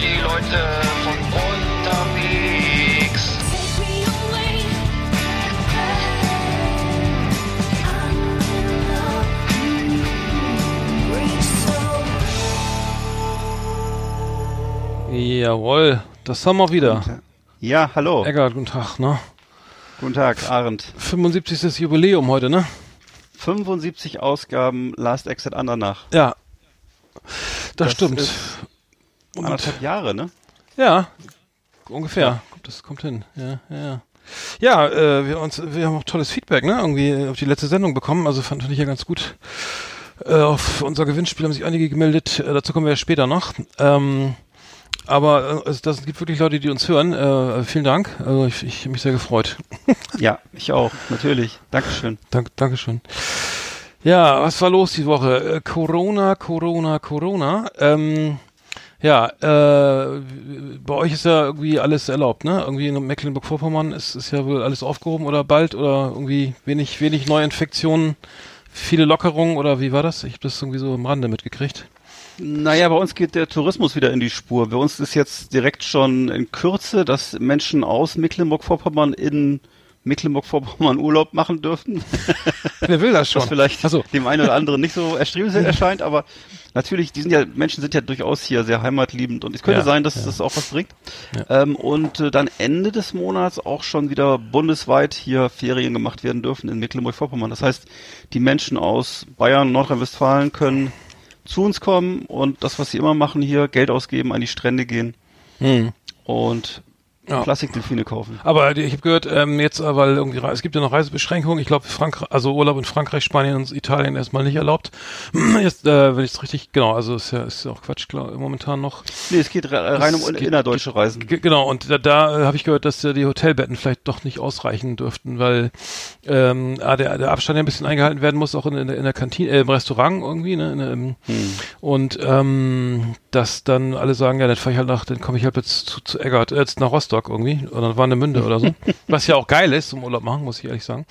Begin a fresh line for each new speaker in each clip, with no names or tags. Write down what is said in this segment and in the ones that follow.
die Leute von unterwegs.
Jawohl, das haben wir wieder.
Ja, hallo.
Eckart, guten Tag, ne?
Guten Tag, Arndt.
75. Jubiläum heute, ne?
75 Ausgaben Last Exit Andernach.
Ja. Das,
Das
stimmt.
ist Anderthalb Jahre, ne?
ja, ungefähr. Kommt, das kommt hin. Ja, ja, ja. Ja, äh, wir, uns, wir haben auch tolles Feedback, ne? Irgendwie auf die letzte Sendung bekommen. Also fand, fand ich ja ganz gut. Äh, auf unser Gewinnspiel haben sich einige gemeldet. Äh, dazu kommen wir ja später noch. Ähm, aber äh, es das gibt wirklich Leute, die uns hören. Äh, vielen Dank. Also ich, ich habe mich sehr gefreut.
Ja, ich auch, natürlich. Dankeschön.
Dank, Dankeschön. Ja, was war los die Woche? Äh, Corona, Corona, Corona. Ähm, ja, äh, bei euch ist ja irgendwie alles erlaubt, ne? Irgendwie in Mecklenburg-Vorpommern ist, ist ja wohl alles aufgehoben oder bald oder irgendwie wenig, wenig Neuinfektionen, viele Lockerungen oder wie war das? Ich habe das irgendwie so am Rande mitgekriegt.
Naja, bei uns geht der Tourismus wieder in die Spur. Bei uns ist jetzt direkt schon in Kürze, dass Menschen aus Mecklenburg-Vorpommern in Mecklenburg-Vorpommern Urlaub machen dürfen.
Wer will das schon?
Was vielleicht
so.
dem einen oder anderen nicht so erstrebenswert erscheint, aber natürlich, die sind ja, Menschen sind ja durchaus hier sehr heimatliebend und es könnte
Ja,
sein, dass
ja.
das auch was bringt. Ähm, und äh, dann Ende des Monats auch schon wieder bundesweit hier Ferien gemacht werden dürfen in Mecklenburg-Vorpommern. Das heißt, die Menschen aus Bayern, Nordrhein-Westfalen können zu uns kommen und das, was sie immer machen hier, Geld ausgeben, an die Strände gehen
Hm.
und
Ja.
Plastikdelfine kaufen.
Aber ich habe gehört, ähm, jetzt, äh, weil irgendwie es gibt ja noch Reisebeschränkungen. Ich glaube, Frankreich, also Urlaub in Frankreich, Spanien und Italien erstmal nicht erlaubt. Jetzt, äh, wenn ich es richtig, genau, also ist ja ist ja auch Quatsch klar, momentan noch.
Nee, es geht re- rein um
Es geht-
innerdeutsche Reisen.
Ge- Genau, und da, da äh, habe ich gehört, dass äh, die Hotelbetten vielleicht doch nicht ausreichen dürften, weil ähm, ah, der, der Abstand ja ein bisschen eingehalten werden muss, auch in, in, der- in der Kantine, äh, im Restaurant irgendwie, ne? Der- im,
Hm.
Und ähm, dass dann alle sagen, ja, dann fahre ich halt nach, dann komme ich halt jetzt zu, zu Eggert, äh, jetzt nach Rostock irgendwie, oder Warnemünde oder so. Was ja auch geil ist zum Urlaub machen, muss ich ehrlich sagen.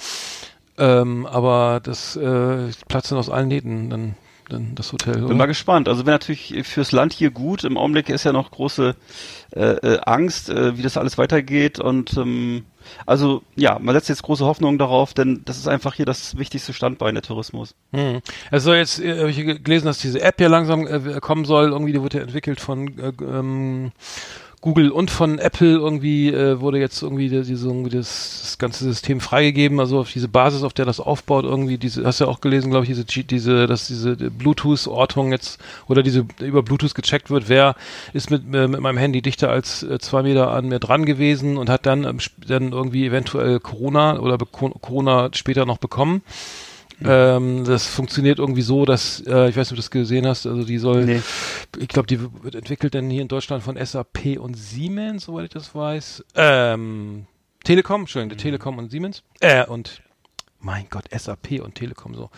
Ähm, aber das äh, platzt dann aus allen Nähten, dann, dann das Hotel.
Bin
oder?
mal gespannt. Also wäre natürlich fürs Land hier gut. Im Augenblick ist ja noch große äh, äh, Angst, äh, wie das alles weitergeht. Und ähm, also ja, man setzt jetzt große Hoffnung darauf, denn das ist einfach hier das wichtigste Standbein der Tourismus.
Hm. Also jetzt äh, habe ich ge- gelesen, dass diese App ja langsam äh, kommen soll. Irgendwie, die wurde ja entwickelt von äh, ähm, Google und von Apple. Irgendwie äh, wurde jetzt irgendwie die- irgendwie das, das ganze System freigegeben. Also auf diese Basis, auf der das aufbaut. Irgendwie diese, hast du ja auch gelesen, glaube ich, diese, diese, dass diese Bluetooth-Ortung jetzt oder diese über Bluetooth gecheckt wird. Wer ist mit, äh, mit meinem Handy dichter als äh, zwei Meter an mir dran gewesen und hat dann, ähm, dann irgendwie eventuell Corona oder Corona später noch bekommen. Ähm, das funktioniert irgendwie so, dass, äh, ich weiß nicht, ob du das gesehen hast, also die soll,
Nee.
ich glaube, die wird entwickelt dann hier in Deutschland von SAP und Siemens, soweit ich das weiß. Ähm, Telekom, Entschuldigung, der Telekom und Siemens. Äh, und mein Gott, SAP und Telekom so.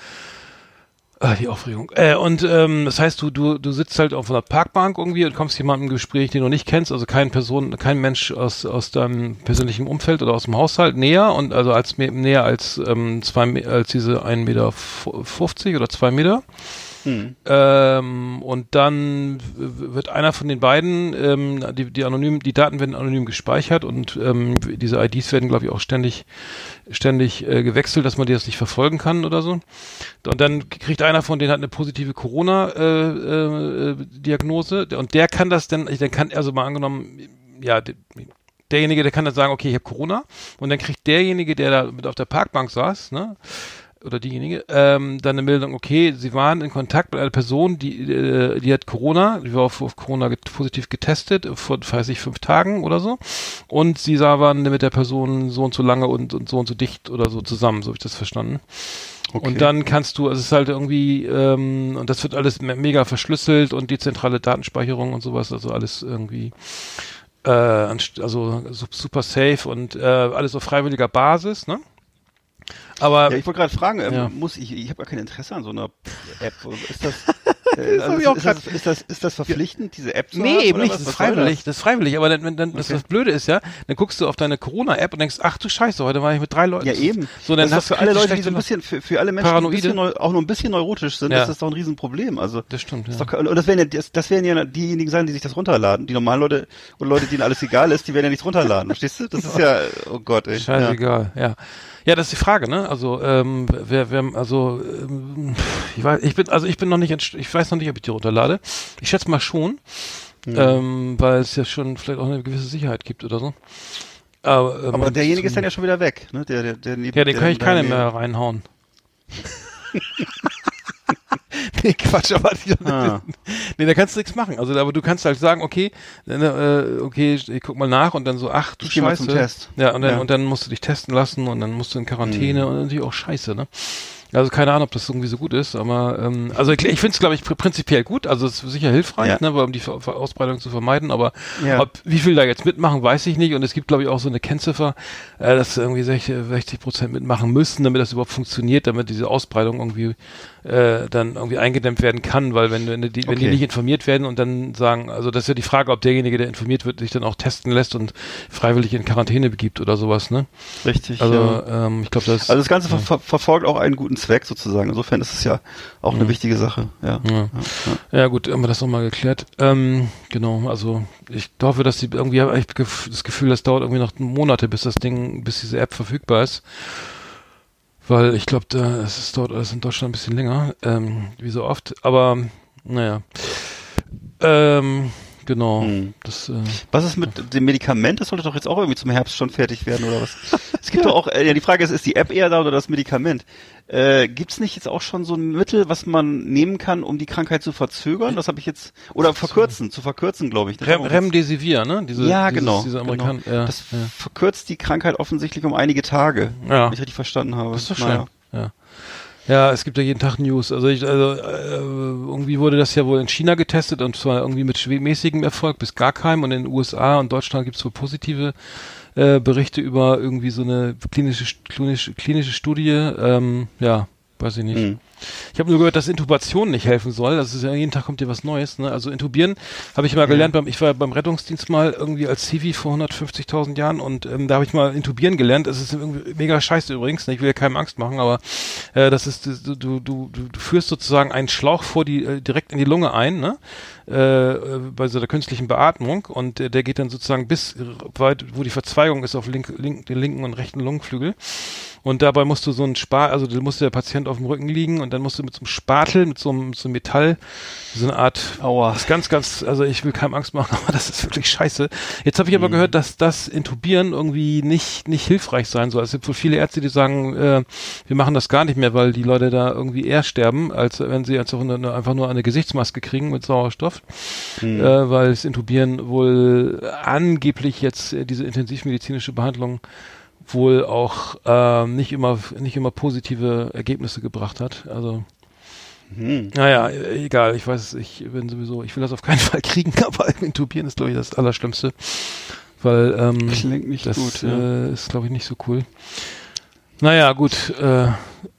Ah, die Aufregung. Äh, und ähm, das heißt, du, du, du sitzt halt auf einer Parkbank irgendwie und kommst jemandem im Gespräch, den du nicht kennst, also kein Person, kein Mensch aus, aus deinem persönlichen Umfeld oder aus dem Haushalt näher und also als näher als ähm, zwei als diese 1,50 Meter fu- 50 oder zwei Meter.
Hm.
Ähm, und dann wird einer von den beiden, ähm, die, die anonym, die Daten werden anonym gespeichert und ähm, diese IDs werden, glaube ich, auch ständig, ständig äh, gewechselt, dass man die das nicht verfolgen kann oder so. Und dann kriegt einer von denen halt eine positive Corona-Diagnose und der kann das dann, dann kann, also mal angenommen, ja, de- derjenige, der kann dann sagen, okay, ich habe Corona und dann kriegt derjenige, der da mit auf der Parkbank saß, ne, oder diejenige, ähm, dann eine Meldung, okay, sie waren in Kontakt mit einer Person, die, äh, die hat Corona, die war auf, auf Corona get positiv getestet, vor, weiß ich, fünf Tagen oder so. Und sie sah, waren mit der Person so und so lange und, und so und so dicht oder so zusammen, so habe ich das verstanden.
Okay.
Und dann kannst du, also es ist halt irgendwie, ähm, und das wird alles me mega verschlüsselt und dezentrale Datenspeicherung und sowas, also alles irgendwie, äh, also su- super safe und äh, alles auf freiwilliger Basis, ne? Aber
Ja, ich wollte gerade fragen, ähm,
Ja.
muss ich, ich habe gar kein Interesse an so einer App. Ist das, Äh, also ist, ist, das, ist, das, ist das verpflichtend, diese App
zu nee, haben? Nee, eben nicht. Das ist freiwillig. Das? das? ist freiwillig. Aber dann, dann, okay. das, das Blöde ist ja, dann guckst du auf deine Corona-App und denkst, ach du Scheiße, heute war ich mit drei Leuten.
Ja, eben.
So, dann das hast
für alle Leute, die so ein bisschen, für, für alle Menschen, die bisschen, auch nur ein bisschen neurotisch sind, ja. ist das doch ein Riesenproblem. Also,
das stimmt,
ja. Doch, und das werden ja, das, das werden ja diejenigen sein, die sich das runterladen. Die normalen Leute und Leute, denen alles egal ist, die werden ja nichts runterladen. Verstehst du? Das ist ja, oh Gott, ey.
Scheißegal, ja. Ja. Das ist die Frage, ne? Also, ähm, wer, wer, also, ähm, ich weiß, ich bin, also ich bin noch nicht, ich weiß noch nicht, ob ich die runterlade. Ich schätze mal schon, mhm. ähm, weil es ja schon vielleicht auch eine gewisse Sicherheit gibt oder so.
Aber, ähm, Aber derjenige ist dann ja schon wieder weg, ne? Der, der, der,
ja, den kann ich keinen mehr reinhauen. nee, Quatsch, aber die, ah. nee, da kannst du nichts machen. Also, aber du kannst halt sagen, okay, äh, okay, ich guck mal nach und dann so, ach du ich Scheiße. Zum Test. Ja, und dann, ja. und dann musst du dich testen lassen und dann musst du in Quarantäne mhm. und natürlich auch Scheiße, ne? Also keine Ahnung, ob das irgendwie so gut ist, aber ähm, also ich, ich finde es, glaube ich, pr prinzipiell gut. Also es ist sicher hilfreich, ja. ne, um die Ver Ausbreitung zu vermeiden, aber ja. ob, wie viel da jetzt mitmachen, weiß ich nicht. Und es gibt, glaube ich, auch so eine Kennziffer, äh, dass irgendwie 60 Prozent mitmachen müssen, damit das überhaupt funktioniert, damit diese Ausbreitung irgendwie äh, dann irgendwie eingedämmt werden kann, weil wenn, wenn, die, wenn die nicht informiert werden und dann sagen, also das ist ja die Frage, ob derjenige, der informiert wird, sich dann auch testen lässt und freiwillig in Quarantäne begibt oder sowas, ne?
Richtig.
Also ja. ähm, ich glaube, das.
Also das Ganze ja. ver verfolgt auch einen guten Zweck sozusagen. Insofern ist es ja auch eine mhm. wichtige Sache. Ja.
Ja. ja. ja gut, haben wir das nochmal geklärt. Ähm, genau, also ich hoffe, dass die irgendwie habe ich das Gefühl, das dauert irgendwie noch Monate, bis das Ding, bis diese App verfügbar ist. Weil ich glaube, es ist dort alles in Deutschland ein bisschen länger, ähm, wie so oft. Aber naja. Ähm, genau. Hm.
Das, äh, was ist mit dem Medikament? Das sollte doch jetzt auch irgendwie zum Herbst schon fertig werden, oder was? es gibt doch auch, äh, ja, die Frage ist, ist die App eher da oder das Medikament? Äh, Gibt es nicht jetzt auch schon so ein Mittel, was man nehmen kann, um die Krankheit zu verzögern? Das habe ich jetzt oder verkürzen, zu verkürzen, glaube ich.
Rem, Remdesivir, ne?
Diese, ja, dieses, genau. Diese Amerikan genau. Ja, das ja. verkürzt die Krankheit offensichtlich um einige Tage, ja. wenn ich richtig verstanden habe.
Das ist doch schön. Ja. Ja, es gibt ja jeden Tag News. Also, ich, also äh, irgendwie wurde das ja wohl in China getestet und zwar irgendwie mit mäßigem Erfolg bis gar keinem und in den USA und Deutschland gibt es wohl positive äh, Berichte über irgendwie so eine klinische, klinische, klinische Studie. Ähm, ja, weiß ich nicht. Mhm. Ich habe nur gehört, dass Intubation nicht helfen soll. Das ist ja jeden Tag kommt dir was Neues. Ne? Also intubieren habe ich mal gelernt. Beim, ich war beim Rettungsdienst mal irgendwie als Civi vor 150.000 Jahren und ähm, da habe ich mal intubieren gelernt. Das ist irgendwie mega scheiße übrigens. Ne? Ich will ja keinem Angst machen, aber äh, das ist du, du, du, du führst sozusagen einen Schlauch vor die äh, direkt in die Lunge ein. Ne? Äh, bei so der künstlichen Beatmung und äh, der geht dann sozusagen bis weit, wo die Verzweigung ist auf link, link, den linken und rechten Lungenflügel. Und dabei musst du so ein Spar, also da musste der Patient auf dem Rücken liegen und dann musst du mit so einem Spatel, mit so einem, so einem Metall, so eine Art, Aua. das ist ganz, ganz, also ich will keinem Angst machen, aber das ist wirklich scheiße. Jetzt habe ich aber mhm. gehört, dass das Intubieren irgendwie nicht, nicht hilfreich sein soll. Es gibt wohl viele Ärzte, die sagen, äh, wir machen das gar nicht mehr, weil die Leute da irgendwie eher sterben, als wenn sie einfach nur eine Gesichtsmaske kriegen mit Sauerstoff, mhm. äh, weil das Intubieren wohl angeblich jetzt äh, diese intensivmedizinische Behandlung wohl auch ähm, nicht immer nicht immer positive Ergebnisse gebracht hat. Also hm. naja, egal, ich weiß, ich bin sowieso, ich will das auf keinen Fall kriegen, aber intubieren ist glaube ich das Allerschlimmste, weil ähm,
Klingt nicht
das
gut,
ja. äh, ist glaube ich nicht so cool. Naja, gut. Äh,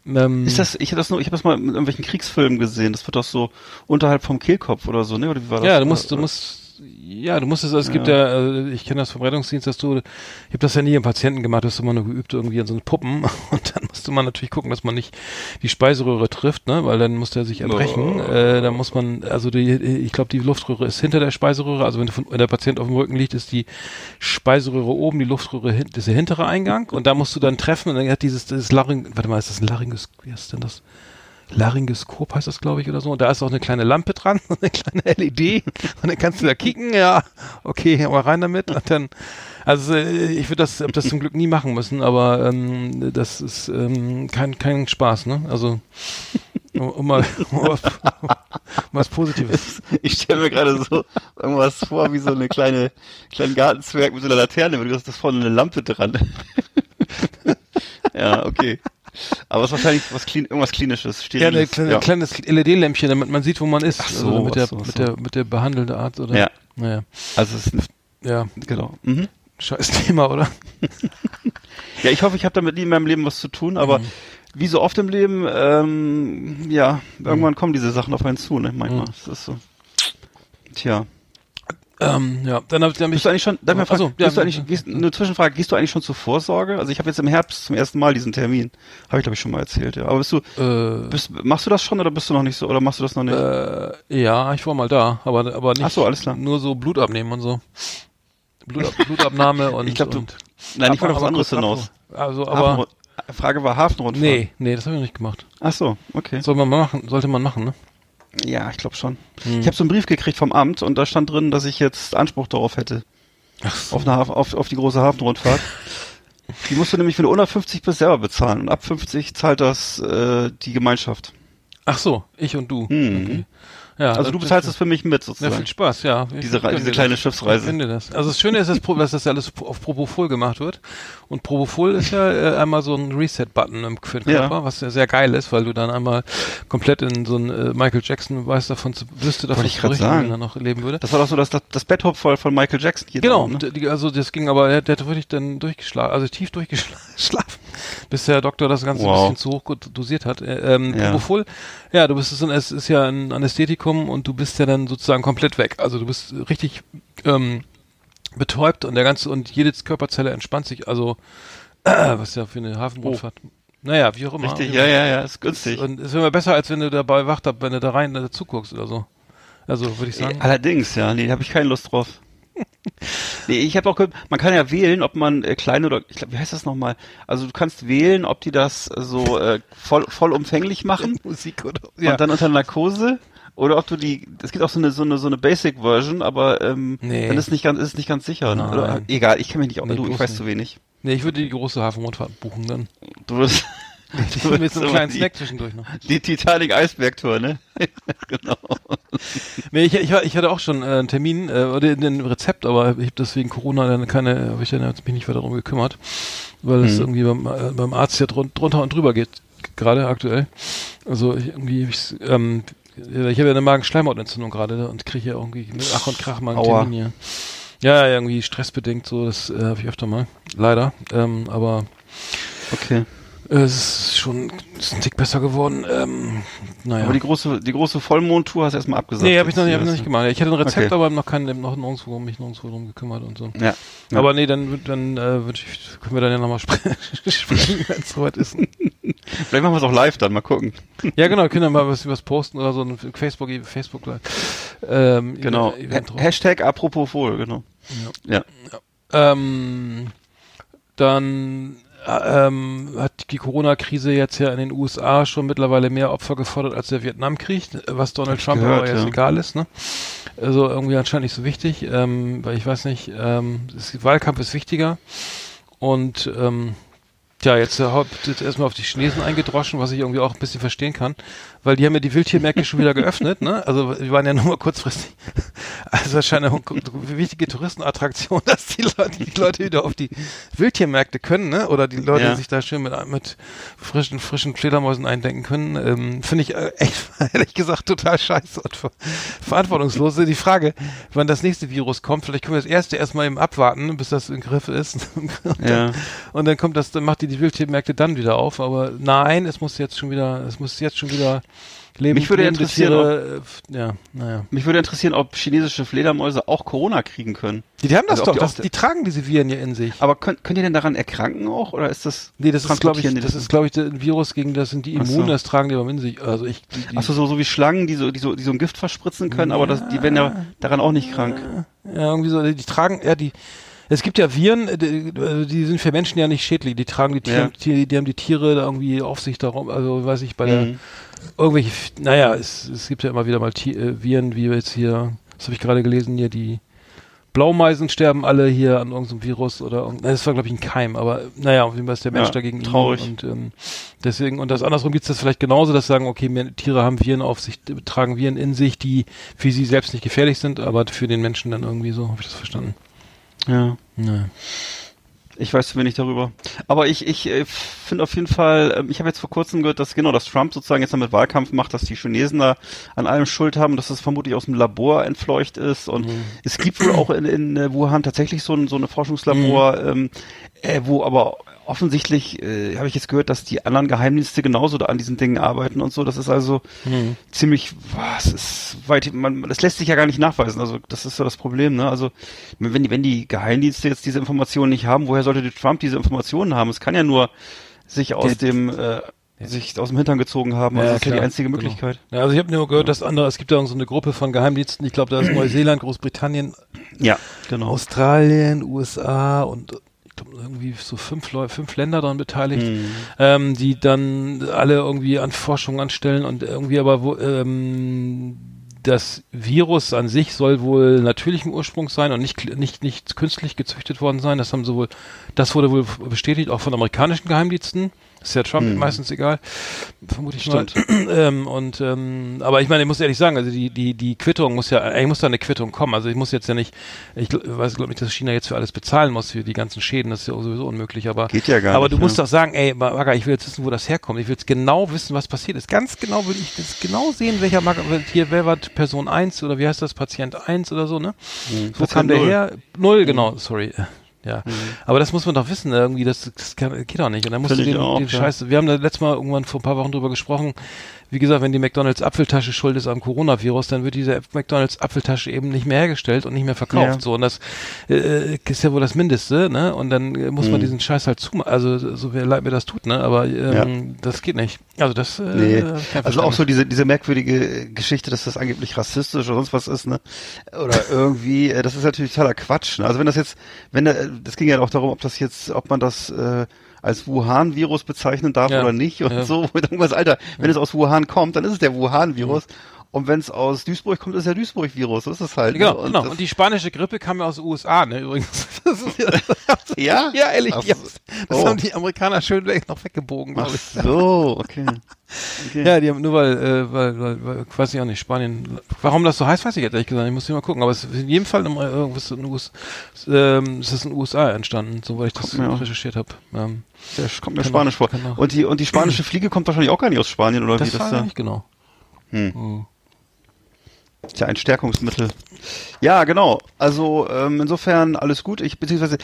ähm, ist das, ich habe das nur, ich habe das mal mit irgendwelchen Kriegsfilmen gesehen. Das wird doch so unterhalb vom Kehlkopf oder so, ne? Oder wie war das?
Ja, du musst, du musst ja, du musstest, also es ja. gibt ja, also ich kenne das vom Rettungsdienst, dass du, ich habe das ja nie im Patienten gemacht, hast du immer nur geübt irgendwie an so einen Puppen und dann musste man natürlich gucken, dass man nicht die Speiseröhre trifft, ne, weil dann muss der sich erbrechen. Oh. Äh, da muss man, also die, ich glaube, die Luftröhre ist hinter der Speiseröhre, also wenn, von, wenn der Patient auf dem Rücken liegt, ist die Speiseröhre oben, die Luftröhre das ist der hintere Eingang und da musst du dann treffen und dann hat dieses, dieses Laryng, warte mal, ist das ein Laryngus, wie ist denn das? Laryngoskop heißt das, glaube ich, oder so. Und da ist auch eine kleine Lampe dran, eine kleine LED. Und dann kannst du da kicken, ja, okay, aber rein damit. Und dann, also äh, ich würde das, das zum Glück nie machen müssen, aber ähm, das ist ähm, kein, kein Spaß, ne? Also um, mal um was, um was Positives.
Ich stelle mir gerade so irgendwas vor, wie so eine kleine, kleinen Gartenzwerg mit so einer Laterne, weil du hast das vorne eine Lampe dran. ja, okay. Aber es ist wahrscheinlich was Klin irgendwas klinisches,
steriles. Ja, ein ja. kleines LED-Lämpchen, damit man sieht, wo man ist. Ach so, also mit der, so, mit so. der, mit der behandelnden Art, oder?
Ja. Naja. Also es ist,
ja. Genau. Mhm. Scheiß Thema, oder?
ja, ich hoffe, ich habe damit nie in meinem Leben was zu tun, aber mhm. wie so oft im Leben, ähm, ja, irgendwann kommen diese Sachen auf einen zu, ne? Manchmal.
Mhm.
Das ist so. Tja.
Ähm, ja, dann habe ich
Bist du eigentlich schon, darf ich mal fragen,
ja,
du eigentlich, gehst, eine Zwischenfrage, gehst du eigentlich schon zur Vorsorge? Also ich habe jetzt im Herbst zum ersten Mal diesen Termin. Habe ich glaube ich schon mal erzählt, ja. Aber bist du,
äh,
bist, machst du das schon oder bist du noch nicht so, oder machst du das noch nicht?
äh, ja, ich war mal da, aber aber nicht
Ach so, alles klar.
nur so Blut abnehmen und so. Blut, Blutabnahme und
Ich glaub, du- Nein, ich wollte auf was anderes hinaus.
Also, aber
Hafenrund- Frage war Hafenrundfahrt.
nee, nee, das habe ich noch nicht gemacht.
Ach so, okay.
Soll man machen, sollte man machen, ne?
Ja, ich glaube schon.
Hm.
Ich habe so einen Brief gekriegt vom Amt und da stand drin, dass ich jetzt Anspruch darauf hätte.
Ach so.
Auf, eine Haf auf, auf die große Hafenrundfahrt. die musst du nämlich, wenn du unter 50 bist, selber bezahlen. Und ab 50 zahlt das äh, die Gemeinschaft.
Ach so, ich und du.
Hm.
Okay. Ja,
Also du bezahlst es für mich mit
Ja,
sozusagen.
viel Spaß, ja. Ich
Diese diese kleine
das.
Schiffsreise.
Ich finde das. Also das Schöne ist, dass, das ja alles auf Propofol gemacht wird. Und Propofol ist ja äh, einmal so ein Reset-Button im- für den
Ja.
Körper, was ja sehr geil ist, weil du dann einmal komplett in so ein äh, Michael Jackson weiß davon zu, wüsste davon
Wollte ich
zu berichten,
sagen.
wenn er noch leben würde.
Das war doch so das, das, das Betthop voll von Michael Jackson. Hier
Genau,
drin, ne?
also das ging aber, der, der hat wirklich dann durchgeschlafen, also tief durchgeschlafen, bis der Doktor das Ganze
Wow.
ein bisschen zu hoch dosiert hat. Äh, Ähm,
Ja.
Propofol, ja, du bist ein, es ist ja ein Anästhetikum und du bist ja dann sozusagen komplett weg. Also du bist richtig ähm, betäubt und der ganze und jede Körperzelle entspannt sich. Also äh, was ja für eine Hafenrundfahrt. Naja, wie auch immer.
Oh. Richtig, ja, ja, ja, ist günstig.
Und es ist immer besser, als wenn du dabei wacht, wenn du da rein äh, zuguckst oder so. Also würde ich sagen.
Allerdings, ja, nee, da habe ich keine Lust drauf. nee, ich habe auch gehört, man kann ja wählen, ob man äh, kleine oder ich glaube, wie heißt das nochmal? Also du kannst wählen, ob die das so äh, voll vollumfänglich machen
Musik oder
und dann unter Narkose oder ob du die es gibt auch so eine so eine so eine Basic Version, aber ähm,
Nee.
dann ist nicht ganz ist nicht ganz sicher, ne? Oder, egal, ich kenne mich nicht auch,
Nee,
du, ich weiß
nicht.
zu wenig.
Nee, ich würde die große Hafenrundfahrt buchen dann.
Du wirst
Mit so einem kleinen
die-
Snack zwischendurch noch.
die Titanic Eisberg Tour, ne? genau.
Nee, ich, ich, ich hatte auch schon äh, einen Termin äh, oder ein Rezept, aber ich habe deswegen Corona dann keine, habe ich dann jetzt mich nicht weiter darum gekümmert, weil es
Mhm.
irgendwie beim, äh, beim Arzt ja drun, drunter und drüber geht, gerade aktuell. Also ich, irgendwie, hab ich's, ähm, ich habe ja eine Magenschleimhautentzündung gerade und kriege ja irgendwie mit Ach und Krach mal einen
Aua.
Termin hier. Ja, ja, irgendwie stressbedingt so, das äh, habe ich öfter mal, leider. Ähm, aber
Okay.
Äh, es ist schon ist ein Tick besser geworden. Ähm, naja.
Aber die große die große Vollmondtour hast du erstmal abgesagt.
Nee, habe ich noch nicht, hab ich noch nicht gemacht. Ich hatte ein Rezept,
Okay.
aber noch keinen, noch nirgendwo, mich nirgendwo drum gekümmert und so.
Ja. ja.
Aber nee, dann, dann äh, ich, können wir dann ja nochmal sprechen, wenn es soweit ist.
Vielleicht machen wir es auch live dann, mal gucken.
Ja, genau, können wir mal was, was posten oder so ein Facebook, Facebook ähm,
Genau.
Event.
Ha Hashtag apropos wohl, genau. Ja.
Ähm, dann ähm, hat die Corona-Krise jetzt ja in den USA schon mittlerweile mehr Opfer gefordert als der Vietnamkrieg, was Donald Trump
gehört,
aber jetzt
ja.
egal ist. Ne? Also irgendwie anscheinend nicht so wichtig, ähm, weil ich weiß nicht, ähm, das Wahlkampf ist wichtiger und ähm, Tja, jetzt, äh, jetzt erstmal auf die Chinesen eingedroschen, was ich irgendwie auch ein bisschen verstehen kann, weil die haben ja die Wildtiermärkte schon wieder geöffnet, ne? Also wir waren ja nur mal kurzfristig. Also es scheint eine wichtige Touristenattraktion, dass die Leute, die Leute wieder auf die Wildtiermärkte können, ne? Oder die Leute
Ja.
sich da schön mit, mit frischen, frischen Fledermäusen eindenken können. Ähm, Finde ich äh, echt, ehrlich gesagt, total scheiße und ver verantwortungslos. Die Frage, wann das nächste Virus kommt, vielleicht können wir das erste erstmal eben abwarten, bis das im Griff ist. Und dann-
Ja.
und dann kommt das, dann macht die die Wildtiermärkte dann wieder auf. Aber nein, es muss jetzt schon wieder, es muss jetzt schon wieder leben.
Mich würde interessieren,
Tiere, äh, ja, naja.
Mich würde interessieren, ob chinesische Fledermäuse auch Corona kriegen können.
Die, die haben das
Also ob
doch,
die
das, die tragen diese Viren ja in sich.
Aber könnt, könnt ihr denn daran erkranken auch? Oder ist das.
Nee, das ist, glaube ich,
die
das ist, glaube ich, ein Virus, gegen das sind die
Ach so.
das tragen die aber in sich. Also ich, die, die,
Achso, so, so wie Schlangen, die so, die so, die so ein Gift verspritzen können, aber das, die werden ja daran auch nicht krank.
Ja, irgendwie so, die tragen, ja, die, es gibt ja Viren, äh, die, die sind für Menschen ja nicht schädlich, die tragen die Tiere,
Ja.
die, die haben die Tiere da irgendwie auf sich darum, also weiß ich, bei der,
Mhm.
Irgendwelche, naja, es, es gibt ja immer wieder mal Ti- äh, Viren, wie jetzt hier, das habe ich gerade gelesen, hier die Blaumeisen sterben alle hier an irgendeinem Virus oder das war glaube ich ein Keim, aber naja, auf jeden Fall ist der Mensch
Ja,
dagegen
traurig.
und ähm, deswegen und das andersrum gibt es das vielleicht genauso, dass sagen, okay, mehr, Tiere haben Viren auf sich, tragen Viren in sich, die für sie selbst nicht gefährlich sind, aber für den Menschen dann irgendwie so, habe ich das verstanden.
Ja.
Naja.
Ich weiß zu wenig darüber. Aber ich, ich äh, finde auf jeden Fall, ähm, ich habe jetzt vor kurzem gehört, dass genau, dass Trump sozusagen jetzt damit Wahlkampf macht, dass die Chinesen da an allem Schuld haben, dass das vermutlich aus dem Labor entfleucht ist. Und mhm. es gibt wohl auch in, in äh, Wuhan tatsächlich so ein so eine Forschungslabor, mhm. ähm, äh, wo aber offensichtlich äh, habe ich jetzt gehört, dass die anderen Geheimdienste genauso da an diesen Dingen arbeiten und so. Das ist also hm. ziemlich, was ist weit, man, das lässt sich ja gar nicht nachweisen. Also das ist so das Problem. Ne? Also wenn die, wenn die Geheimdienste jetzt diese Informationen nicht haben, woher sollte Trump diese Informationen haben? Es kann ja nur sich aus Der, dem äh, sich aus dem Hintern gezogen haben. Also ja, das ist ja die einzige genau. Möglichkeit.
Genau. Ja, also ich habe nur gehört, dass andere, es gibt da so eine Gruppe von Geheimdiensten, ich glaube, da ist Neuseeland, Großbritannien,
ja, genau.
Australien, USA und irgendwie so fünf Leute, fünf Länder daran beteiligt, mhm. ähm, die dann alle irgendwie an Forschung anstellen und irgendwie aber wo, ähm, das Virus an sich soll wohl natürlichen Ursprung sein und nicht, nicht, nicht künstlich gezüchtet worden sein. Das haben sie wohl, das wurde wohl bestätigt, auch von amerikanischen Geheimdiensten. Ist ja Trump hm. meistens egal, vermute ich Stimmt. mal. ähm, und ähm, aber ich meine, ich muss ehrlich sagen, also die die die Quittung muss ja, eigentlich muss da eine Quittung kommen. Also ich muss jetzt ja nicht, ich weiß glaube nicht, dass China jetzt für alles bezahlen muss für die ganzen Schäden. Das ist ja sowieso unmöglich. Aber
geht ja gar
aber
nicht.
Aber du musst doch sagen, ey, Maga, ich will jetzt wissen, wo das herkommt. Ich will jetzt genau wissen, was passiert ist. Ganz genau will ich das genau sehen, welcher Mag hier wer war Person 1 oder wie heißt das Patient 1 oder so, ne? Hm, wo kam der her? Null, genau. Sorry. Ja, mhm. aber das muss man doch wissen, irgendwie, das, das kann, geht doch nicht. Und dann musst du den, den. Scheiß, wir haben da letztes Mal irgendwann vor ein paar Wochen drüber gesprochen, wie gesagt, wenn die McDonalds Apfeltasche schuld ist am Coronavirus, dann wird diese McDonalds Apfeltasche eben nicht mehr hergestellt und nicht mehr verkauft. Ja. So und das äh, ist ja wohl das Mindeste, ne? Und dann äh, muss mhm. man diesen Scheiß halt zumachen. Also so wie leid mir das tut, ne? Aber ähm, ja. das geht nicht. Also das. Äh,
nee. Also auch so diese diese merkwürdige Geschichte, dass das angeblich rassistisch oder sonst was ist, ne? Oder irgendwie, äh, das ist natürlich totaler Quatsch. Ne? Also wenn das jetzt, wenn da, das ging ja auch darum, ob das jetzt, ob man das äh, als Wuhan-Virus bezeichnen darf ja. oder nicht und ja. so. Irgendwas, Alter, wenn es aus Wuhan kommt, dann ist es der Wuhan-Virus. Und wenn es aus Duisburg kommt, ist der Duisburg-Virus. Das ist halt.
Genau, ne? und genau. Und die spanische Grippe kam ja aus den USA, ne, übrigens.
ja?
Ja, ehrlich. Ach, das oh. haben die Amerikaner schön noch weggebogen,
glaube ich. so, okay.
okay. Ja, die haben nur weil, äh, weil, weil, weil, weiß ich auch nicht, Spanien. Warum das so heißt, weiß ich jetzt ehrlich gesagt. Ich muss hier mal gucken. Aber es ist in jedem Fall im, irgendwas in den USA, ähm, es ist in den USA entstanden, soweit ich das recherchiert habe. Ähm,
der kommt mir Spanisch vor. Und die, und die spanische Fliege kommt wahrscheinlich auch gar nicht aus Spanien, oder
das
wie
das da? nicht genau.
Hm. hm. Ist ja ein Stärkungsmittel. Ja, genau. Also ähm, insofern alles gut. Ich beziehungsweise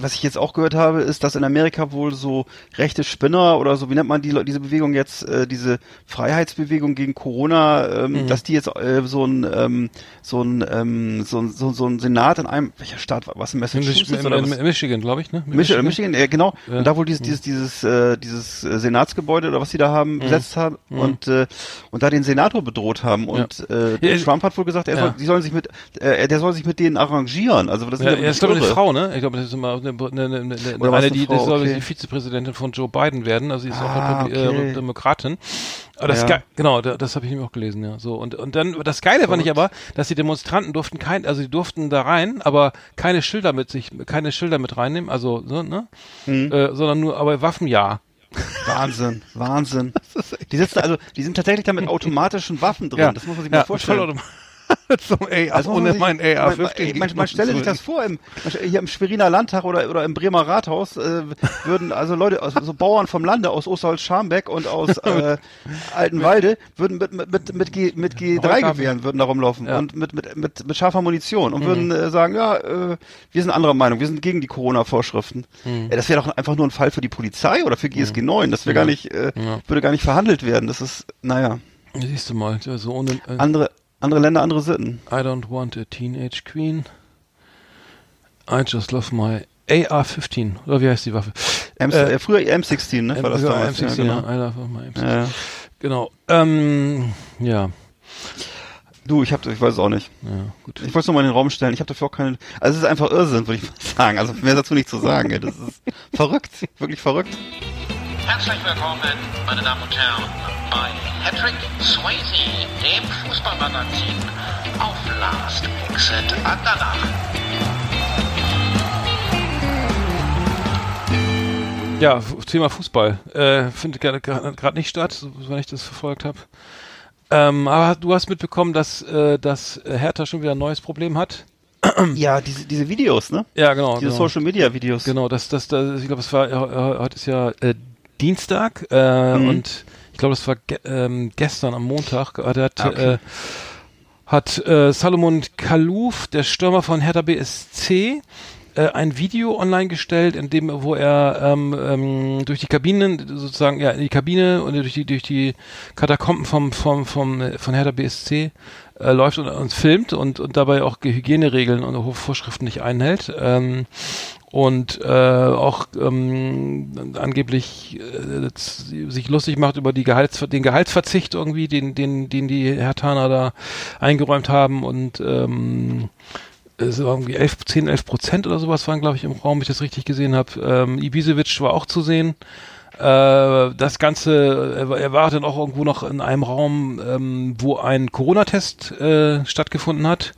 was ich jetzt auch gehört habe, ist, dass in Amerika wohl so rechte Spinner oder so, wie nennt man die diese Bewegung jetzt, äh, diese Freiheitsbewegung gegen Corona, ähm, mhm. dass die jetzt äh, so ein ähm, so ein ähm, so, so, so ein Senat in einem welcher Staat war was in
Massachusetts in, oder in, was? Michigan, glaube ich, ne?
Michigan, Michigan, äh, genau. Ja. Und da wohl dieses mhm. dieses dieses äh, dieses äh, Senatsgebäude oder was sie da haben mhm. besetzt haben mhm. und äh, und da den Senator bedroht haben und ja. äh, Trump hat wohl gesagt, er soll, die sollen sich mit, äh, der soll sich mit denen arrangieren. Also das
ist ja, ja, ist glaube eine Frau, ne? Ich glaube, das ist immer eine, eine, eine, eine, Oder eine die, Frau, das soll okay. die Vizepräsidentin von Joe Biden werden. Also sie ist ah, auch eine okay. äh, Demokratin. Aber das ja. genau, das, das habe ich nämlich auch gelesen, ja. So und und dann das Geile fand ich aber, dass die Demonstranten durften kein, also die durften da rein, aber keine Schilder mit sich, keine Schilder mit reinnehmen, also so, ne, mhm. äh, sondern nur aber Waffen ja.
Wahnsinn, Wahnsinn. Die sitzen also, die sind tatsächlich da mit automatischen Waffen drin. Ja. Das muss man sich mal vorstellen.
Zum AR, also ohne mein AR-15.
Man, man, stelle sich das vor, im, hier im Schweriner Landtag oder, oder im Bremer Rathaus äh, würden also Leute, also so Bauern vom Lande aus Osterholz-Scharmbeck und aus äh, Altenwalde würden mit, mit, mit, mit, G, mit G3-Gewehren würden da rumlaufen ja. und mit, mit, mit, mit scharfer Munition und mhm. würden äh, sagen, ja, äh, wir sind anderer Meinung, wir sind gegen die Corona-Vorschriften. Mhm. Äh, das wäre doch einfach nur ein Fall für die Polizei oder für GSG 9. Das wäre ja. gar nicht, äh, ja. würde gar nicht verhandelt werden. Das ist, naja.
Siehst du mal, so ohne.
Äh andere, andere Länder, andere Sitten.
I don't want a teenage queen. I just love my AR-15. Oder wie heißt die Waffe?
M äh, früher M16, ne?
War das damals? M16, ja, genau. Ja, I love my M16. Ja. Genau. Ähm, ja.
Du, ich hab, ich weiß es auch nicht. Ja, gut. Ich wollte es nur mal in den Raum stellen. Ich habe dafür auch keine. Also es ist einfach Irrsinn, würde ich mal sagen. Also mehr dazu nicht zu sagen. Ey. Das ist verrückt, wirklich verrückt.
Herzlich willkommen, meine Damen und Herren, bei Patrick Swayze, dem Fußballmagazin auf Last Exit Andernach.
Ja, Thema Fußball. Äh, findet gerade nicht statt, wenn ich das verfolgt habe. Ähm, aber du hast mitbekommen, dass, äh, dass Hertha schon wieder ein neues Problem hat.
Ja, diese, diese Videos, ne?
Ja, genau.
Diese
genau.
Social Media Videos.
Genau, das, das, das ich glaube, es war, heute ist ja äh, Dienstag äh, mhm. und ich glaube, das war ge ähm, gestern am Montag, äh, hat, ah, okay. äh, hat äh, Salomon Kalouf, der Stürmer von Hertha BSC, äh, ein Video online gestellt, in dem, wo er ähm, ähm, durch die Kabinen, sozusagen, ja, in die Kabine und durch die, durch die Katakomben vom, vom, vom, von Hertha BSC äh, läuft und uns filmt und, und dabei auch Hygieneregeln und Vorschriften nicht einhält. Ähm, und äh, auch ähm, angeblich äh, sich lustig macht über die Gehalts den Gehaltsverzicht irgendwie, den den den die Hertaner da eingeräumt haben und ähm, es war irgendwie 11, 10, 11 Prozent oder sowas waren, glaube ich, im Raum, wenn ich das richtig gesehen habe. Ähm, Ibisevic war auch zu sehen. Äh, das Ganze, er war dann auch irgendwo noch in einem Raum, ähm, wo ein Corona-Test äh, stattgefunden hat.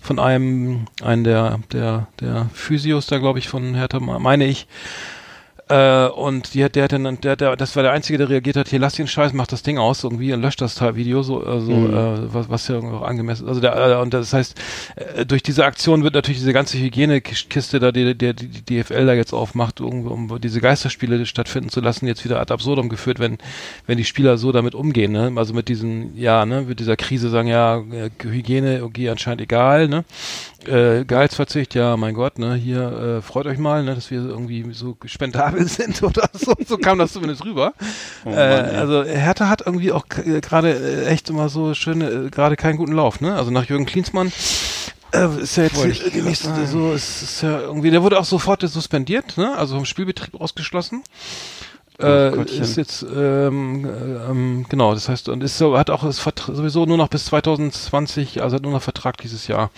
Von einem, einen der, der, der Physios da, glaube ich, von Hertha, meine ich. Äh, und die hat, der hat dann, der, der, das war der Einzige, der reagiert hat, hier lass den Scheiß, mach das Ding aus irgendwie und löscht das Video, so, äh, so mhm. äh, was, was ja auch angemessen, also der, äh, und das heißt, äh, durch diese Aktion wird natürlich diese ganze Hygienekiste da, die, die, die, die DFL da jetzt aufmacht, um, um diese Geisterspiele stattfinden zu lassen, jetzt wieder ad absurdum geführt, wenn, wenn die Spieler so damit umgehen, ne, also mit diesen, ja, ne, mit dieser Krise sagen, ja, äh, Hygiene, okay, anscheinend egal, ne, äh, Gehaltsverzicht, ja, mein Gott, ne, hier äh, freut euch mal, ne, dass wir irgendwie so spendabel sind oder so. So kam das zumindest rüber. Oh Mann, äh, also Hertha hat irgendwie auch äh, gerade äh, echt immer so schöne, äh, gerade keinen guten Lauf, ne? Also nach Jürgen Klinsmann äh, ist ja jetzt die nächste, so ist, ist ja irgendwie, der wurde auch sofort suspendiert, ne? Also vom Spielbetrieb ausgeschlossen. Äh, ist jetzt ähm, ähm, genau, das heißt und ist so hat auch ist sowieso nur noch bis 2020, also hat nur noch Vertrag dieses Jahr.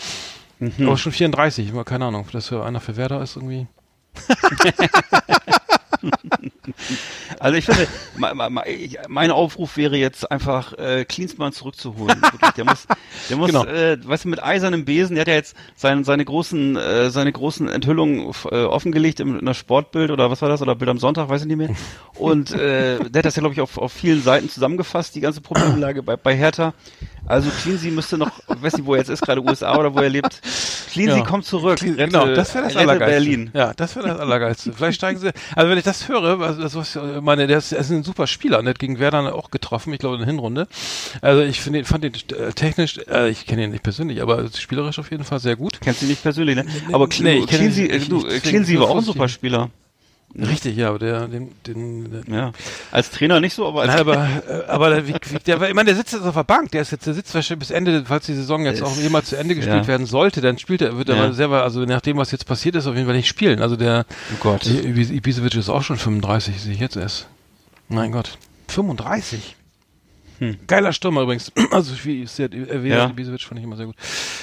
Mhm. Aber schon 34, keine Ahnung, dass für einer für Werder ist irgendwie.
also ich finde, mein Aufruf wäre jetzt einfach, äh, Klinsmann zurückzuholen. Der muss, der muss, genau. äh, weißt du, mit eisernem Besen, der hat ja jetzt sein, seine großen, äh, seine großen Enthüllungen äh, offengelegt in, in der Sportbild oder was war das, oder Bild am Sonntag, weiß ich nicht mehr. Und äh, der hat das ja, glaube ich, auf, auf vielen Seiten zusammengefasst, die ganze Problemlage bei, bei Hertha. Also Cleansy müsste noch, weiß nicht, wo er jetzt ist, gerade USA oder wo er lebt. Cleansy ja. kommt zurück.
Clean, rette, genau, das wäre das Allergeilste. Berlin. Ja, das wäre das Allergeilste. Vielleicht steigen sie, also wenn ich das höre, also was, meine, der ist, er ist ein super Spieler, der hat gegen Werder auch getroffen, ich glaube in der Hinrunde. Also ich finde, fand den äh, technisch, äh, ich kenne ihn nicht persönlich, aber spielerisch auf jeden Fall sehr gut.
Kennst du ihn nicht persönlich, ne? Aber nee, du, Cleansy war auch ein super Spieler.
Richtig, ja, aber der, den, den,
ja. Als Trainer nicht so, aber als
Nein, aber, äh, aber der, wie, der, ich meine, der sitzt jetzt auf der Bank, der ist jetzt, der sitzt wahrscheinlich bis Ende, falls die Saison jetzt auch jemals zu Ende gespielt ja. werden sollte, dann spielt er, wird er ja. selber, also nach dem, was jetzt passiert ist, auf jeden Fall nicht spielen. Also der,
oh Gott.
Ibisevic ist auch schon 35, sehe ich jetzt erst. Mein Gott. 35? Hm. Geiler Stürmer übrigens. Also wie der erwähnt, ja. Ibisevic fand ich immer sehr gut.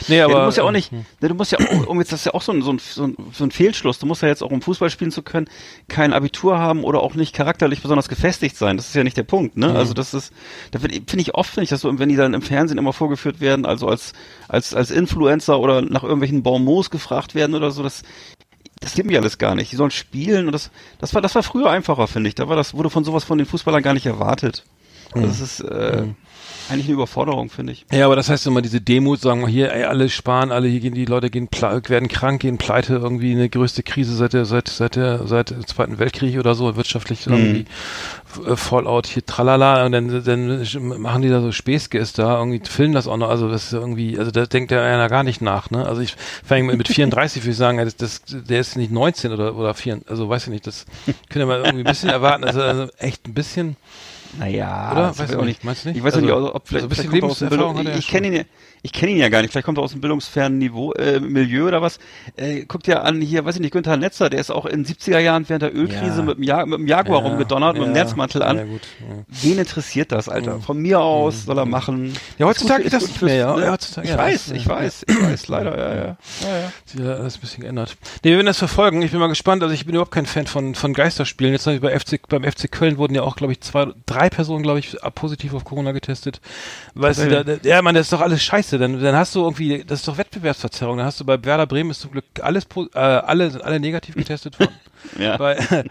Nee, aber ja, du musst ja auch nicht, hm. du musst ja um jetzt das ist ja auch so ein, so ein, so ein, Fehlschluss. Du musst ja jetzt auch um Fußball spielen zu können, kein Abitur haben oder auch nicht charakterlich besonders gefestigt sein. Das ist ja nicht der Punkt, ne? Mhm. Also das ist, da finde ich oft nicht, dass so, wenn die dann im Fernsehen immer vorgeführt werden, also als als als Influencer oder nach irgendwelchen Bonbons gefragt werden oder so, das das gibt mir alles gar nicht. Die sollen spielen und das, das war, das war früher einfacher, finde ich. Da war das, wurde von sowas von den Fußballern gar nicht erwartet. Mhm. Das ist äh, mhm. eigentlich eine Überforderung, finde ich.
Ja, aber das heißt immer diese Demut, sagen wir hier, ey, alle sparen, alle hier gehen, die Leute gehen, werden krank, gehen pleite, irgendwie eine größte Krise seit der, seit, seit der, seit dem Zweiten Weltkrieg oder so, wirtschaftlich mhm. irgendwie äh, Fallout hier, tralala, und dann, dann machen die da so Späßges da, irgendwie filmen das auch noch, also das ist irgendwie, also da denkt der einer gar nicht nach, ne? Also ich fange mit 34, würde ich sagen, das, das, der ist nicht 19 oder, oder 4, also weiß ich nicht, das können wir irgendwie ein bisschen erwarten, also, also echt ein bisschen,
naja,
oder? Weiß ich auch nicht. Meinst du
nicht? Ich weiß also, nicht, ob vielleicht, also ein bisschen vielleicht kommt er Ich, ich kenne ihn ja, ich kenne ihn ja gar nicht. Vielleicht kommt er aus einem bildungsfernen Niveau, äh, Milieu oder was. Äh, guckt ja an hier, weiß ich nicht, Günther Netzer, der ist auch in 70er Jahren während der Ölkrise ja. mit, dem ja mit dem Jaguar ja, rumgedonnert, mit dem Netzmantel an. Gut, Wen interessiert das, Alter? Mhm. Von mir aus mhm. soll er machen.
Ja, heutzutage ist das nicht mehr, ja.
ja heutzutage, ich weiß, ich weiß, ich weiß, leider, ja, ja. ja, ja.
Sie hat alles ein bisschen geändert. Nee, wir werden das verfolgen. Ich bin mal gespannt. Also ich bin überhaupt kein Fan von, von Geisterspielen. Jetzt bei FC, beim FC Köln wurden ja auch, glaube ich, zwei, drei Personen, glaube ich, positiv auf Corona getestet. Weißt du, da, ja, man, das ist doch alles scheiße. Dann, dann hast du irgendwie, das ist doch Wettbewerbsverzerrung. Dann hast du bei Werder Bremen ist zum Glück alles, äh, alle, alle negativ getestet worden.
ja.
Bei,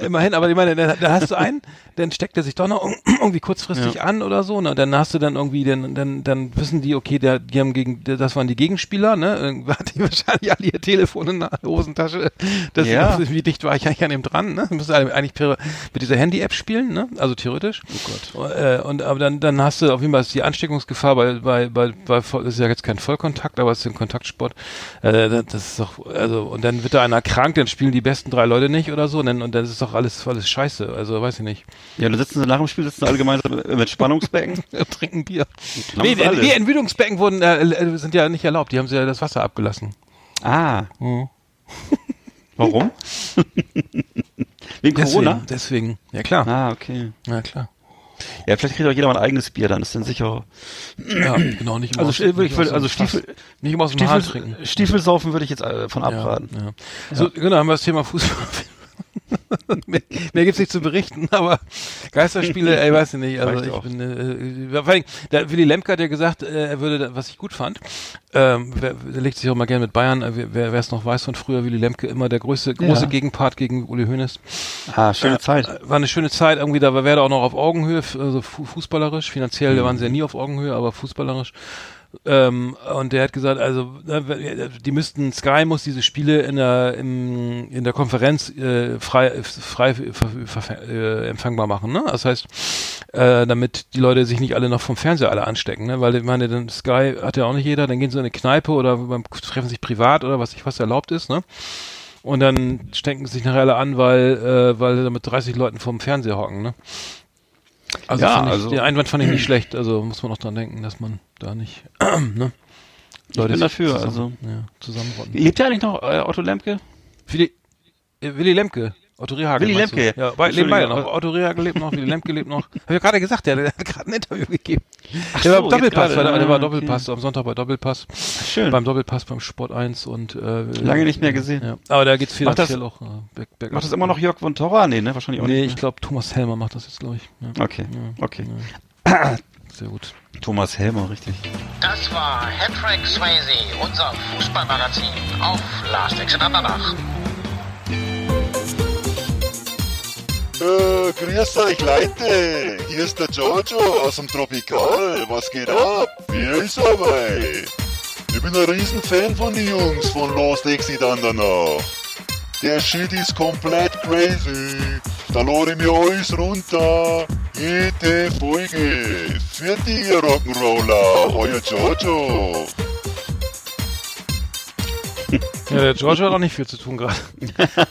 immerhin, aber ich meine, da, hast du einen, dann steckt er sich doch noch irgendwie kurzfristig ja. an oder so, ne? Dann hast du dann irgendwie, dann, dann, dann wissen die, okay, der, die haben gegen, das waren die Gegenspieler, ne? Irgendwann hat die wahrscheinlich alle ihr Telefon in der Hosentasche. Das, ja. wie dicht war ich eigentlich an dem dran, ne? Müssen eigentlich mit dieser Handy-App spielen, ne? Also theoretisch. Oh Gott. Äh, und aber dann, dann hast du auf jeden Fall die Ansteckungsgefahr bei, bei, bei, bei das ist ja jetzt kein Vollkontakt, aber es ist ein Kontaktsport. Äh, das ist doch, also, und dann wird da einer krank, dann spielen die besten drei Leute nicht oder so, und dann, und dann ist doch alles, alles scheiße. Also, weiß ich nicht.
Ja, dann sitzen sie nach dem Spiel, sitzen alle gemeinsam mit Spannungsbecken.
trinken Bier. Nee, die Entwicklungsbecken wurden, äh, äh, sind ja nicht erlaubt, die haben sie ja das Wasser abgelassen.
Ah. Mhm. Warum? Wegen Corona?
Deswegen, deswegen, ja klar.
Ah, okay.
Ja, klar.
Ja, vielleicht kriegt auch jeder mal ein eigenes Bier, dann ist dann sicher.
Ja, genau, nicht
immer Also, aus, nicht würde, also Stiefel,
nicht immer aus dem Stiefel, Haar trinken.
Stiefelsaufen würde ich jetzt äh, von abraten.
Ja, ja. So, genau, haben wir das Thema Fußball. Mehr, mehr gibt's nicht zu berichten, aber Geisterspiele, ey, weiß ich nicht. Also ich bin, äh, vor allem, der Willy Lemke hat ja gesagt, äh, er würde, was ich gut fand, ähm, wer, der legt sich auch mal gerne mit Bayern, äh, wer es noch weiß von früher, Willy Lemke immer der größte, große ja. Gegenpart gegen Uli Hoeneß.
Ah, schöne äh, Zeit.
War eine schöne Zeit, irgendwie, da war er auch noch auf Augenhöhe, also fußballerisch, finanziell mhm. waren sie ja nie auf Augenhöhe, aber fußballerisch. Ähm, und der hat gesagt, also ne, die müssten, Sky muss diese Spiele in der im, in der Konferenz äh, frei frei äh, empfangbar machen. Ne? Das heißt, äh, damit die Leute sich nicht alle noch vom Fernseher alle anstecken, ne? weil ich meine, dann Sky hat ja auch nicht jeder, dann gehen sie in eine Kneipe oder treffen sich privat oder was ich was erlaubt ist, ne? Und dann stecken sie sich nachher alle an, weil äh, weil sie mit 30 Leuten vom Fernseher hocken, ne? Also, ja, also den Einwand fand ich nicht schlecht. Also muss man auch dran denken, dass man da nicht. ne?
Leute ich bin dafür. Zusammen, also
ja, zusammenrotten.
Lebt ja eigentlich noch äh, Otto Lemke?
Willi, äh, Willi Lemke. Otto Rehagel.
Willi Lemke.
Du? Ja, bei, leben beide noch. Otto Rehagel lebt noch, Willi Lemke lebt noch. Hab ich ja gerade gesagt, der, der hat gerade ein Interview gegeben. Ach der so, war Doppelpass, grade, der, der war Doppelpass, okay. am Sonntag bei Doppelpass.
Schön.
Beim Doppelpass beim Sport 1 und äh,
lange nicht mehr gesehen.
Ja. Aber da geht's finanziell
macht
das, auch
äh, back, back Macht das immer noch Jörg von Torra? Nee, ne, wahrscheinlich auch
nee,
nicht.
Nee, ich glaube Thomas Helmer macht das jetzt, glaube ich.
Ja. Okay. Ja. Okay.
Sehr gut.
Thomas Helmer, richtig.
Das war Hattrick Swayze, unser Fußballmagazin auf Last Exit Andernach.
Äh, grüß euch Leute, hier ist der Giorgio aus dem Tropikal. Was geht ab? Wie ist dabei? Ich bin ein Riesenfan von den Jungs von Lost Exit Andernach. Der Shit ist komplett crazy. Da lade mir alles runter. Jede Folge. Für die Rock'n'Roller. Euer Giorgio.
Ja, der George hat auch nicht viel zu tun gerade.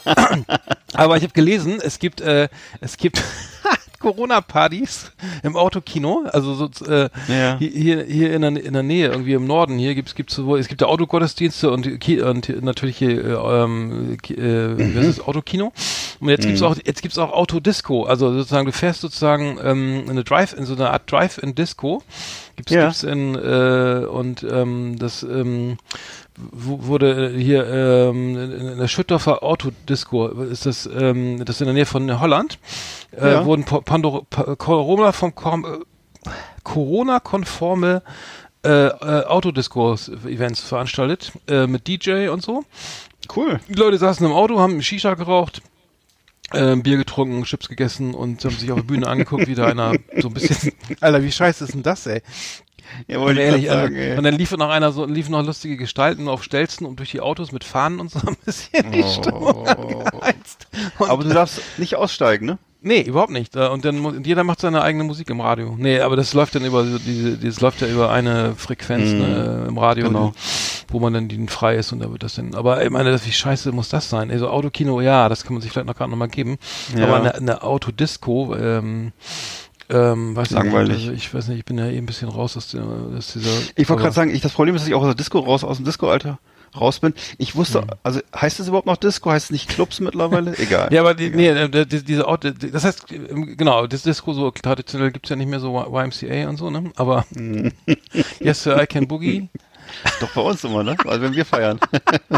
Aber ich habe gelesen, es gibt, äh, es gibt Corona-Partys im Autokino, also so, äh, ja. hier, hier in der, in der Nähe, irgendwie im Norden, hier gibt's, gibt's sowohl, es gibt ja Autogottesdienste und, und natürlich hier, äh, ähm, äh, mhm. was ist Autokino? Und jetzt gibt's mhm. auch, jetzt gibt's auch Autodisco, also sozusagen, du fährst sozusagen ähm, in eine Drive, in so eine Art Drive-in-Disco, gibt's, ja. gibt's in, äh, und ähm, das, ähm, wurde hier ähm, in der Schüttorfer Autodisco, ist das, ähm, das ist in der Nähe von Holland, äh, ja. wurden Pandora, Corona vom Corona-konforme äh, äh, Autodisco-Events veranstaltet, äh, mit DJ und so.
Cool.
Die Leute saßen im Auto, haben Shisha geraucht, äh, Bier getrunken, Chips gegessen und haben sich auf der Bühne angeguckt, wie da einer so ein bisschen, Alter, wie scheiße ist denn das, ey? Ja, wollte ehrlich sagen, also, Und dann lief noch einer so, liefen noch lustige Gestalten auf Stelzen und durch die Autos mit Fahnen und so ein bisschen die oh. Stimmung
Aber du darfst nicht aussteigen, ne?
Nee, überhaupt nicht. Äh, und dann und jeder macht seine eigene Musik im Radio. Nee, aber das läuft dann über diese, das läuft ja über eine Frequenz mm, ne, im Radio, genau. wo man dann die frei ist und da wird das dann. Aber ich meine, wie scheiße muss das sein? Also Autokino, ja, das kann man sich vielleicht noch gerade noch mal geben. Ja. Aber eine, eine Autodisco, ähm, ähm, weiß
Langweilig.
Nicht, also ich weiß nicht, ich bin ja eh ein bisschen raus aus, der, aus dieser.
Ich wollte gerade sagen, ich, das Problem ist, dass ich auch aus der Disco raus, aus dem Disco-Alter raus bin. Ich wusste, mhm. also heißt das überhaupt noch Disco? Heißt es nicht Clubs mittlerweile? Egal.
ja, aber die, Egal. nee, die, diese Ort, das heißt, genau, das Disco so traditionell gibt's ja nicht mehr so YMCA und so, ne? Aber mhm. Yes Sir, I Can Boogie.
Doch bei uns immer, ne? Also wenn wir feiern.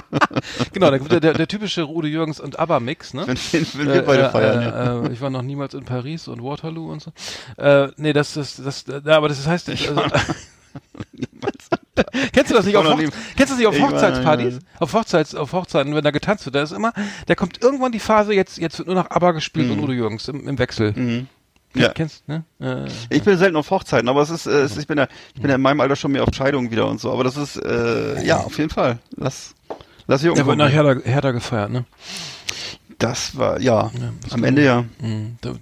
genau, der, der, der typische Rude Jürgens und ABBA-Mix, ne?
Wenn, wenn wir beide äh, feiern,
äh, ja. Äh, ich war noch niemals in Paris und Waterloo und so. Äh, nee, das, das, das, das aber das heißt, ich also, kennst du das nicht auf, Hoch kennst du das nicht auf Hochzeitspartys? Auf Hochzeits, auf Hochzeiten, wenn da getanzt wird, da ist immer, da kommt irgendwann die Phase, jetzt, jetzt wird nur noch ABBA gespielt und Udo Jürgens im, im Wechsel.
Mhm. Ja.
Kennst, ne? Äh,
Ich bin selten auf Hochzeiten, aber es ist, äh, es, ich bin ja, ich bin ja in meinem Alter schon mehr auf Scheidungen wieder und so. Aber das ist, äh, ja, auf jeden Fall. Lass, lass ich
der wird
irgendwo.
nachher da, Hertha gefeiert, ne?
Das war, ja,
das
am Ende ja.
Da,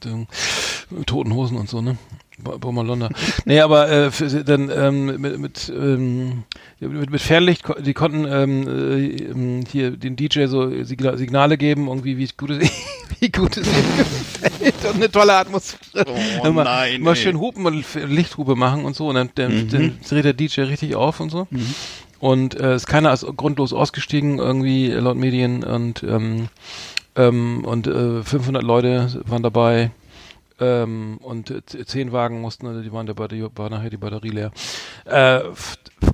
toten Hosen und so, ne? Bommerlonder. nee, aber äh, für, dann ähm, mit mit, ähm, mit mit Fernlicht, die konnten ähm, äh, ähm, hier den DJ so Signale geben, irgendwie wie gut es wie gut es ihm gefällt und eine tolle Atmosphäre.
Oh
immer,
nein,
immer
ey.
schön Hupen und Lichthupe machen und so und dann, dann,
Mhm.
dann dreht der DJ richtig auf und so. Und äh, ist keiner ist grundlos ausgestiegen irgendwie laut Medien und ähm, ähm, und äh, 500 Leute waren dabei ähm, und zehn Wagen mussten, also die waren der Batterie, war nachher die Batterie leer. Äh,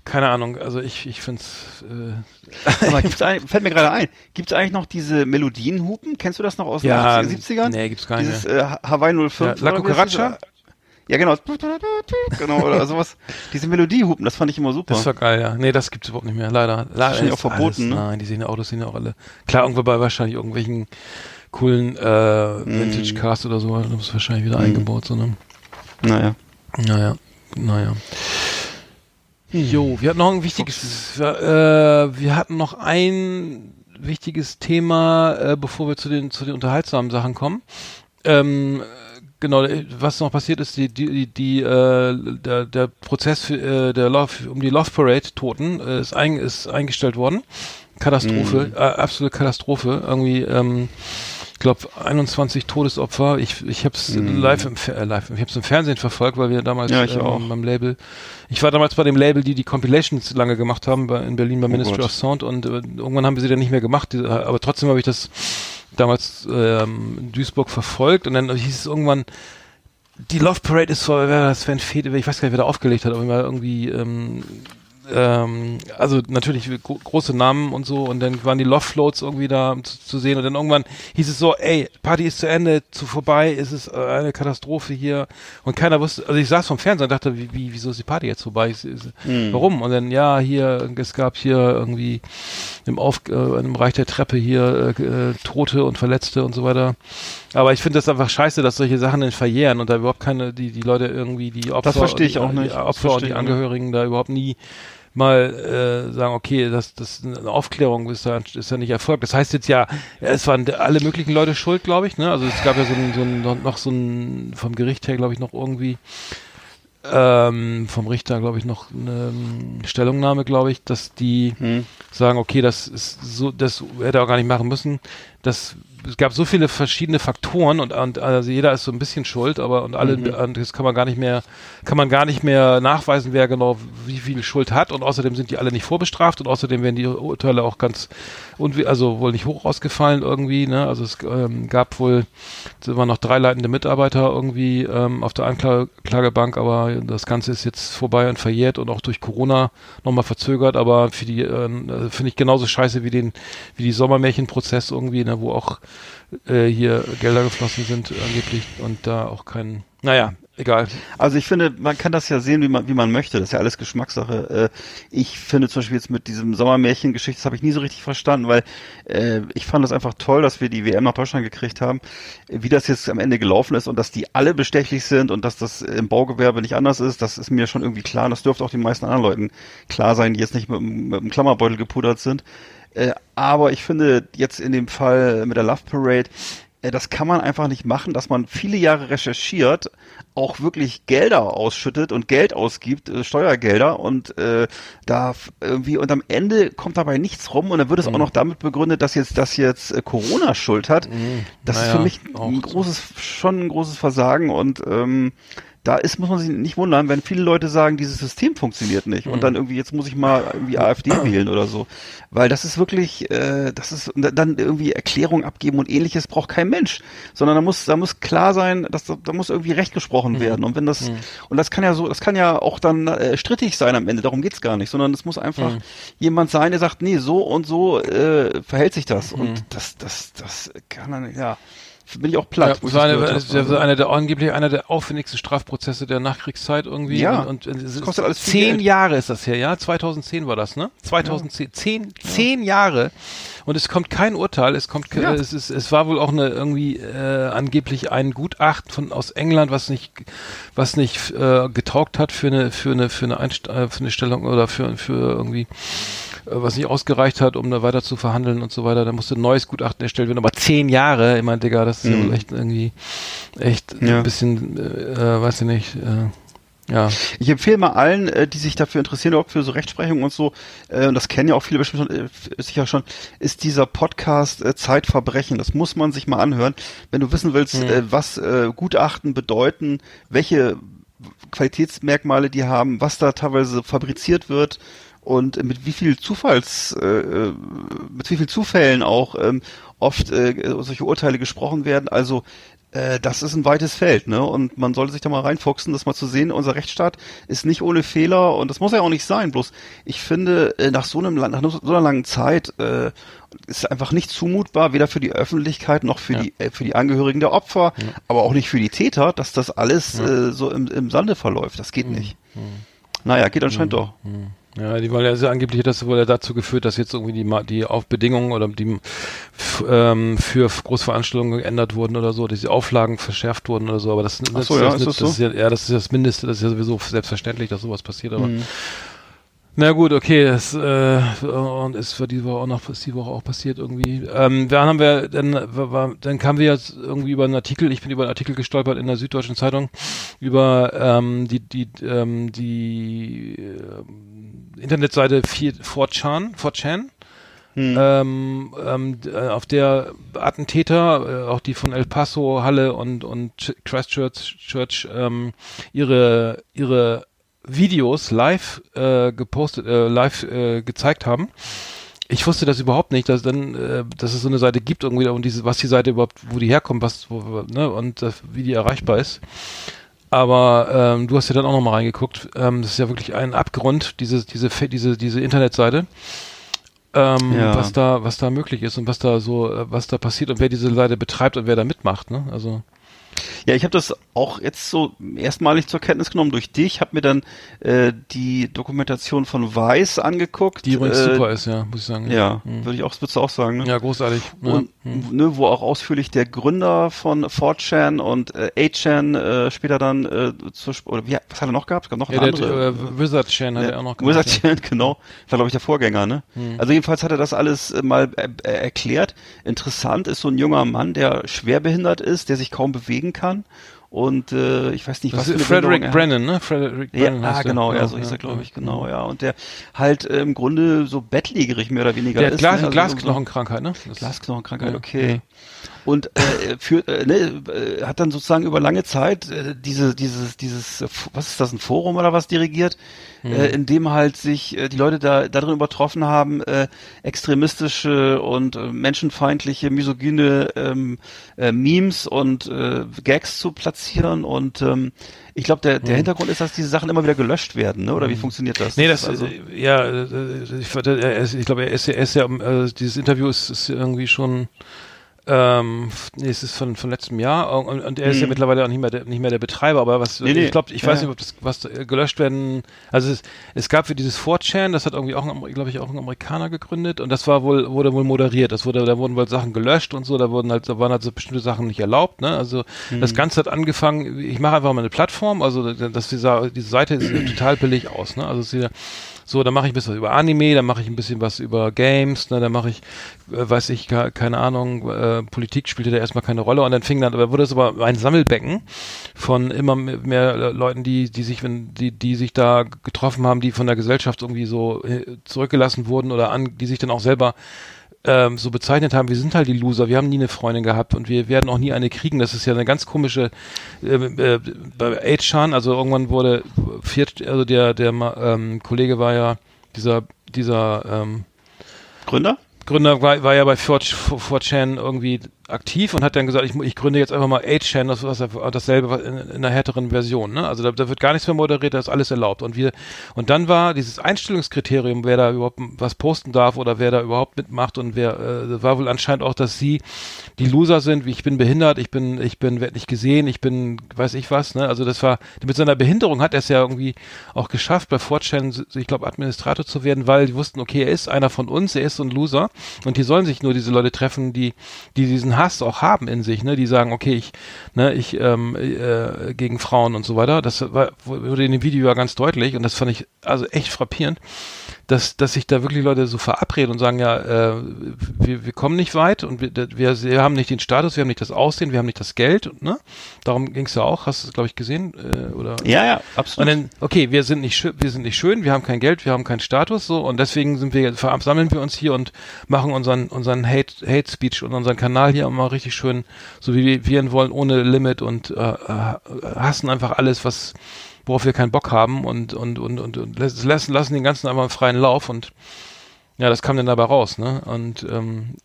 keine Ahnung, also ich ich find's äh,
Aber gibt's ein, fällt mir gerade ein, gibt's eigentlich noch diese Melodienhupen? Kennst du das noch aus den
Ja,
80er, 70ern?
nee, gibt's gar nicht
Dieses äh, Ha- Hawaii 05.
Ja, La Cucaracha?
Ja, genau. genau, oder sowas. Diese Melodiehupen, das fand ich immer super.
das war geil, ja. Nee, das gibt's überhaupt nicht mehr, leider. leider ist
auch verboten,
alles,
ne?
Nein, die sehen Autos sehen ja auch alle. Klar, irgendwo bei wahrscheinlich irgendwelchen coolen äh, Vintage Cars oder so, das ist wahrscheinlich wieder
Mhm.
eingebaut, so ne.
naja.
Naja, naja. Jo, wir hatten noch ein wichtiges, äh, wir hatten noch ein wichtiges Thema, äh, bevor wir zu den, zu den unterhaltsamen Sachen kommen. Ähm, genau, was noch passiert ist, die, die, die, die äh, der, der Prozess für, äh, der Love, um die Love Parade Toten äh, ist, ein, ist eingestellt worden. Katastrophe, äh, absolute Katastrophe. Irgendwie, ähm, ich glaube 21 Todesopfer. Ich ich habe es live im äh, live, ich habe im Fernsehen verfolgt, weil wir damals
Ja,
ähm, beim Label. Ich war damals bei dem Label, die die Compilations lange gemacht haben bei, in Berlin bei Ministry
Oh Gott.
of Sound und äh, irgendwann haben wir sie dann nicht mehr gemacht. Die, aber trotzdem habe ich das damals ähm, in Duisburg verfolgt und dann hieß es irgendwann die Love Parade ist vor, wer das Sven Fede, ich weiß gar nicht, wer da aufgelegt hat, aber irgendwie, ähm, ähm, also natürlich gro große Namen und so und dann waren die Love Floats irgendwie da zu, zu sehen und dann irgendwann hieß es so, ey, Party ist zu Ende, zu vorbei, ist es äh, eine Katastrophe hier und keiner wusste, also ich saß vom Fernseher und dachte, wie, wie wieso ist die Party jetzt vorbei? Ist, ist, Warum? Und dann, ja, hier, es gab hier irgendwie im, Auf, äh, im Bereich der Treppe hier äh, äh, Tote und Verletzte und so weiter. Aber ich finde das einfach scheiße, dass solche Sachen dann verjähren und da überhaupt keine, die, die Leute irgendwie, die Opfer,
verstehe ich
die,
auch nicht.
die
Das
Opfer
verstehe
und die
ich
Angehörigen da überhaupt nie mal äh, sagen, okay, das, das eine Aufklärung ist da, ist ja nicht erfolgt. Das heißt jetzt ja, ja, es waren alle möglichen Leute schuld, glaube ich. Ne? Also es gab ja so ein, so ein noch so ein vom Gericht her, glaube ich, noch irgendwie ähm, vom Richter, glaube ich, noch eine ähm, Stellungnahme, glaube ich, dass die
Hm.
sagen, okay, das ist so, das hätte er auch gar nicht machen müssen. Das es gab so viele verschiedene Faktoren und, und also jeder ist so ein bisschen schuld, aber und alle
Mhm.
und das kann man gar nicht mehr kann man gar nicht mehr nachweisen, wer genau wie viel Schuld hat und außerdem sind die alle nicht vorbestraft und außerdem werden die Urteile auch ganz und also wohl nicht hoch ausgefallen irgendwie, ne? Also es ähm, gab wohl es waren noch drei leitende Mitarbeiter irgendwie ähm, auf der Anklagebank, aber das Ganze ist jetzt vorbei und verjährt und auch durch Corona nochmal verzögert, aber für die äh, finde ich genauso scheiße wie den wie die Sommermärchenprozess irgendwie, ne, wo auch äh, hier Gelder geflossen sind angeblich und da auch kein, naja, egal.
Also ich finde, man kann das ja sehen, wie man, wie man möchte. Das ist ja alles Geschmackssache. Äh, ich finde zum Beispiel jetzt mit diesem Sommermärchen-Geschichte, das habe ich nie so richtig verstanden, weil äh, ich fand es einfach toll, dass wir die WM nach Deutschland gekriegt haben, wie das jetzt am Ende gelaufen ist und dass die alle bestechlich sind und dass das im Baugewerbe nicht anders ist, das ist mir schon irgendwie klar. Das dürfte auch den meisten anderen Leuten klar sein, die jetzt nicht mit, mit dem Klammerbeutel gepudert sind. Äh, aber ich finde jetzt in dem Fall mit der Love Parade, das kann man einfach nicht machen, dass man viele Jahre recherchiert, auch wirklich Gelder ausschüttet und Geld ausgibt, äh, Steuergelder und äh, da irgendwie und am Ende kommt dabei nichts rum und dann wird es
Mhm.
auch noch damit begründet, dass jetzt das jetzt äh, Corona Schuld hat. Das ist
Naja,
für mich ein großes, schon ein großes Versagen und ähm, da ist, muss man sich nicht wundern, wenn viele Leute sagen, dieses System funktioniert nicht
Mhm.
und dann irgendwie, jetzt muss ich mal irgendwie AfD wählen oder so. Weil das ist wirklich, äh, das ist, dann irgendwie Erklärung abgeben und ähnliches braucht kein Mensch. Sondern da muss, da muss klar sein, dass da, da muss irgendwie Recht gesprochen
Mhm.
werden. Und wenn das, und das kann ja so, das kann ja auch dann äh, strittig sein am Ende, darum geht's gar nicht, sondern es muss einfach
Mhm.
jemand sein, der sagt, nee, so und so äh, verhält sich das.
Mhm.
Und das, das, das kann dann, ja. Bin ich auch platt.
Ja, das war, eine, das war einer der angeblich einer der aufwendigsten Strafprozesse der Nachkriegszeit irgendwie.
Ja,
und, und
das kostet alles
zehn. Jahre ist das her, ja. 2010 war das, ne? 2010, zehn, zehn Jahre. Und es kommt kein Urteil. Es kommt,
Ja.
es ist, es war wohl auch eine irgendwie äh, angeblich ein Gutachten von aus England, was nicht, was nicht äh, getaugt hat für eine für eine für eine Einst äh, für eine Stellung oder für für irgendwie äh, was nicht ausgereicht hat, um da weiter zu verhandeln und so weiter. Da musste ein neues Gutachten erstellt werden, aber zehn Jahre, ich meine, Digga, das ist ja wohl echt irgendwie, echt
Mhm. Ja.
ein bisschen, äh, äh, weiß ich nicht, äh, ja.
Ich empfehle mal allen, äh, die sich dafür interessieren, auch für so Rechtsprechung und so, äh, und das kennen ja auch viele bestimmt schon, äh, sicher schon, ist dieser Podcast äh, Zeitverbrechen. Das muss man sich mal anhören. Wenn du wissen willst,
Mhm.
äh, was äh, Gutachten bedeuten, welche Qualitätsmerkmale die haben, was da teilweise fabriziert wird und mit wie viel Zufalls, äh, äh, mit wie viel Zufällen auch ähm, oft äh, solche Urteile gesprochen werden. Also äh, das ist ein weites Feld, ne? Und man sollte sich da mal reinfuchsen, das mal zu sehen. Unser Rechtsstaat ist nicht ohne Fehler und das muss ja auch nicht sein. Bloß ich finde, äh, nach so einem nach so einer langen Zeit äh, ist einfach nicht zumutbar, weder für die Öffentlichkeit noch für
Ja.
die äh, für die Angehörigen der Opfer, aber auch nicht für die Täter, dass das alles äh, so im, im Sande verläuft. Das geht nicht. Naja, geht anscheinend doch.
Ja, die wollen ja also angeblich das wohl ja dazu geführt, dass jetzt irgendwie die die Aufbedingungen oder die ähm, für Großveranstaltungen geändert wurden oder so, dass die Auflagen verschärft wurden oder so, aber das, das,
so, ja,
das,
ist
das,
das
ist ja, ja, das ist das Mindeste, das ist ja sowieso selbstverständlich, dass sowas passiert, aber
Mhm.
Na gut, okay, das äh, und ist für die Woche auch noch ist die Woche auch passiert irgendwie. Ähm, dann haben wir dann war, dann kamen wir jetzt irgendwie über einen Artikel, ich bin über einen Artikel gestolpert in der Süddeutschen Zeitung über ähm, die die ähm, die ähm, Internetseite 4 4chan 4chan ähm, ähm, d- äh, auf der Attentäter, äh, auch die von El Paso, Halle und und Ch- Christchurch Church, ähm, ihre ihre Videos live äh, gepostet, äh, live äh, gezeigt haben. Ich wusste das überhaupt nicht, dass dann, äh, dass es so eine Seite gibt irgendwie und diese, was die Seite überhaupt, wo die herkommt, was, wo, ne, und äh, wie die erreichbar ist. Aber ähm, du hast ja dann auch noch mal reingeguckt. Ähm, das ist ja wirklich ein Abgrund, diese, diese, diese, diese Internetseite. Ähm,
Ja.
was da, was da möglich ist und was da so, äh, was da passiert und wer diese Seite betreibt und wer da mitmacht, ne? Also
Ja, ich habe das auch jetzt so erstmalig zur Kenntnis genommen durch dich. Habe mir dann äh, die Dokumentation von Weiß angeguckt.
die übrigens
äh,
super ist, ja, muss ich sagen.
Ja,
Mhm.
würde ich auch, würdest du auch sagen. Ne?
Ja, großartig. Ja.
Und ne, wo auch ausführlich der Gründer von 4chan und äh, 8chan äh, später dann äh, zur Sp oder wie, was hat er noch gehabt? Es gab noch
Ja,
eine
der
andere.
äh, Wizard Chan hat
Ja,
er auch noch gemacht.
Wizard Chan, genau. War, glaube ich, der Vorgänger, ne? Also jedenfalls hat er das alles äh, mal äh, äh, erklärt. Interessant ist so ein junger Mann, der schwerbehindert ist, der sich kaum bewegen kann. Und äh, ich weiß nicht,
Das
was
ist Frederick
er.
Brennan, ne? Frederick
Ja,
Brennan
ah,
heißt er.
genau, ja, so
ja,
hieß er, glaube
ja.
ich, genau, ja. Und der halt äh, im Grunde so bettlägerig mehr oder weniger
Der
ist.
Glas,
ne? Also so-
Glasknochenkrankheit, ne? Das-
Glasknochenkrankheit,
Ja,
okay. Und äh, für, äh, ne, äh, hat dann sozusagen über lange Zeit äh, diese, dieses, dieses, äh, was ist das, ein Forum oder was dirigiert,
Hm.
äh, in dem halt sich äh, die Leute da darin übertroffen haben, äh, extremistische und äh, menschenfeindliche, misogyne ähm, äh, Memes und äh, Gags zu platzieren. Und ähm, ich glaube, der,
Hm.
der Hintergrund ist, dass diese Sachen immer wieder gelöscht werden, ne? Oder wie funktioniert das?
Nee, das,
also,
äh, ja, äh, ich, ich glaube, er ist, ja- er ist ja, äh, dieses Interview ist, ist irgendwie schon, ähm, nee, es ist von, von letztem Jahr. Und, und er ist ja mittlerweile auch nicht mehr der, nicht mehr der Betreiber, aber was.
Nee, nee.
ich glaube, ich
Ja,
weiß nicht, ob das, was äh, gelöscht werden, also es, es gab für dieses 4chan, das hat irgendwie auch, glaube ich, auch ein Amerikaner gegründet. Und das war wohl, wurde wohl moderiert, das wurde, da wurden wohl Sachen gelöscht und so, da wurden halt, da waren halt so bestimmte Sachen nicht erlaubt, ne, also
Mhm.
das Ganze hat angefangen, ich mache einfach mal eine Plattform, also dass dieser, diese Seite sieht total billig aus, ne, also ja, so, dann mache ich ein bisschen was über Anime, dann mache ich ein bisschen was über Games, ne, dann mache ich, äh, weiß ich, ke- keine Ahnung, äh, Politik spielte da erstmal keine Rolle und dann fing dann, aber wurde es aber ein Sammelbecken von immer mehr, mehr Leuten, die, die sich, wenn, die, die sich da getroffen haben, die von der Gesellschaft irgendwie so äh, zurückgelassen wurden oder an, die sich dann auch selber ähm, so bezeichnet haben, wir sind halt die Loser, wir haben nie eine Freundin gehabt und wir werden auch nie eine kriegen. Das ist ja eine ganz komische äh, äh, bei H-Chan, also irgendwann wurde viert, also der der ähm, Kollege war ja dieser dieser ähm,
Gründer?
Gründer war, war ja bei 4chan irgendwie aktiv und hat dann gesagt, ich, ich gründe jetzt einfach mal 8chan, das ist dasselbe in, in einer härteren Version. Ne? Also da, da wird gar nichts mehr moderiert, da ist alles erlaubt. Und wir und dann war dieses Einstellungskriterium, wer da überhaupt was posten darf oder wer da überhaupt mitmacht und wer äh, war wohl anscheinend auch, dass sie die Loser sind, wie ich bin behindert, ich bin ich bin werd nicht gesehen, ich bin weiß ich was. Ne? Also das war mit seiner Behinderung hat er es ja irgendwie auch geschafft, bei 4chan, ich glaube Administrator zu werden, weil die wussten, okay, er ist einer von uns, er ist so ein Loser und die sollen sich nur diese Leute treffen, die, die diesen Hass auch haben in sich, ne? Die sagen, okay, ich, ne, ich ähm, äh, gegen Frauen und so weiter. Das war, wurde in dem Video ja ganz deutlich und das fand ich also echt frappierend dass, dass sich da wirklich Leute so verabreden und sagen, ja, äh, wir, wir kommen nicht weit und wir, wir, wir haben nicht den Status, wir haben nicht das Aussehen, wir haben nicht das Geld, ne? Darum ging es ja auch, hast du es, glaube ich, gesehen? Äh, oder?
Ja, ja, absolut.
Und dann, okay, wir sind nicht wir sind nicht schön, wir haben kein Geld, wir haben keinen Status, so, und deswegen sind wir, sammeln wir uns hier und machen unseren, unseren Hate, Hate Speech und unseren Kanal hier immer richtig schön, so wie wir ihn wollen, ohne Limit und äh, äh hassen einfach alles, was worauf wir keinen Bock haben und, und, und, und, und lassen, lassen den ganzen einfach freien Lauf und ja, das kam dann dabei raus, ne? Und ähm,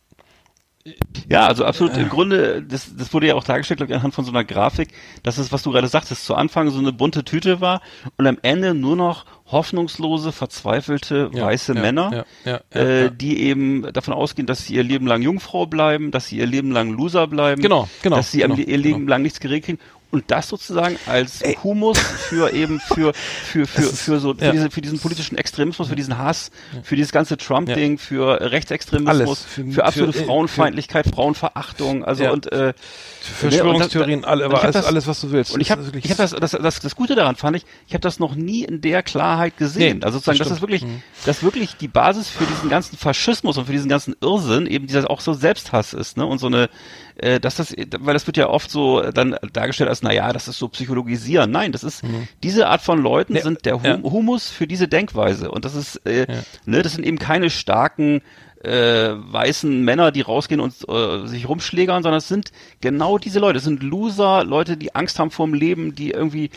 ja, also absolut. Im Grunde, das, das wurde ja auch dargestellt, glaube ich, anhand von so einer Grafik, dass es, was du gerade sagtest, zu Anfang so eine bunte Tüte war und am Ende nur noch hoffnungslose, verzweifelte ja, weiße
ja,
Männer, ja, äh, die eben davon ausgehen, dass sie ihr Leben lang Jungfrau bleiben, dass sie ihr Leben lang Loser bleiben,
genau, genau,
dass sie
genau,
ihr Leben genau. lang nichts geregelt kriegen und das sozusagen als Ey. Humus für eben für für für für so für, ja. diese, für diesen politischen Extremismus, für diesen Hass, für dieses ganze Trump-Ding, für Rechtsextremismus, für, für, absolute für, Frauenfeindlichkeit, Frauenverachtung, also und äh,
Verschwörungstheorien, alle, aber alles,
das,
alles, was du willst.
Und ich habe ich habe das, das das das Gute daran fand ich, ich habe das noch nie in der Klarheit gesehen. Nee, also sozusagen, das, das ist wirklich, mhm. dass wirklich die Basis für diesen ganzen Faschismus und für diesen ganzen Irrsinn eben dieser auch so Selbsthass ist, ne? Und so eine äh, dass das, weil das wird ja oft so dann dargestellt als, naja, das ist so psychologisieren. Nein, das ist, mhm. diese Art von Leuten ja, sind der hum ja. Humus für diese Denkweise. Und das ist, äh, ja. ne, das sind eben keine starken, äh, weißen Männer, die rausgehen und äh, sich rumschlägern, sondern es sind genau diese Leute. Es sind Loser, Leute, die Angst haben vor dem Leben, die irgendwie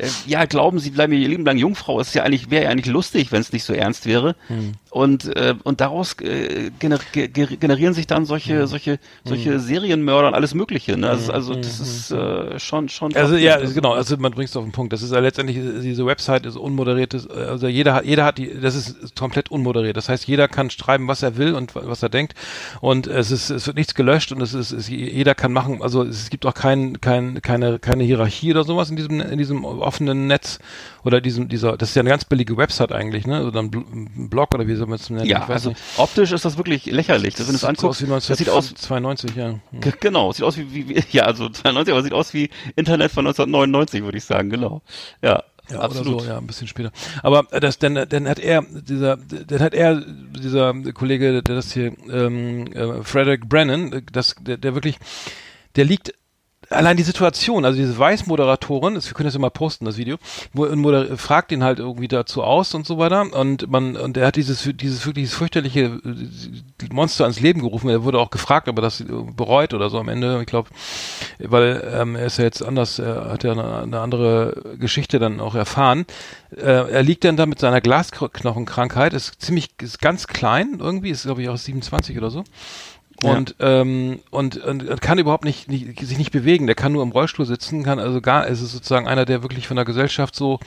äh, ja glauben, sie bleiben ihr Leben lang Jungfrau. Ist ja eigentlich wäre ja eigentlich lustig, wenn es nicht so ernst wäre. Hm. Und äh, und daraus äh, gener generieren sich dann solche hm. solche solche hm. Serienmörder und alles Mögliche. Ne? Also, also das hm, ist hm, hm. äh, schon schon.
Also ja, genau. Also man bringt es auf den Punkt. Das ist ja letztendlich diese Website ist unmoderiert. Also jeder hat jeder hat die. Das ist komplett unmoderiert. Das heißt, jeder kann schreiben, was er will und was er denkt. Und es ist es wird nichts gelöscht und es ist, es, jeder kann machen. Also es gibt auch kein kein keine keine Hierarchie oder sowas in diesem in diesem offenen Netz oder diesem, dieser, das ist ja eine ganz billige Website eigentlich, ne? Oder ein Blog oder wie soll man es nennen?
Ja, also nicht. optisch ist das wirklich lächerlich. Das, wenn du es anguckst,
das sieht aus wie 92, ja.
Genau, sieht aus wie, wie, ja, also 92, aber sieht aus wie Internet von 1999, würde ich sagen, genau. Ja.
Ja, Absolut. So, ja, ein bisschen später. Aber das, dann, dann hat er, dieser, dann hat er, dieser Kollege, der das hier, ähm, äh, Frederick Brennan, das, der, der wirklich, der liegt allein die Situation, also diese Weiß-Moderatorin, wir können das mal posten, das Video, fragt ihn halt irgendwie dazu aus und so weiter und man, und er hat dieses, dieses wirklich fürchterliche äh, Monster ans Leben gerufen, er wurde auch gefragt, ob er das bereut oder so am Ende, ich glaube, weil ähm, er ist ja jetzt anders, er hat ja eine, eine andere Geschichte dann auch erfahren. Äh, er liegt dann da mit seiner Glasknochenkrankheit, ist ziemlich, ist ganz klein irgendwie, ist glaube ich auch 27 oder so und, ja. ähm, und, und kann überhaupt nicht, nicht, sich nicht bewegen. Der kann nur im Rollstuhl sitzen, kann also gar, es ist sozusagen einer, der wirklich von der Gesellschaft so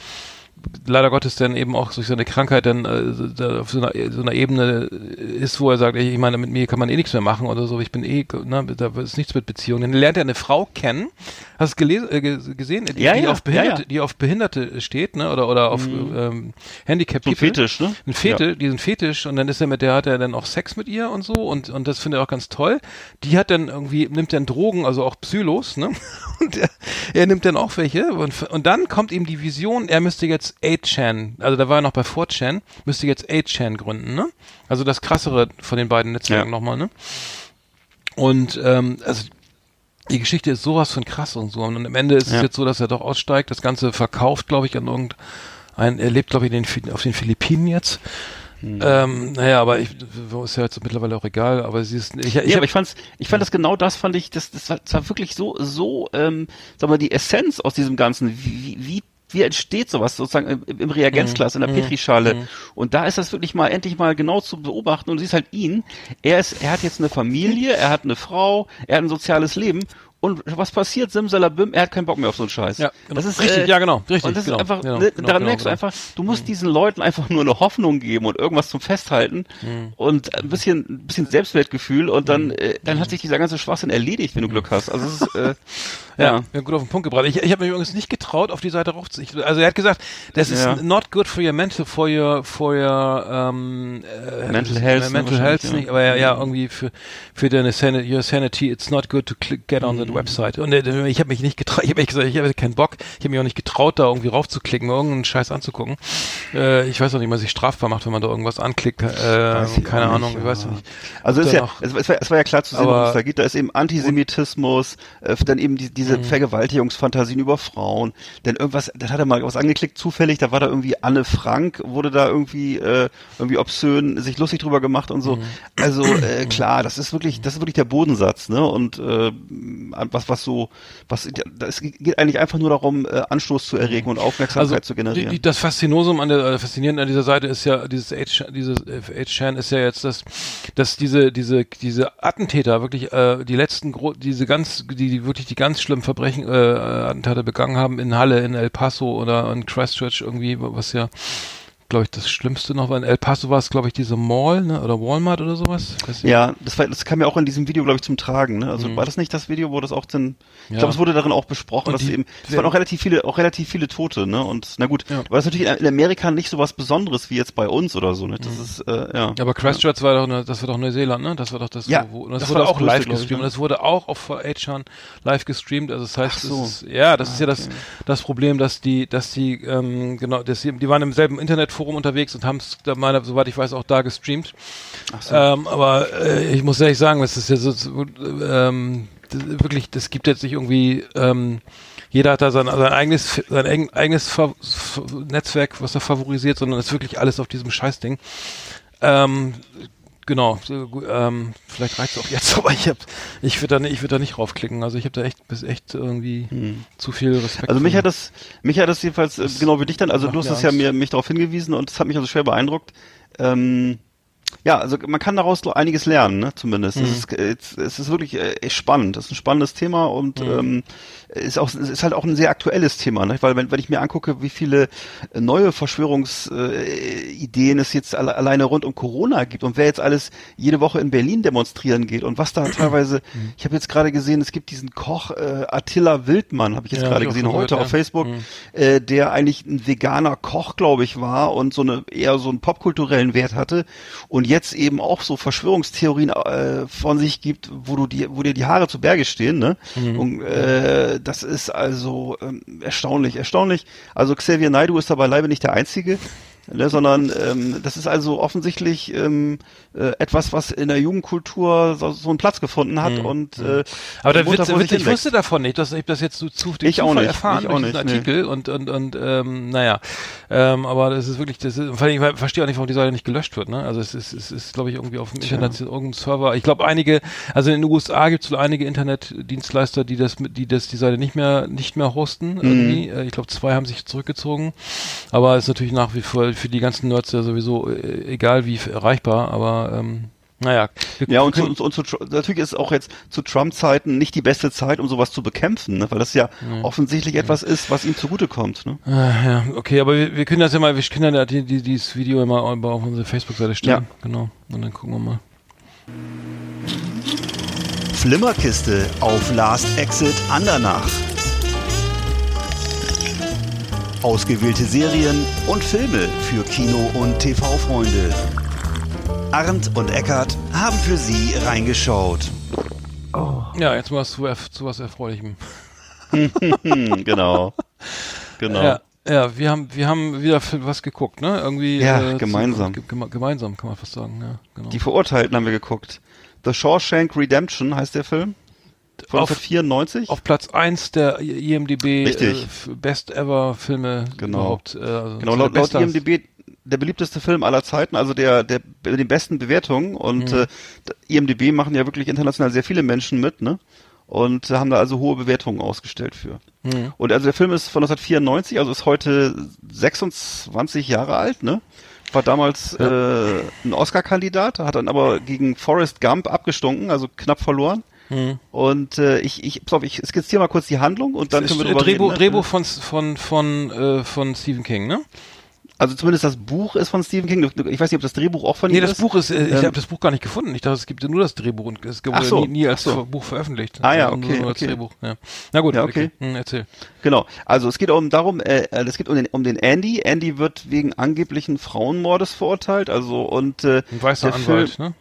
leider Gottes dann eben auch durch seine Krankheit dann äh, auf so einer, so einer Ebene ist, wo er sagt, ich meine, mit mir kann man eh nichts mehr machen oder so, ich bin eh, ne, da ist nichts mit Beziehungen. Dann lernt er eine Frau kennen, hast du gelesen, äh, gesehen, die,
ja,
die
ja,
auf Behinderte,
ja,
die auf Behinderte steht, ne, oder oder auf mhm. ähm, Handicap
so ein Fetisch, ne?
Ein Fetisch, diesen Fetisch und dann ist er mit der hat er dann auch Sex mit ihr und so und und das findet er auch ganz toll. Die hat dann irgendwie nimmt dann Drogen, also auch Psylos, ne? Und er, er nimmt dann auch welche und und dann kommt ihm die Vision, er müsste jetzt 8chan, also da war er noch bei 4chan, müsste jetzt 8chan gründen, ne? Also das krassere von den beiden Netzwerken ja. nochmal, ne? Und ähm, also die Geschichte ist sowas von krass und so. Und am Ende ist ja. es jetzt so, dass er doch aussteigt, das Ganze verkauft, glaube ich, an irgendein, er lebt, glaube ich, den, auf den Philippinen jetzt. Hm. Ähm, naja, aber ich, ist ja jetzt mittlerweile auch egal, aber sie ist,
ich, ich, ja, aber ich fand's, ich fand das genau das, fand ich, das, das war, das war wirklich so, so, ähm, sag mal, die Essenz aus diesem Ganzen, wie, wie wie entsteht sowas sozusagen im, im Reagenzglas, in der
Mhm.
Petrischale. Und da ist das wirklich mal endlich mal genau zu beobachten. Und du siehst halt ihn. Er ist, er hat jetzt eine Familie, er hat eine Frau, er hat ein soziales Leben. Und was passiert? Simsalabim, er hat keinen Bock mehr auf so einen Scheiß.
Ja, genau.
Das ist
Richtig,
äh,
ja, genau, richtig,
Und das
genau,
ist einfach,
genau,
ne,
genau,
daran
genau,
merkst du
genau.
einfach, du musst diesen Leuten einfach nur eine Hoffnung geben und irgendwas zum Festhalten und ein bisschen, ein bisschen Selbstwertgefühl und dann, äh, dann hat sich dieser ganze Schwachsinn erledigt, wenn du Glück hast. Also es ist, äh,
Ja,
ja.
gut auf den Punkt gebracht. Ich, ich habe mich übrigens nicht getraut, auf die Seite rauf zu. Ich, also er hat gesagt, das ist
Ja.
not good for your mental, for your, for your ähm, äh,
Mental health,
mental health
ja.
nicht, aber ja, ja irgendwie für für deine sanity, your sanity, it's not good to click, get on
Mhm.
website. Und äh, ich habe mich nicht getraut, ich habe gesagt, ich habe keinen Bock, ich habe mich auch nicht getraut, da irgendwie raufzuklicken, irgendeinen Scheiß anzugucken. Äh, ich weiß auch nicht, wie man sich strafbar macht, wenn man da irgendwas anklickt. Äh,
Weiß
keine Ahnung,
nicht,
ich weiß
ja.
nicht.
Also ist ja, es, es, war, es war ja klar zu sehen, worum es da geht. Da ist eben Antisemitismus, äh, dann eben die, diese
Mhm.
Vergewaltigungsfantasien über Frauen. Denn irgendwas, das hat er mal was angeklickt, zufällig, da war da irgendwie Anne Frank, wurde da irgendwie äh, irgendwie obszön, sich lustig drüber gemacht und
Mhm.
so. Also äh, klar, das ist wirklich, das ist wirklich der Bodensatz, ne? Und äh, was was so, was es geht eigentlich einfach nur darum, äh, Anstoß zu erregen und Aufmerksamkeit zu generieren.
Also Die, die, das Faszinosum an der äh, faszinierend an dieser Seite ist ja dieses H dieses H-Chan ist ja jetzt das dass diese diese diese Attentäter wirklich äh, die letzten gro diese ganz die, die wirklich die ganz schlimmen Verbrechen äh, Attentate begangen haben in Halle in El Paso oder in Christchurch irgendwie was ja glaube ich das Schlimmste noch war in El Paso war es glaube ich diese Mall ne oder Walmart oder sowas.
Ja, das, war, das kam ja auch in diesem Video, glaube ich, zum Tragen. Ne? Also war das nicht das Video, wo das auch dann, ich
Mhm. Ja.
glaube, es wurde darin auch besprochen,
Und
dass
die-
eben, es waren auch relativ viele, auch relativ viele Tote, ne? Und na gut,
Ja.
aber das natürlich in, Amerika nicht so was Besonderes wie jetzt bei uns oder so, ne? Das ist, äh, ja.
Aber Christchurch war doch, ne, das war doch Neuseeland, ne? Das war doch das,
Ja,
wo, das,
das
wurde
war
auch live
glaub ich,
gestreamt.
ne?
Und das wurde auch auf Achan live gestreamt. Also das heißt,
so.
es ist, ja, das ist ja das, das Problem, dass die, dass die, ähm, genau, dass die, die waren im selben Internetforum unterwegs und haben es, da meine, soweit ich weiß, auch da gestreamt.
Ach so.
Ähm, aber äh, ich muss ehrlich sagen, das ist ja so, ähm, das, wirklich, das gibt jetzt nicht irgendwie, ähm, jeder hat da sein, sein eigenes, sein eigen- eigenes Fa Netzwerk, was er favorisiert, sondern es ist wirklich alles auf diesem Scheißding. Ähm, genau, ähm, vielleicht reizt auch jetzt, aber ich hab, ich würde da, nicht- ich würde da nicht raufklicken. Also ich habe da echt, bis echt irgendwie zu viel Respekt.
Also mich hat das, mich hat das jedenfalls, äh, genau wie dich dann, also du hast es ja mir, mich darauf hingewiesen und es hat mich also schwer beeindruckt. Ähm, ja, also man kann daraus einiges lernen, ne, zumindest.
Mhm.
Es, ist, es, es ist wirklich äh, spannend. Es ist ein spannendes Thema und
Mhm.
ähm, ist auch ist halt auch ein sehr aktuelles Thema, ne? weil wenn, wenn ich mir angucke, wie viele äh, neue Verschwörungsideen äh, es jetzt alle, alleine rund um Corona gibt und wer jetzt alles jede Woche in Berlin demonstrieren geht und was da teilweise,
Mhm.
ich habe jetzt gerade gesehen, es gibt diesen Koch äh, Attila Wildmann, habe ich jetzt
Ja,
gerade gesehen heute
gehört,
auf
ja.
Facebook,
Mhm.
äh, der eigentlich ein veganer Koch, glaube ich, war und so eine eher so einen popkulturellen Wert hatte und jetzt eben auch so Verschwörungstheorien äh, von sich gibt, wo du die, wo dir die Haare zu Berge stehen, ne?
Mhm.
Und äh, das ist also ähm, erstaunlich, erstaunlich. Also Xavier Naidoo ist da beileibe nicht der Einzige. Ne, sondern ähm, das ist also offensichtlich ähm, äh, etwas, was in der Jugendkultur so, so einen Platz gefunden hat und äh,
Aber der Witz, Witz, ich wusste davon nicht, dass ich das jetzt so zu durch
Ich auch nicht,
erfahren
ich auch nicht, nee.
Artikel und und und ähm, naja, ähm, aber das ist wirklich, das ist, ich verstehe auch nicht, warum die Seite nicht gelöscht wird. Ne? Also es ist, es ist, glaube ich, irgendwie auf dem Internet irgendein Server. Ich glaube, einige, also in den USA gibt es wohl einige Internetdienstleister, die das, die das die Seite nicht mehr nicht mehr hosten. Irgendwie. Äh, Ich glaube, zwei haben sich zurückgezogen, aber es ist natürlich nach wie vor für die ganzen Nerds ja sowieso äh, egal wie erreichbar. Aber ähm, naja,
Ja, und, zu, und, zu, natürlich ist auch jetzt zu Trump-Zeiten nicht die beste Zeit, um sowas zu bekämpfen, ne? weil das ja offensichtlich etwas ist, was ihm zugutekommt. Ne?
Ah, ja, okay, aber wir, wir können das ja mal, wir können ja die, die, dieses Video immer auf unsere Facebook-Seite stellen.
Ja.
Genau. Und dann gucken wir mal.
Flimmerkiste auf Last Exit Andernach. Ausgewählte Serien und Filme für Kino- und TV-Freunde. Arndt und Eckart haben für Sie reingeschaut.
Ja, jetzt mal zu, zu was Erfreulichem.
Genau. Genau.
Ja, ja, wir haben, wir haben wieder für was geguckt, ne? Irgendwie.
Ja,
zu-
gemeinsam.
ge- geme- gemeinsam, kann man fast sagen, ja, genau.
Die Verurteilten haben wir geguckt. The Shawshank Redemption heißt der Film. Von
Auf-
1994.
auf Platz 1 der IMDb
Richtig.
Äh, Best Ever Filme
Genau.
überhaupt. Äh, also
Genau,
zu
laut, laut IMDb der beliebteste Film aller Zeiten, also der, der mit den besten Bewertungen und äh, IMDb machen ja wirklich international sehr viele Menschen mit, ne? und haben da also hohe Bewertungen ausgestellt für. Mhm. Und also der Film ist von 1994, also ist heute 26 Jahre alt, ne? War damals ja. äh, ein Oscar-Kandidat, hat dann aber gegen Forrest Gump abgestunken, also knapp verloren. Mhm. Und äh, ich, ich, pass auf, ich skizziere mal kurz die Handlung und dann können wir drüber
Drehbuch,
reden. Ne?
Drehbuch von, von, von, äh, von Stephen King, ne?
Also zumindest das Buch ist von Stephen King. Ich weiß nicht, ob das Drehbuch auch von nee, ihm
ist.
Nee, das
Buch ist, äh, ich ähm, habe das Buch gar nicht gefunden. Ich dachte, es gibt nur das Drehbuch und es wurde
so,
nie, nie als
so.
Buch veröffentlicht.
Ah ja, okay.
Nur
okay.
Drehbuch. Ja. Na gut,
ja, okay.
okay. Hm, erzähl.
Genau. Also es geht um darum, äh, es geht um den, um den Andy. Andy wird wegen angeblichen Frauenmordes verurteilt. Also und äh,
ein weißer Anwalt, Film, ne?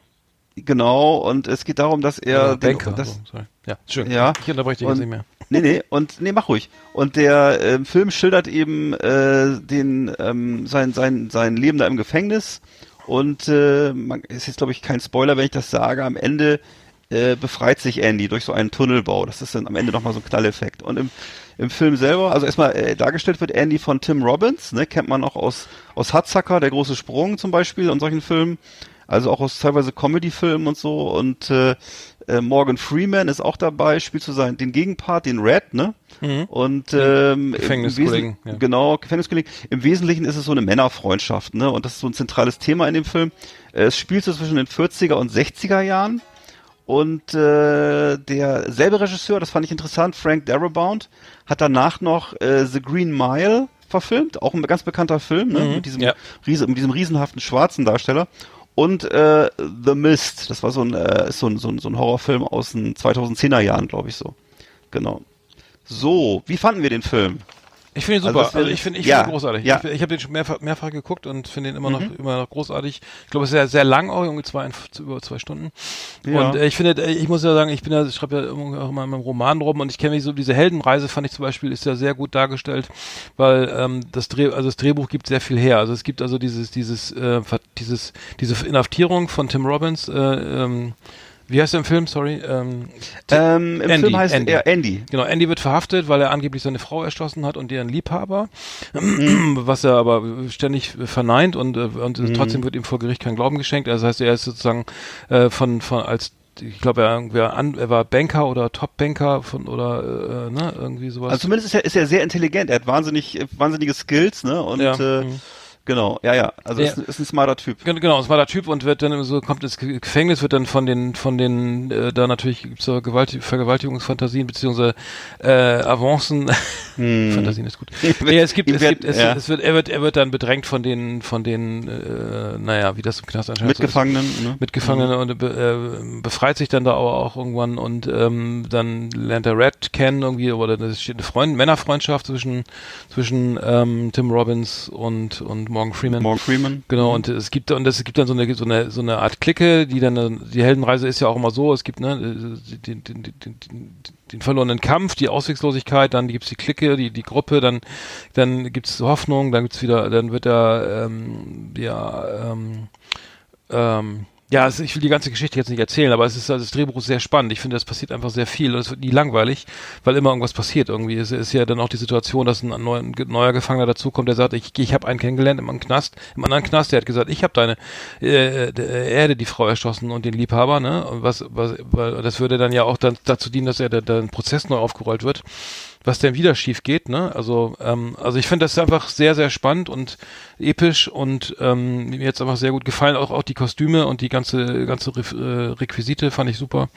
Genau, und es geht darum, dass er
ja, Banker,
den, das,
so, ja, schön.
Ja,
ich unterbreche dich
und,
jetzt nicht mehr.
Nee, nee, und nee, mach ruhig. Und der äh, Film schildert eben äh, den ähm, sein sein sein Leben da im Gefängnis und äh, man, ist jetzt glaube ich kein Spoiler, wenn ich das sage, am Ende äh, befreit sich Andy durch so einen Tunnelbau. Das ist dann am Ende nochmal so ein Knalleffekt. Und im, im Film selber, also erstmal äh, dargestellt wird Andy von Tim Robbins, ne, kennt man auch aus, aus Hudsucker, der große Sprung zum Beispiel und solchen Filmen also auch aus teilweise Comedy-Filmen und so. Und äh, äh, Morgan Freeman ist auch dabei, spielt so seinen den Gegenpart, den Red, ne? Mhm. Und ähm,
Gefängniskollegen.
Ja. Genau, Gefängniskollegen. Im Wesentlichen ist es so eine Männerfreundschaft, ne? Und das ist so ein zentrales Thema in dem Film. Äh, es spielt so zwischen den 40er und 60er Jahren. Und äh, der selbe Regisseur, das fand ich interessant, Frank Darabont, hat danach noch äh, The Green Mile verfilmt, auch ein ganz bekannter Film, ne? Mhm, mit diesem ja. riesen, mit diesem riesenhaften schwarzen Darsteller und äh, The Mist. Das war so ein, äh, ist so ein, so ein, so ein Horrorfilm aus den 2010er Jahren, glaube ich so. Genau. So, wie fanden wir den Film?
Ich finde ihn super. Also, also ich finde ich
ja,
find ihn großartig.
Ja.
Ich, ich habe den schon mehrfach, mehrfach geguckt und finde ihn immer noch mhm. immer noch großartig. Ich glaube, es ist sehr sehr lang auch, irgendwie zwei über zwei Stunden. Ja. Und äh, ich finde, äh, ich muss ja sagen, ich bin ja, ich schreibe ja auch immer in meinem Roman rum und ich kenne mich so diese Heldenreise fand ich zum Beispiel ist ja sehr gut dargestellt, weil ähm, das Dreh, also das Drehbuch gibt sehr viel her. Also es gibt also dieses dieses äh, dieses diese Inhaftierung von Tim Robbins. Äh, ähm, wie heißt der im Film? Sorry. Ähm,
ähm, Im Andy, Film heißt Andy. er Andy.
Genau, Andy wird verhaftet, weil er angeblich seine Frau erschossen hat und ihren Liebhaber, mhm. was er aber ständig verneint und, äh, und mhm. trotzdem wird ihm vor Gericht kein Glauben geschenkt. Also das heißt, er ist sozusagen äh, von, von als ich glaube, er, er, er war Banker oder Top-Banker von oder äh, ne, irgendwie sowas.
Also zumindest ist er, ist er sehr intelligent. Er hat wahnsinnig, wahnsinnige Skills, ne? Und
ja.
äh, mhm. Genau, ja, ja. Also ja. Ist, ist ein smarter Typ.
Genau, ein smarter Typ und wird dann so kommt ins Gefängnis, wird dann von den von den äh, da natürlich gibt's so Gewalt, Vergewaltigungsfantasien beziehungsweise äh, Avancen. Hm. Fantasien ist gut. nee, es gibt, es gibt, es, ja. es, wird, er wird, er wird dann bedrängt von den von den, äh, naja, wie das im Knast anscheinend
Mitgefangenen,
so ne? Mitgefangenen mhm. und äh, befreit sich dann da auch, auch irgendwann und ähm, dann lernt er Red kennen irgendwie oder es steht eine Freund, Männerfreundschaft zwischen zwischen ähm, Tim Robbins und und Morgan Freeman.
Morgan Freeman.
Genau, mhm. und es gibt und es gibt dann so eine so eine so eine Art Clique, die dann die Heldenreise ist ja auch immer so, es gibt ne den, den, den, den, verlorenen Kampf, die Ausweglosigkeit, dann gibt's die Clique, die die Gruppe, dann dann gibt's Hoffnung, dann gibt's wieder dann wird er ähm, ja ähm, ähm, ja, ich will die ganze Geschichte jetzt nicht erzählen, aber es ist also das Drehbuch ist sehr spannend. Ich finde, es passiert einfach sehr viel und es wird nie langweilig, weil immer irgendwas passiert irgendwie. Es ist ja dann auch die Situation, dass ein neuer, Gefangener dazukommt, der sagt, ich, ich habe einen kennengelernt im Knast, im anderen Knast, der hat gesagt, ich habe deine äh, er hätte die Frau erschossen und den Liebhaber, ne? Und was, was weil das würde dann ja auch dann dazu dienen, dass er der Prozess neu aufgerollt wird was denn wieder schief geht, ne? Also, ähm, also ich finde das einfach sehr, sehr spannend und episch und ähm, mir jetzt einfach sehr gut gefallen. Auch, auch die Kostüme und die ganze, ganze Re äh, Requisite fand ich super.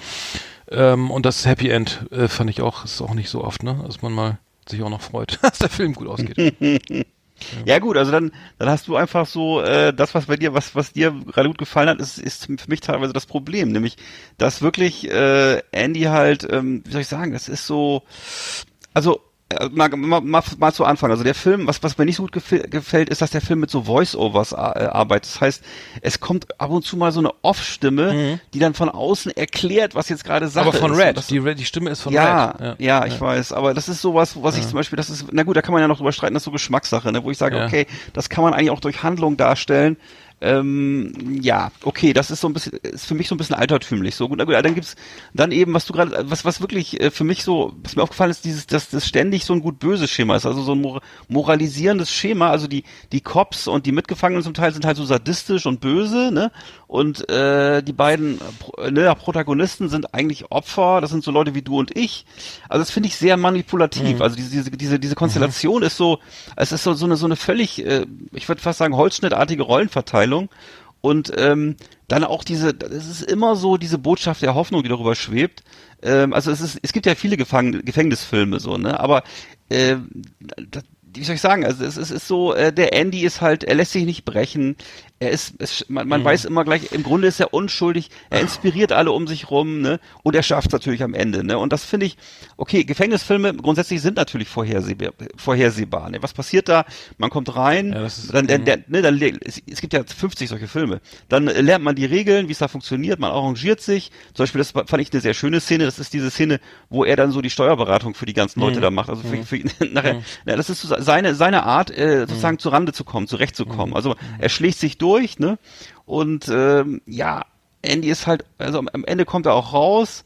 Ähm, und das Happy End äh, fand ich auch, ist auch nicht so oft, ne? Dass man mal sich auch noch freut, dass der Film gut ausgeht.
Ja. ja. gut, also dann, dann hast du einfach so äh, das, was bei dir, was was dir gerade gut gefallen hat, ist, ist für mich teilweise das Problem, nämlich dass wirklich äh, Andy halt, ähm, wie soll ich sagen, das ist so, also äh, mal, mal, mal, mal zu Anfang. Also der Film, was, was mir nicht so gut gefällt, ist, dass der Film mit so Voice-Overs äh, arbeitet. Das heißt, es kommt ab und zu mal so eine Off-Stimme, mhm. die dann von außen erklärt, was jetzt gerade Sache
ist. Aber von Red.
Das,
die, die Stimme ist von
ja,
Red.
Ja, ja, ich ja. weiß. Aber das ist sowas, was ja. ich zum Beispiel, das ist, na gut, da kann man ja noch drüber streiten, das ist so Geschmackssache, ne, wo ich sage, ja. okay, das kann man eigentlich auch durch Handlung darstellen. Ähm, ja, okay, das ist so ein bisschen, ist für mich so ein bisschen altertümlich. So gut, na gut, dann gibt's dann eben, was du gerade, was was wirklich äh, für mich so, was mir aufgefallen ist, dieses, dass das ständig so ein gut böses Schema ist, also so ein mor moralisierendes Schema. Also die die Cops und die Mitgefangenen zum Teil sind halt so sadistisch und böse, ne? Und äh, die beiden äh, ne, Protagonisten sind eigentlich Opfer. Das sind so Leute wie du und ich. Also das finde ich sehr manipulativ. Mhm. Also diese diese diese, diese Konstellation mhm. ist so, es ist so so eine so eine völlig, äh, ich würde fast sagen Holzschnittartige Rollenverteilung Verteilung. Und ähm, dann auch diese, es ist immer so diese Botschaft der Hoffnung, die darüber schwebt. Ähm, also es ist, es gibt ja viele Gefang Gefängnisfilme so, ne? Aber äh, das, wie soll ich sagen, also es, es ist so, äh, der Andy ist halt, er lässt sich nicht brechen, er ist, es, man, man mhm. weiß immer gleich, im Grunde ist er unschuldig, er inspiriert alle um sich rum, ne? Und er schafft es natürlich am Ende, ne? Und das finde ich, okay, Gefängnisfilme grundsätzlich sind natürlich vorhersehbar, vorhersehbar. Ne? Was passiert da? Man kommt rein, ja, ist, dann, der, mhm. der, ne, dann es, es gibt ja 50 solche Filme. Dann lernt man die Regeln, wie es da funktioniert, man arrangiert sich. Zum Beispiel, das fand ich eine sehr schöne Szene, das ist diese Szene, wo er dann so die Steuerberatung für die ganzen Leute mhm. da macht. Also für, für, für nachher, mhm. na, das ist so seine, seine Art, äh, sozusagen mhm. zu Rande zu kommen, zurechtzukommen. Mhm. Also er schlägt sich durch durch, ne? Und ähm, ja, Andy ist halt, also am Ende kommt er auch raus.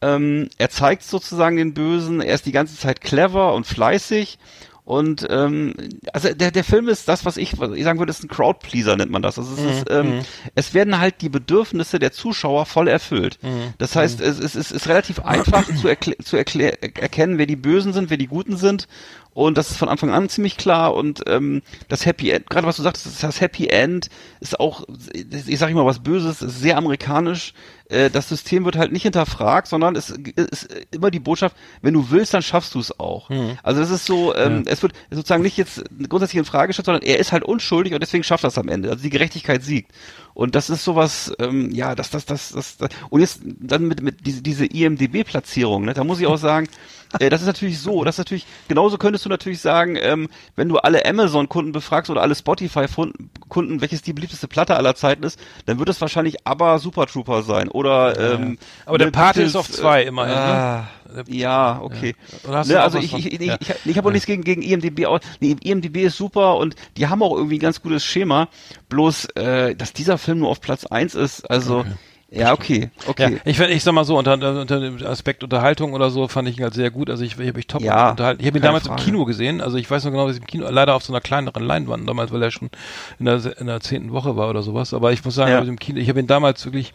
Ähm, er zeigt sozusagen den Bösen. Er ist die ganze Zeit clever und fleißig. Und ähm, also der, der Film ist das, was ich, was ich sagen würde, ist ein Crowdpleaser, nennt man das. Also es, mhm. ist, ähm, mhm. es werden halt die Bedürfnisse der Zuschauer voll erfüllt. Mhm. Das heißt, mhm. es, es, es ist relativ einfach zu, erkl zu erkennen, wer die Bösen sind, wer die Guten sind. Und das ist von Anfang an ziemlich klar. Und ähm, das Happy End, gerade was du sagst, das Happy End ist auch, ich sage immer was Böses, ist sehr amerikanisch. Äh, das System wird halt nicht hinterfragt, sondern es ist immer die Botschaft, wenn du willst, dann schaffst du es auch. Mhm. Also das ist so, ähm, ja. es wird sozusagen nicht jetzt grundsätzlich in Frage gestellt, sondern er ist halt unschuldig und deswegen schafft es am Ende. Also die Gerechtigkeit siegt. Und das ist sowas, ähm, ja, das, das, das, das, das und jetzt dann mit, mit diese, diese IMDB-Platzierung, ne, da muss ich auch sagen, äh, das ist natürlich so, das ist natürlich, genauso könntest du natürlich sagen, ähm, wenn du alle Amazon-Kunden befragst oder alle Spotify-Kunden, welches die beliebteste Platte aller Zeiten ist, dann wird es wahrscheinlich aber Super Trooper sein oder, ähm,
Aber der Party ist auf zwei immerhin,
ah, ne? Ja, okay. Ja. Ne, also ich, ich, ich, ja. ich, ich habe auch nichts gegen, gegen IMDB. Auch, nee, IMDB ist super und die haben auch irgendwie ein ganz gutes Schema. Bloß, äh, dass dieser Film nur auf Platz eins ist, also okay. Ja, okay, okay.
Ja, ich, ich sag mal so, unter, unter dem Aspekt Unterhaltung oder so fand ich ihn halt sehr gut. Also ich, ich habe mich top
ja,
unterhalten. Ich habe ihn damals Frage. im Kino gesehen. Also ich weiß noch genau, dass ich im Kino, leider auf so einer kleineren Leinwand damals, weil er schon in der, in der zehnten Woche war oder sowas. Aber ich muss sagen, ja. im Kino, ich habe ihn damals wirklich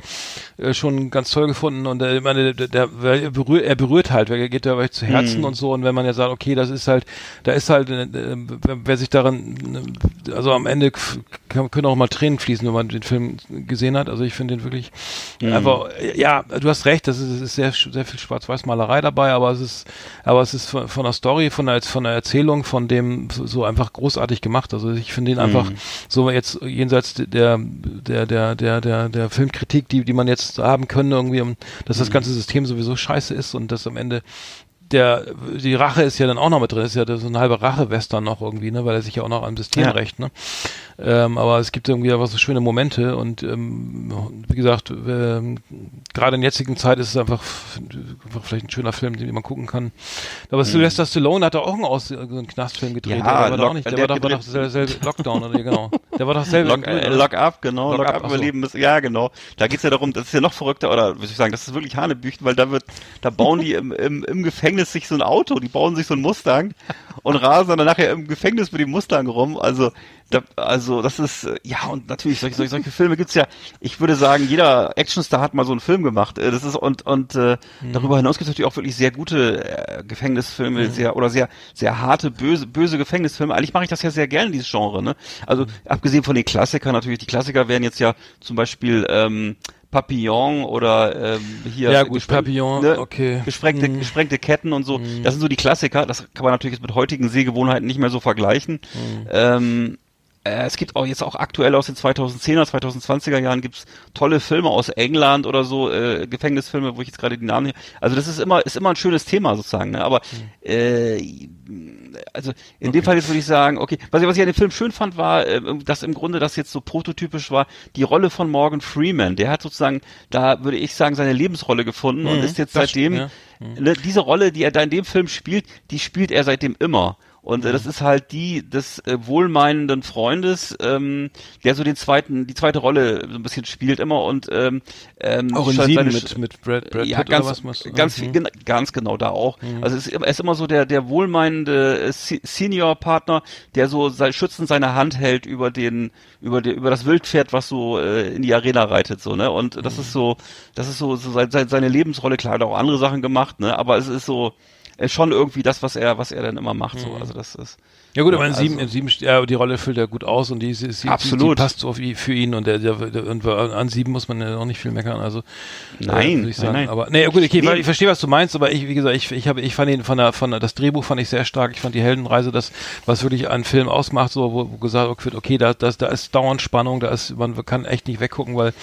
äh, schon ganz toll gefunden und äh, meine, der, der, der berührt, er berührt halt, er geht da zu Herzen hm. und so. Und wenn man ja sagt, okay, das ist halt, da ist halt, äh, wer sich daran, also am Ende können auch mal Tränen fließen, wenn man den Film gesehen hat. Also ich finde den wirklich Mhm. Einfach, ja, du hast recht, das ist, ist sehr, sehr viel Schwarz-Weiß-Malerei dabei, aber es ist, aber es ist von, von der Story, von der, von der Erzählung, von dem so einfach großartig gemacht. Also ich finde ihn einfach mhm. so jetzt jenseits der, der, der, der, der, der Filmkritik, die, die man jetzt haben können, irgendwie, dass das mhm. ganze System sowieso scheiße ist und dass am Ende der, die Rache ist ja dann auch noch mit drin, ist ja so ein halber Rache-Western noch irgendwie, ne, weil er sich ja auch noch am System ja. rächt, ne. Ähm, aber es gibt irgendwie einfach so schöne Momente und ähm, wie gesagt, ähm, gerade in jetzigen Zeit ist es einfach, einfach vielleicht ein schöner Film, den man gucken kann. Aber mhm. Sylvester Stallone hat auch einen, Aus, so einen Knastfilm gedreht,
ja, der
war doch nicht, der, der war doch, doch selbe Lockdown oder genau. Der war doch selber
Lock, äh, Lock Up, genau, Lock, Lock Up, überleben ist, ja genau. Da geht's ja darum, das ist ja noch verrückter oder soll ich sagen, das ist wirklich Hanebüchen, weil da wird, da bauen die im, im, im Gefängnis sich so ein Auto, die bauen sich so ein Mustang und rasen dann nachher im Gefängnis mit dem Mustang rum. Also da, also das ist, ja und natürlich, solche, solche, solche Filme gibt's ja, ich würde sagen, jeder Actionstar hat mal so einen Film gemacht. Äh, das ist und und äh, mhm. darüber hinaus gibt's natürlich auch wirklich sehr gute äh, Gefängnisfilme, mhm. sehr oder sehr sehr harte, böse, böse Gefängnisfilme. Eigentlich mache ich das ja sehr gerne, dieses Genre. Ne? Also mhm. abgesehen von den Klassikern natürlich, die Klassiker wären jetzt ja zum Beispiel ähm, Papillon oder ähm, hier
ja, gut, Papillon, ne, okay.
gesprengte, hm. gesprengte Ketten und so. Hm. Das sind so die Klassiker. Das kann man natürlich jetzt mit heutigen Sehgewohnheiten nicht mehr so vergleichen. Hm. Ähm, äh, es gibt auch jetzt auch aktuell aus den 2010er, 2020er Jahren gibt's tolle Filme aus England oder so, äh, Gefängnisfilme, wo ich jetzt gerade die Namen hier. Also das ist immer, ist immer ein schönes Thema sozusagen, ne? Aber mhm. äh, also in okay. dem Fall jetzt würde ich sagen, okay, was ich, was ich an dem Film schön fand, war, äh, dass im Grunde das jetzt so prototypisch war, die Rolle von Morgan Freeman. Der hat sozusagen, da würde ich sagen, seine Lebensrolle gefunden mhm, und ist jetzt seitdem, ja. mhm. ne, diese Rolle, die er da in dem Film spielt, die spielt er seitdem immer. Und äh, das ist halt die des äh, wohlmeinenden Freundes, ähm, der so den zweiten, die zweite Rolle so ein bisschen spielt immer und ähm, ähm,
Auch in Sieben
seine
mit, mit Brad, Brad
ja,
Pitt
ganz,
oder was muss,
ganz,
mhm.
gen- ganz genau da auch. Also es ist, er ist immer so der, der wohlmeinende äh, Se- Senior-Partner, der so sei, schützend seine Hand hält über den, über die, über das Wildpferd, was so äh, in die Arena reitet, so ne. Und das ist so, das ist so, so sein- sein- seine Lebensrolle. Klar, hat er auch andere Sachen gemacht, ne. Aber es ist so schon irgendwie das, was er, was er dann immer macht. So, also das ist.
Ja gut, aber in
also-
sieben, sieben, ja, die Rolle füllt er gut aus und die, ist- ist- die,
Absolut.
die, die passt so für ihn und der, der, der und an sieben muss man ja auch nicht viel meckern, also
Nein,
äh, würde ich sagen.
nein, nein.
Aber nee, gut, okay,
Nee.
ich verstehe, was du meinst, aber ich, wie gesagt, ich, ich habe, ich fand ihn von der, von der, das Drehbuch fand ich sehr stark. Ich fand die Heldenreise, das, was wirklich einen Film ausmacht, so wo, wo gesagt wird, okay, da, das, da ist dauernd Spannung, da ist, man kann echt nicht weggucken, weil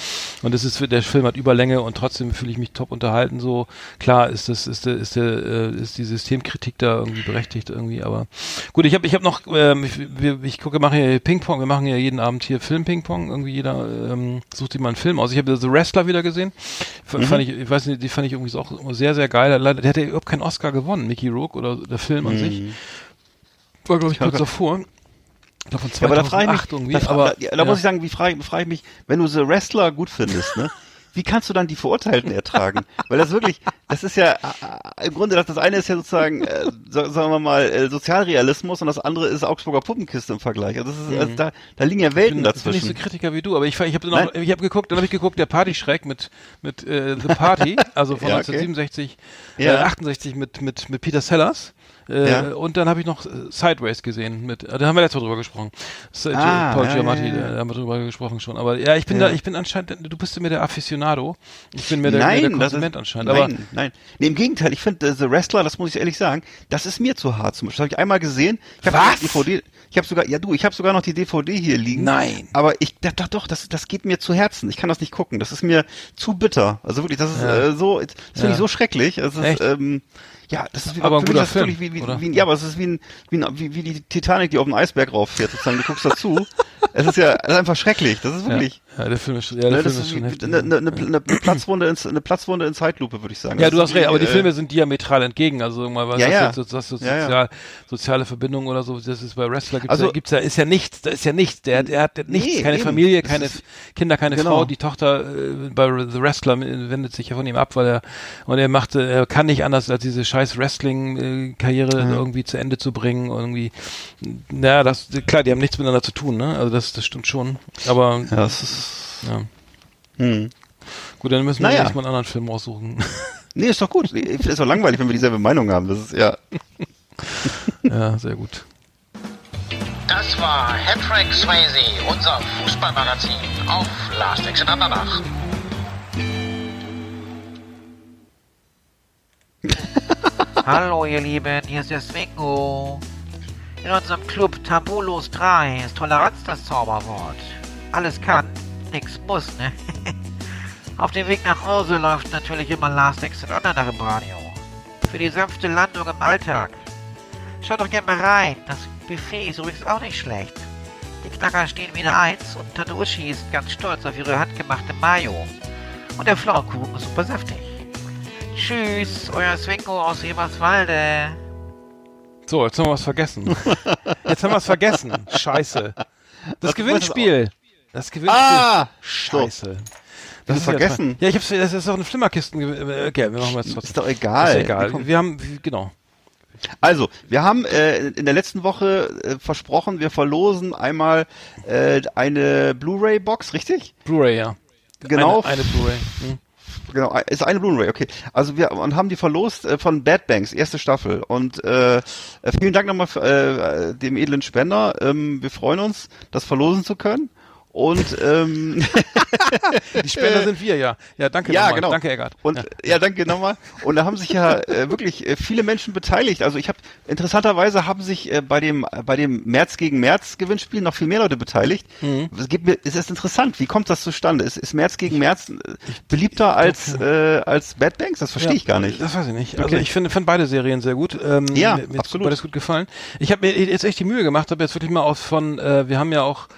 und das ist, der Film hat Überlänge und trotzdem fühle ich mich top unterhalten. So klar ist das, ist der, ist der, äh, ist die Systemkritik da irgendwie berechtigt irgendwie, aber gut, ich habe, ich habe noch, ähm, ich, wir, ich gucke, machen hier Ping-Pong, wir machen ja jeden Abend hier Film-Ping-Pong, irgendwie jeder ähm, sucht sich mal einen Film aus. Ich habe The Wrestler wieder gesehen, F fand ich, ich weiß nicht, die fand ich irgendwie auch sehr, sehr geil. Leider, der hat ja überhaupt keinen Oscar gewonnen, Mickey Rourke oder der Film an sich. War glaube ich kurz davor. Ich glaube von
Ja, aber da frage ich mich,
2008 irgendwie,
da,
aber
da, da
ja.
muss ich sagen, wie frage frage ich mich, wenn du The Wrestler gut findest, ne? Wie kannst du dann die Verurteilten ertragen? Weil das wirklich, das ist ja äh, im Grunde das, das eine ist ja sozusagen, äh, sa- sagen wir mal, äh, Sozialrealismus und das andere ist Augsburger Puppenkiste im Vergleich. Also, das ist, also da, da liegen ja Welten
bin, bin nicht so
dazwischen.
Kritiker wie du, aber ich, ich habe
Nein.
ich hab geguckt, dann habe ich geguckt, der Partyschreck mit mit äh, The Party, also von
Ja, okay.
1967,
Ja.
äh, 68 mit mit mit Peter Sellers. Äh,
Ja.
Und dann habe ich noch äh, Sideways gesehen mit, äh, da haben wir letztes Mal drüber gesprochen. S-
Ah,
Paul
ja,
Giamatti,
ja,
da haben wir drüber gesprochen schon. Aber ja, ich bin da, ich bin anscheinend, du bist mir der Aficionado. Ich bin mir der, der
Nein, das
Konsument
ist,
anscheinend. Aber
nein, nein. Nee, im Gegenteil, ich finde äh, The Wrestler, das muss ich ehrlich sagen, das ist mir zu hart zum Beispiel. Das habe ich einmal gesehen. Ich habe
Was?
die DVD, ich habe sogar, ja du, ich habe sogar noch die DVD hier liegen.
Nein.
Aber ich, da, doch, doch, das, das geht mir zu Herzen. Ich kann das nicht gucken. Das ist mir zu bitter. Also wirklich, das ist äh, so, das finde ich so schrecklich. Es ist, ähm, ja, das ist wie,
Aber ein
für mich
guter Film,
wirklich wie, wie, wie, ja, aber es ist wie, ein, wie, ein, wie, wie die Titanic, die auf den Eisberg rauffährt, sozusagen. Du guckst dazu. es ist ja das ist einfach schrecklich. Das ist wirklich.
ja, ja, der Film ist, ja, der
Ne,
Film
das
ist
ist
schon heftig.
eine, eine, eine, eine Platzwunde ins, eine Platzwunde in Zeitlupe, würde ich sagen.
Ja,
Das
du hast recht, aber die
äh,
Filme sind diametral entgegen. Also irgendwann was
Ja,
das
ja.
so, das so
Ja,
sozial, soziale Verbindungen oder so, das ist bei Wrestler gibt's
Also-
ja, gibt's ja, ist ja nichts, da ist ja nichts. Der, der hat nichts,
Nee,
keine
eben.
Familie,
Das
keine
ist-
Kinder, keine
Genau.
Frau. Die Tochter äh, bei The Wrestler wendet sich ja von ihm ab, weil er und er macht, er kann nicht anders als diese scheiß Wrestling-Karriere irgendwie zu Ende zu bringen. Irgendwie, naja, das klar, die haben nichts miteinander zu tun, ne? Also das, das stimmt schon. Aber
Ja, das ist.
Ja.
Hm.
Gut, dann müssen wir
Naja.
uns mal einen anderen Film aussuchen.
Nee, ist doch gut. Ich finde es doch langweilig, wenn wir dieselbe Meinung haben. Das ist ja.
ja, sehr gut.
Das war Hattrick Swayze, unser Fußballmagazin auf Last Exit Andernach.
Hallo ihr Lieben, hier ist der Swingo. In unserem Club Tabulos 3 ist Toleranz das Zauberwort. Alles kann, nix muss, ne? Auf dem Weg nach Hause läuft natürlich immer Last Exit Andernach im Radio. Für die sanfte Landung im Alltag. Schaut doch gerne mal rein, das Buffet ist übrigens auch nicht schlecht. Die Knacker stehen wie eine Eins und Tante Uschi ist ganz stolz auf ihre handgemachte Mayo. Und der Pflaumenkuchen ist super saftig. Tschüss, euer Swingo aus Eberswalde.
So, jetzt haben wir was vergessen. Jetzt haben wir was vergessen. Scheiße. Das Gewinnspiel. Das Gewinnspiel.
Ah!
Scheiße.
Hast du
ist
vergessen?
Ja, ich hab's, das ist doch eine Flimmerkisten. äh, Okay, wir machen jetzt trotzdem.
Ist doch egal.
Ist egal.
Komm.
Wir haben, genau.
Also, wir haben äh, in der letzten Woche äh, versprochen, wir verlosen einmal äh, eine Blu-ray-Box, richtig?
Blu-ray, ja.
Genau.
Eine, eine Blu-ray. Hm.
Genau, ist eine Blu-ray, okay. Also wir und haben die verlost äh, von Bad Banks, erste Staffel. Und äh, äh, vielen Dank nochmal für, äh, dem edlen Spender. Ähm, wir freuen uns, das verlosen zu können. Und ähm,
Die Spender sind wir, ja. Ja, danke
ja,
nochmal.
genau.
Danke, Eggert.
Und
ja.
ja. danke nochmal. Und da haben sich ja äh, wirklich äh, viele Menschen beteiligt. Also ich habe interessanterweise haben sich äh, bei dem bei dem März gegen März Gewinnspiel noch viel mehr Leute beteiligt.
Mhm.
Es gibt mir, es ist interessant. Wie kommt das zustande? Ist, ist März gegen März äh, beliebter als äh, als Bad Banks? Das verstehe
Ja,
ich gar nicht.
Das weiß ich nicht. Also
Okay.
ich finde fand beide Serien sehr gut. Ähm,
Ja,
mir, mir
absolut.
Beides gut gefallen. Ich habe mir jetzt echt die Mühe gemacht, habe jetzt wirklich mal aus von, äh, wir haben ja auch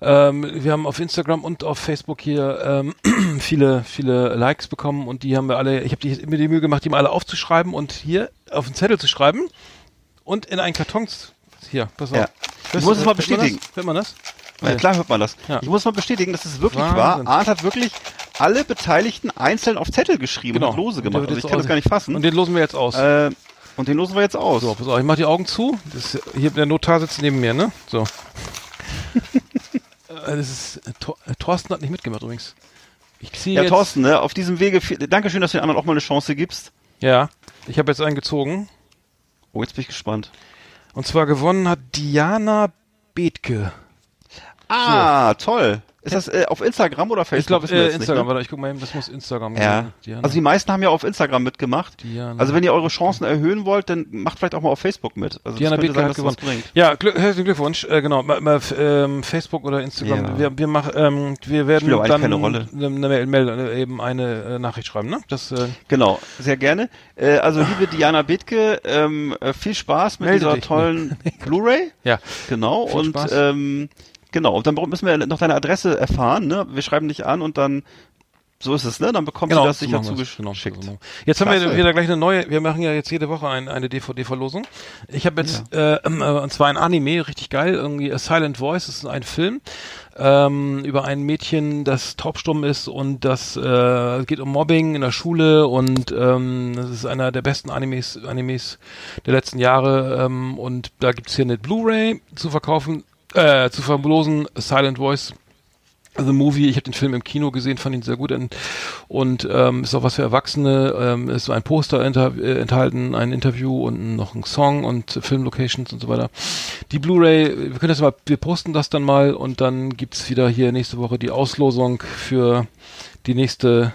ähm, wir haben auf Instagram und auf Facebook hier ähm, viele, viele Likes bekommen und die haben wir alle, ich habe mir die Mühe gemacht, die mal alle aufzuschreiben und hier auf den Zettel zu schreiben und in einen Karton Hier, pass auf.
Ja. Ich muss es mal
hört man
bestätigen.
Das? Hört man das?
Ja, klar hört man das.
Ja.
Ich muss mal bestätigen, dass es wirklich
Wahnsinn.
war. Arndt hat wirklich alle Beteiligten einzeln auf Zettel geschrieben und Lose
Und der
gemacht.
wird
Also ich kann das gar nicht fassen.
Und den losen wir jetzt aus.
äh, und den losen wir jetzt aus.
So, pass auf, ich mach die Augen zu. Das hier der Notar sitzt neben mir, ne? So. Äh, das ist, äh, Thor, äh, Thorsten hat nicht mitgemacht übrigens. Ich ziehe
Ja,
jetzt.
Thorsten, ne, auf diesem Wege, Dankeschön, dass du den anderen auch mal eine Chance gibst.
Ja, ich habe jetzt einen gezogen.
Oh, jetzt bin ich gespannt.
Und zwar gewonnen hat Diana Bethke.
Ah, toll. Ist das äh, auf Instagram oder Facebook?
Ich glaube, äh,
jetzt nicht,
Instagram,
ne?
warte, ich guck mal eben, das muss Instagram
Ja.
sein.
Also die meisten haben ja auf Instagram mitgemacht.
Diana.
Also wenn ihr eure Chancen erhöhen wollt, dann macht vielleicht auch mal auf Facebook mit. Also
Diana Bethke hat gewonnen.
das was bringt.
Ja, Glück, herzlichen Glückwunsch. Äh, genau, mal, mal, ähm, Facebook oder Instagram.
Ja.
Wir, wir machen, ähm, wir werden dann
keine Rolle.
eine Mail, Mail, äh, eben eine äh, Nachricht schreiben, ne? Das äh,
Genau, sehr gerne. Äh, also liebe Diana Bethke, ähm, äh, viel Spaß mit
Melde
dieser
dich.
tollen Blu-ray.
ja.
Genau,
Viel
und
Spaß.
ähm, genau, und dann müssen wir noch deine Adresse erfahren, ne? Wir schreiben dich an und dann so ist es, ne? Dann bekommst du das sicher.
Genau,
zugeschickt.
machen wir. Jetzt haben wir
Klasse.
wieder gleich eine neue, wir machen ja jetzt jede Woche ein, eine DVD-Verlosung. Ich habe jetzt, äh, äh, und zwar ein Anime, richtig geil, irgendwie A Silent Voice, das ist ein Film ähm, über ein Mädchen, das taubstumm ist und das äh, geht um Mobbing in der Schule und ähm, das ist einer der besten Animes, Animes der letzten Jahre ähm, und da gibt's hier eine Blu-ray zu verkaufen, äh, zu A Silent Voice The Movie, ich habe den Film im Kino gesehen, fand ihn sehr gut und, ähm, ist auch was für Erwachsene, ähm, ist ein Poster äh, enthalten, ein Interview und noch ein Song und Filmlocations und so weiter. Die Blu-ray, wir können das mal, wir posten das dann mal und dann gibt's wieder hier nächste Woche die Auslosung für die nächste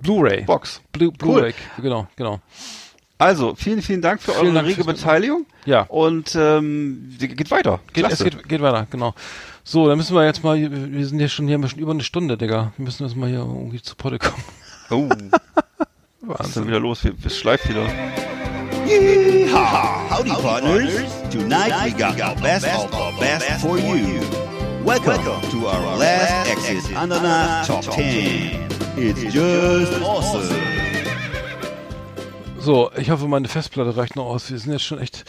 Blu-ray.
Box.
Blu- Blu-ray, genau, genau.
Also, vielen, vielen Dank für
Vielen
eure
Dank
rege Beteiligung.
Ja.
Und ähm, geht weiter.
Geht, es geht, geht weiter, genau. So, dann müssen wir jetzt mal, wir sind ja schon hier schon über eine Stunde, Digga. Wir müssen jetzt mal hier irgendwie zu Potte kommen.
Oh, was ist denn wieder los? Wir- Es schleift wieder.
Yeehaw! Howdy, partners. Tonight we got the best of the best for you. Welcome to our last exit Ananas Top 10. It's just awesome.
So, ich hoffe, meine Festplatte reicht noch aus. Wir sind jetzt schon echt.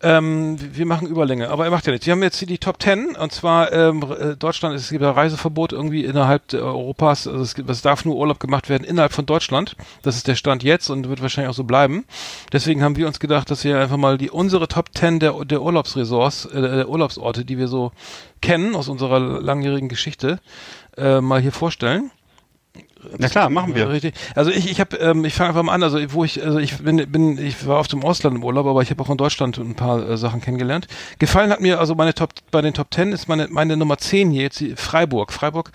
Ähm, wir machen Überlänge, aber er macht ja nichts. Wir haben jetzt hier die Top 10 und zwar ähm, äh, Deutschland, es gibt ja Reiseverbot irgendwie innerhalb Europas. Also es, gibt, es darf nur Urlaub gemacht werden innerhalb von Deutschland. Das ist der Stand jetzt und wird wahrscheinlich auch so bleiben. Deswegen haben wir uns gedacht, dass wir einfach mal die unsere Top 10 der, der Urlaubsresorts, äh, der Urlaubsorte, die wir so kennen aus unserer langjährigen Geschichte, äh, mal hier vorstellen.
Na klar, machen wir.
Richtig. Also ich, ich habe, ähm, ich fange einfach mal an. Also wo ich, also ich bin, bin, ich war auf dem Ausland im Urlaub, aber ich habe auch in Deutschland ein paar äh, Sachen kennengelernt. Gefallen hat mir, also meine Top, bei den Top 10 ist meine, meine Nummer 10 hier jetzt Freiburg. Freiburg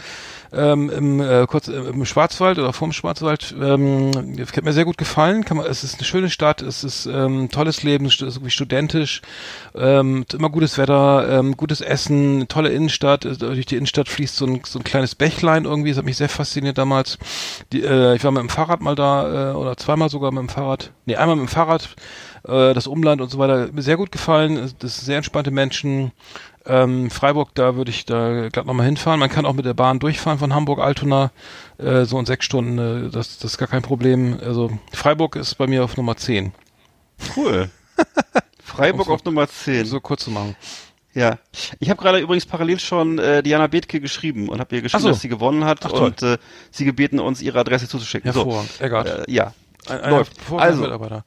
ähm, im, äh, kurz äh, im Schwarzwald oder vorm Schwarzwald. Ähm, hat mir sehr gut gefallen. Kann man, es ist eine schöne Stadt, es ist ähm, tolles Leben, es ist irgendwie studentisch, ähm, immer gutes Wetter, ähm, gutes Essen, tolle Innenstadt. Äh, Durch die Innenstadt fließt so ein, so ein kleines Bächlein irgendwie. Das hat mich sehr fasziniert damals. Die, äh, ich war mit dem Fahrrad mal da äh, oder zweimal sogar mit dem Fahrrad. Nee, einmal mit dem Fahrrad. Äh, das Umland und so weiter. Mir sehr gut gefallen. Das sind sehr entspannte Menschen. Ähm, Freiburg, da würde ich da glatt nochmal hinfahren. Man kann auch mit der Bahn durchfahren von Hamburg, Altona, äh, so in sechs Stunden. Äh, das, das ist gar kein Problem. Also Freiburg ist bei mir auf Nummer 10.
Cool. Freiburg
Um
auf Nummer 10.
So kurz zu machen.
Ja. Ich habe gerade übrigens parallel schon äh, Diana Bethke geschrieben und habe ihr geschrieben,
so.
dass sie gewonnen hat
Ach,
und äh, sie gebeten, uns ihre Adresse zuzuschicken.
Hervorragend.
So,
Eggert.
äh, ja.
Ein,
Läuft. Also,
Mitarbeiter.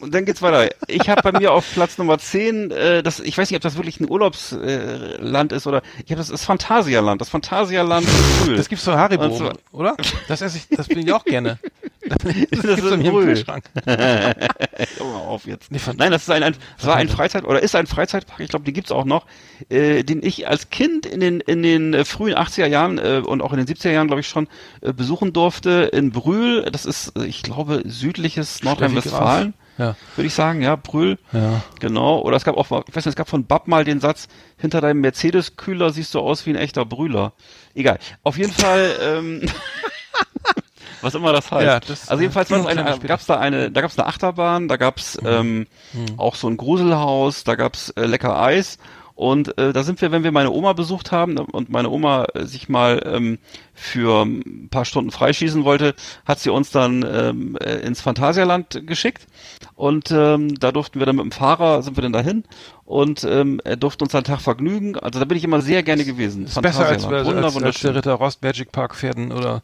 Und dann geht's weiter. Ich habe bei mir auf Platz Nummer 10, äh, das, ich weiß nicht, ob das wirklich ein Urlaubsland äh, ist oder ich habe das ist Phantasialand. Das Phantasialand Brühl.
Das gibt's für Haribo,
zwar-
oder? Das esse ich, das bin ich auch gerne. Das,
Das
gibt's
ist
bei mir im. Kühlschrank.
Hör auf jetzt.
Nee,
Nein, das ist ein, ein das war ein Freizeit oder ist ein Freizeitpark, ich glaube, den gibt's auch noch, äh, den ich als Kind in den in den äh, frühen 80er Jahren äh, und auch in den 70er Jahren, glaube ich schon äh, besuchen durfte in Brühl. Das ist, äh, ich glaube, südliches Nordrhein-Westfalen,
Ja.
würde ich sagen, ja, Brühl.
Ja.
Genau. Oder es gab auch, ich weiß nicht, es gab von Bab mal den Satz: Hinter deinem Mercedes-Kühler siehst du aus wie ein echter Brühler. Egal. Auf jeden Fall. ähm, Was immer das heißt.
Ja, das-
also jedenfalls war das
Kleine
eine, gab's da eine, da gab's eine Achterbahn, da gab's ähm, auch so ein Gruselhaus, da gab's äh, lecker Eis Und äh, da sind wir, wenn wir meine Oma besucht haben und meine Oma äh, sich mal ähm, für ein paar Stunden freischießen wollte, hat sie uns dann ähm, äh, ins Phantasialand geschickt. Und ähm, da durften wir dann mit dem Fahrer, sind wir dann dahin und ähm, er durfte uns einen Tag vergnügen. Also da bin ich immer sehr gerne gewesen.
Ist besser als, als, als, als der Ritter Rost Magic Park Pferden oder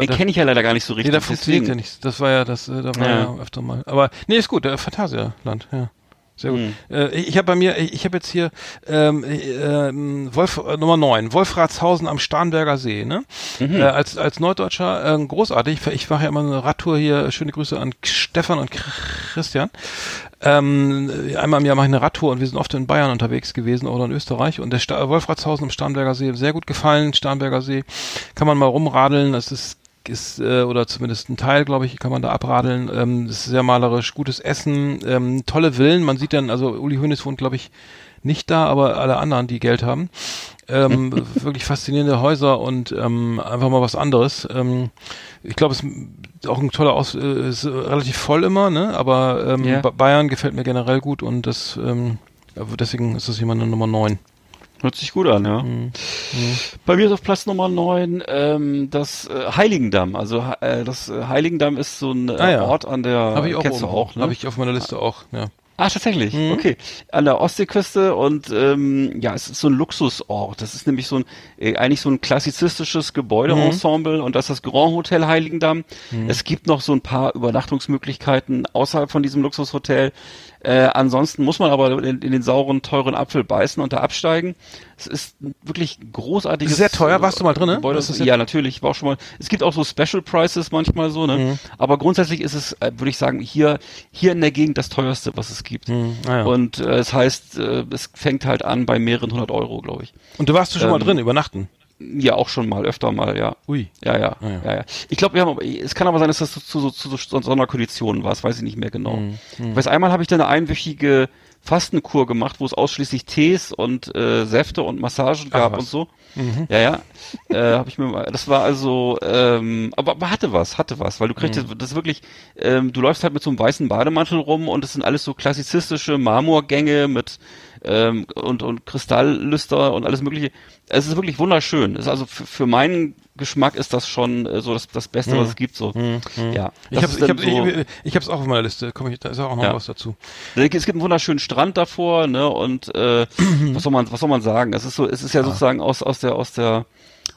Den kenne ich ja leider gar nicht so richtig.
Nee, da funktioniert ja nichts. Das war ja das, äh, da war
Ja.
ja. öfter mal. Aber nee, ist gut, der Phantasialand, ja. Sehr gut.
Hm.
Äh, ich habe bei mir, ich, habe jetzt hier ähm, äh, ähm, Wolf äh, Nummer 9, Wolfratshausen am Starnberger See, ne?
Mhm.
Äh, als als Norddeutscher äh, großartig. Ich, ich mache ja immer eine Radtour hier. Schöne Grüße an Stefan und Christian. Ähm, einmal im Jahr mache ich eine Radtour und wir sind oft in Bayern unterwegs gewesen oder in Österreich und der Sta Wolfratshausen am Starnberger See sehr gut gefallen. Starnberger See kann man mal rumradeln. Das ist ist äh, oder zumindest ein Teil, glaube ich, kann man da abradeln. Ähm, ist sehr malerisch, gutes Essen, ähm, tolle Villen. Man sieht dann, also Uli Hoeneß wohnt, glaube ich, nicht da, aber alle anderen, die Geld haben. Ähm, wirklich faszinierende Häuser und ähm, einfach mal was anderes. Ähm, ich glaube, es ist auch ein toller Aus, äh, ist relativ voll immer, ne? Aber ähm. Ba- Bayern gefällt mir generell gut und das ähm, deswegen ist das hier meine Nummer 9.
Hört sich gut an, ja.
Mhm.
Bei mir ist auf Platz Nummer 9 ähm, das äh, Heiligendamm. Also äh, das äh, Heiligendamm ist so ein äh,
Ah, ja.
Ort an der
Habe ich auch,
kennst du
oben.
auch, ne?
Habe ich auf meiner Liste auch, ja.
Ah, tatsächlich.
Mhm.
Okay. An der Ostseeküste und ähm, ja, es ist so ein Luxusort. Das ist nämlich so ein äh, eigentlich so ein klassizistisches Gebäudeensemble und das ist das Grand Hotel Heiligendamm. Es gibt noch so ein paar Übernachtungsmöglichkeiten außerhalb von diesem Luxushotel. Äh, ansonsten muss man aber in, in den sauren, teuren Apfel beißen und da absteigen. Es ist wirklich großartiges.
Sehr teuer.
äh,
Warst du mal drin, ne? Jetzt-
ja, natürlich. War auch schon mal. Es gibt auch so Special Prices manchmal so, ne?
Mhm.
Aber grundsätzlich ist es, äh, würde ich sagen, hier, hier in der Gegend das teuerste, was es gibt.
Mhm. Ah, ja.
Und äh, es heißt, äh, es fängt halt an bei mehreren hundert Euro, glaube ich.
Und du warst du schon mal
ähm,
drin, übernachten?
Ja, auch schon mal, öfter mal, ja.
Ui.
Ja, ja,
Ah, ja.
ja, ja. Ich glaube, wir haben, aber- es kann aber sein, dass das zu, zu, zu, so Sonderkonditionen war, das weiß ich nicht mehr genau.
Mhm.
Ich weiß, einmal habe ich da eine einwöchige Fastenkur gemacht, wo es ausschließlich Tees und äh, Säfte und Massagen
Ach,
gab
was.
und so.
Mhm.
Ja, ja. äh, hab ich mir mal, das war also, ähm, aber, aber hatte was, hatte was, weil du kriegst
Mhm.
das wirklich, ähm, du läufst halt mit so einem weißen Bademantel rum und es sind alles so klassizistische Marmorgänge mit ähm, und und Kristalllüster und alles mögliche. Es ist wirklich wunderschön. Ist also für, für meinen Geschmack ist das schon äh, so das, das Beste, was es gibt. So, ja.
Mhm. Ich
ist
ich, hab,
so-
ich, ich hab's auch auf meiner Liste. Komm ich, da ist auch noch
Ja.
was dazu.
es gibt einen wunderschönen Strand davor, ne? Und äh, was soll man, was soll man sagen? Es ist so, es ist ja sozusagen aus aus der aus der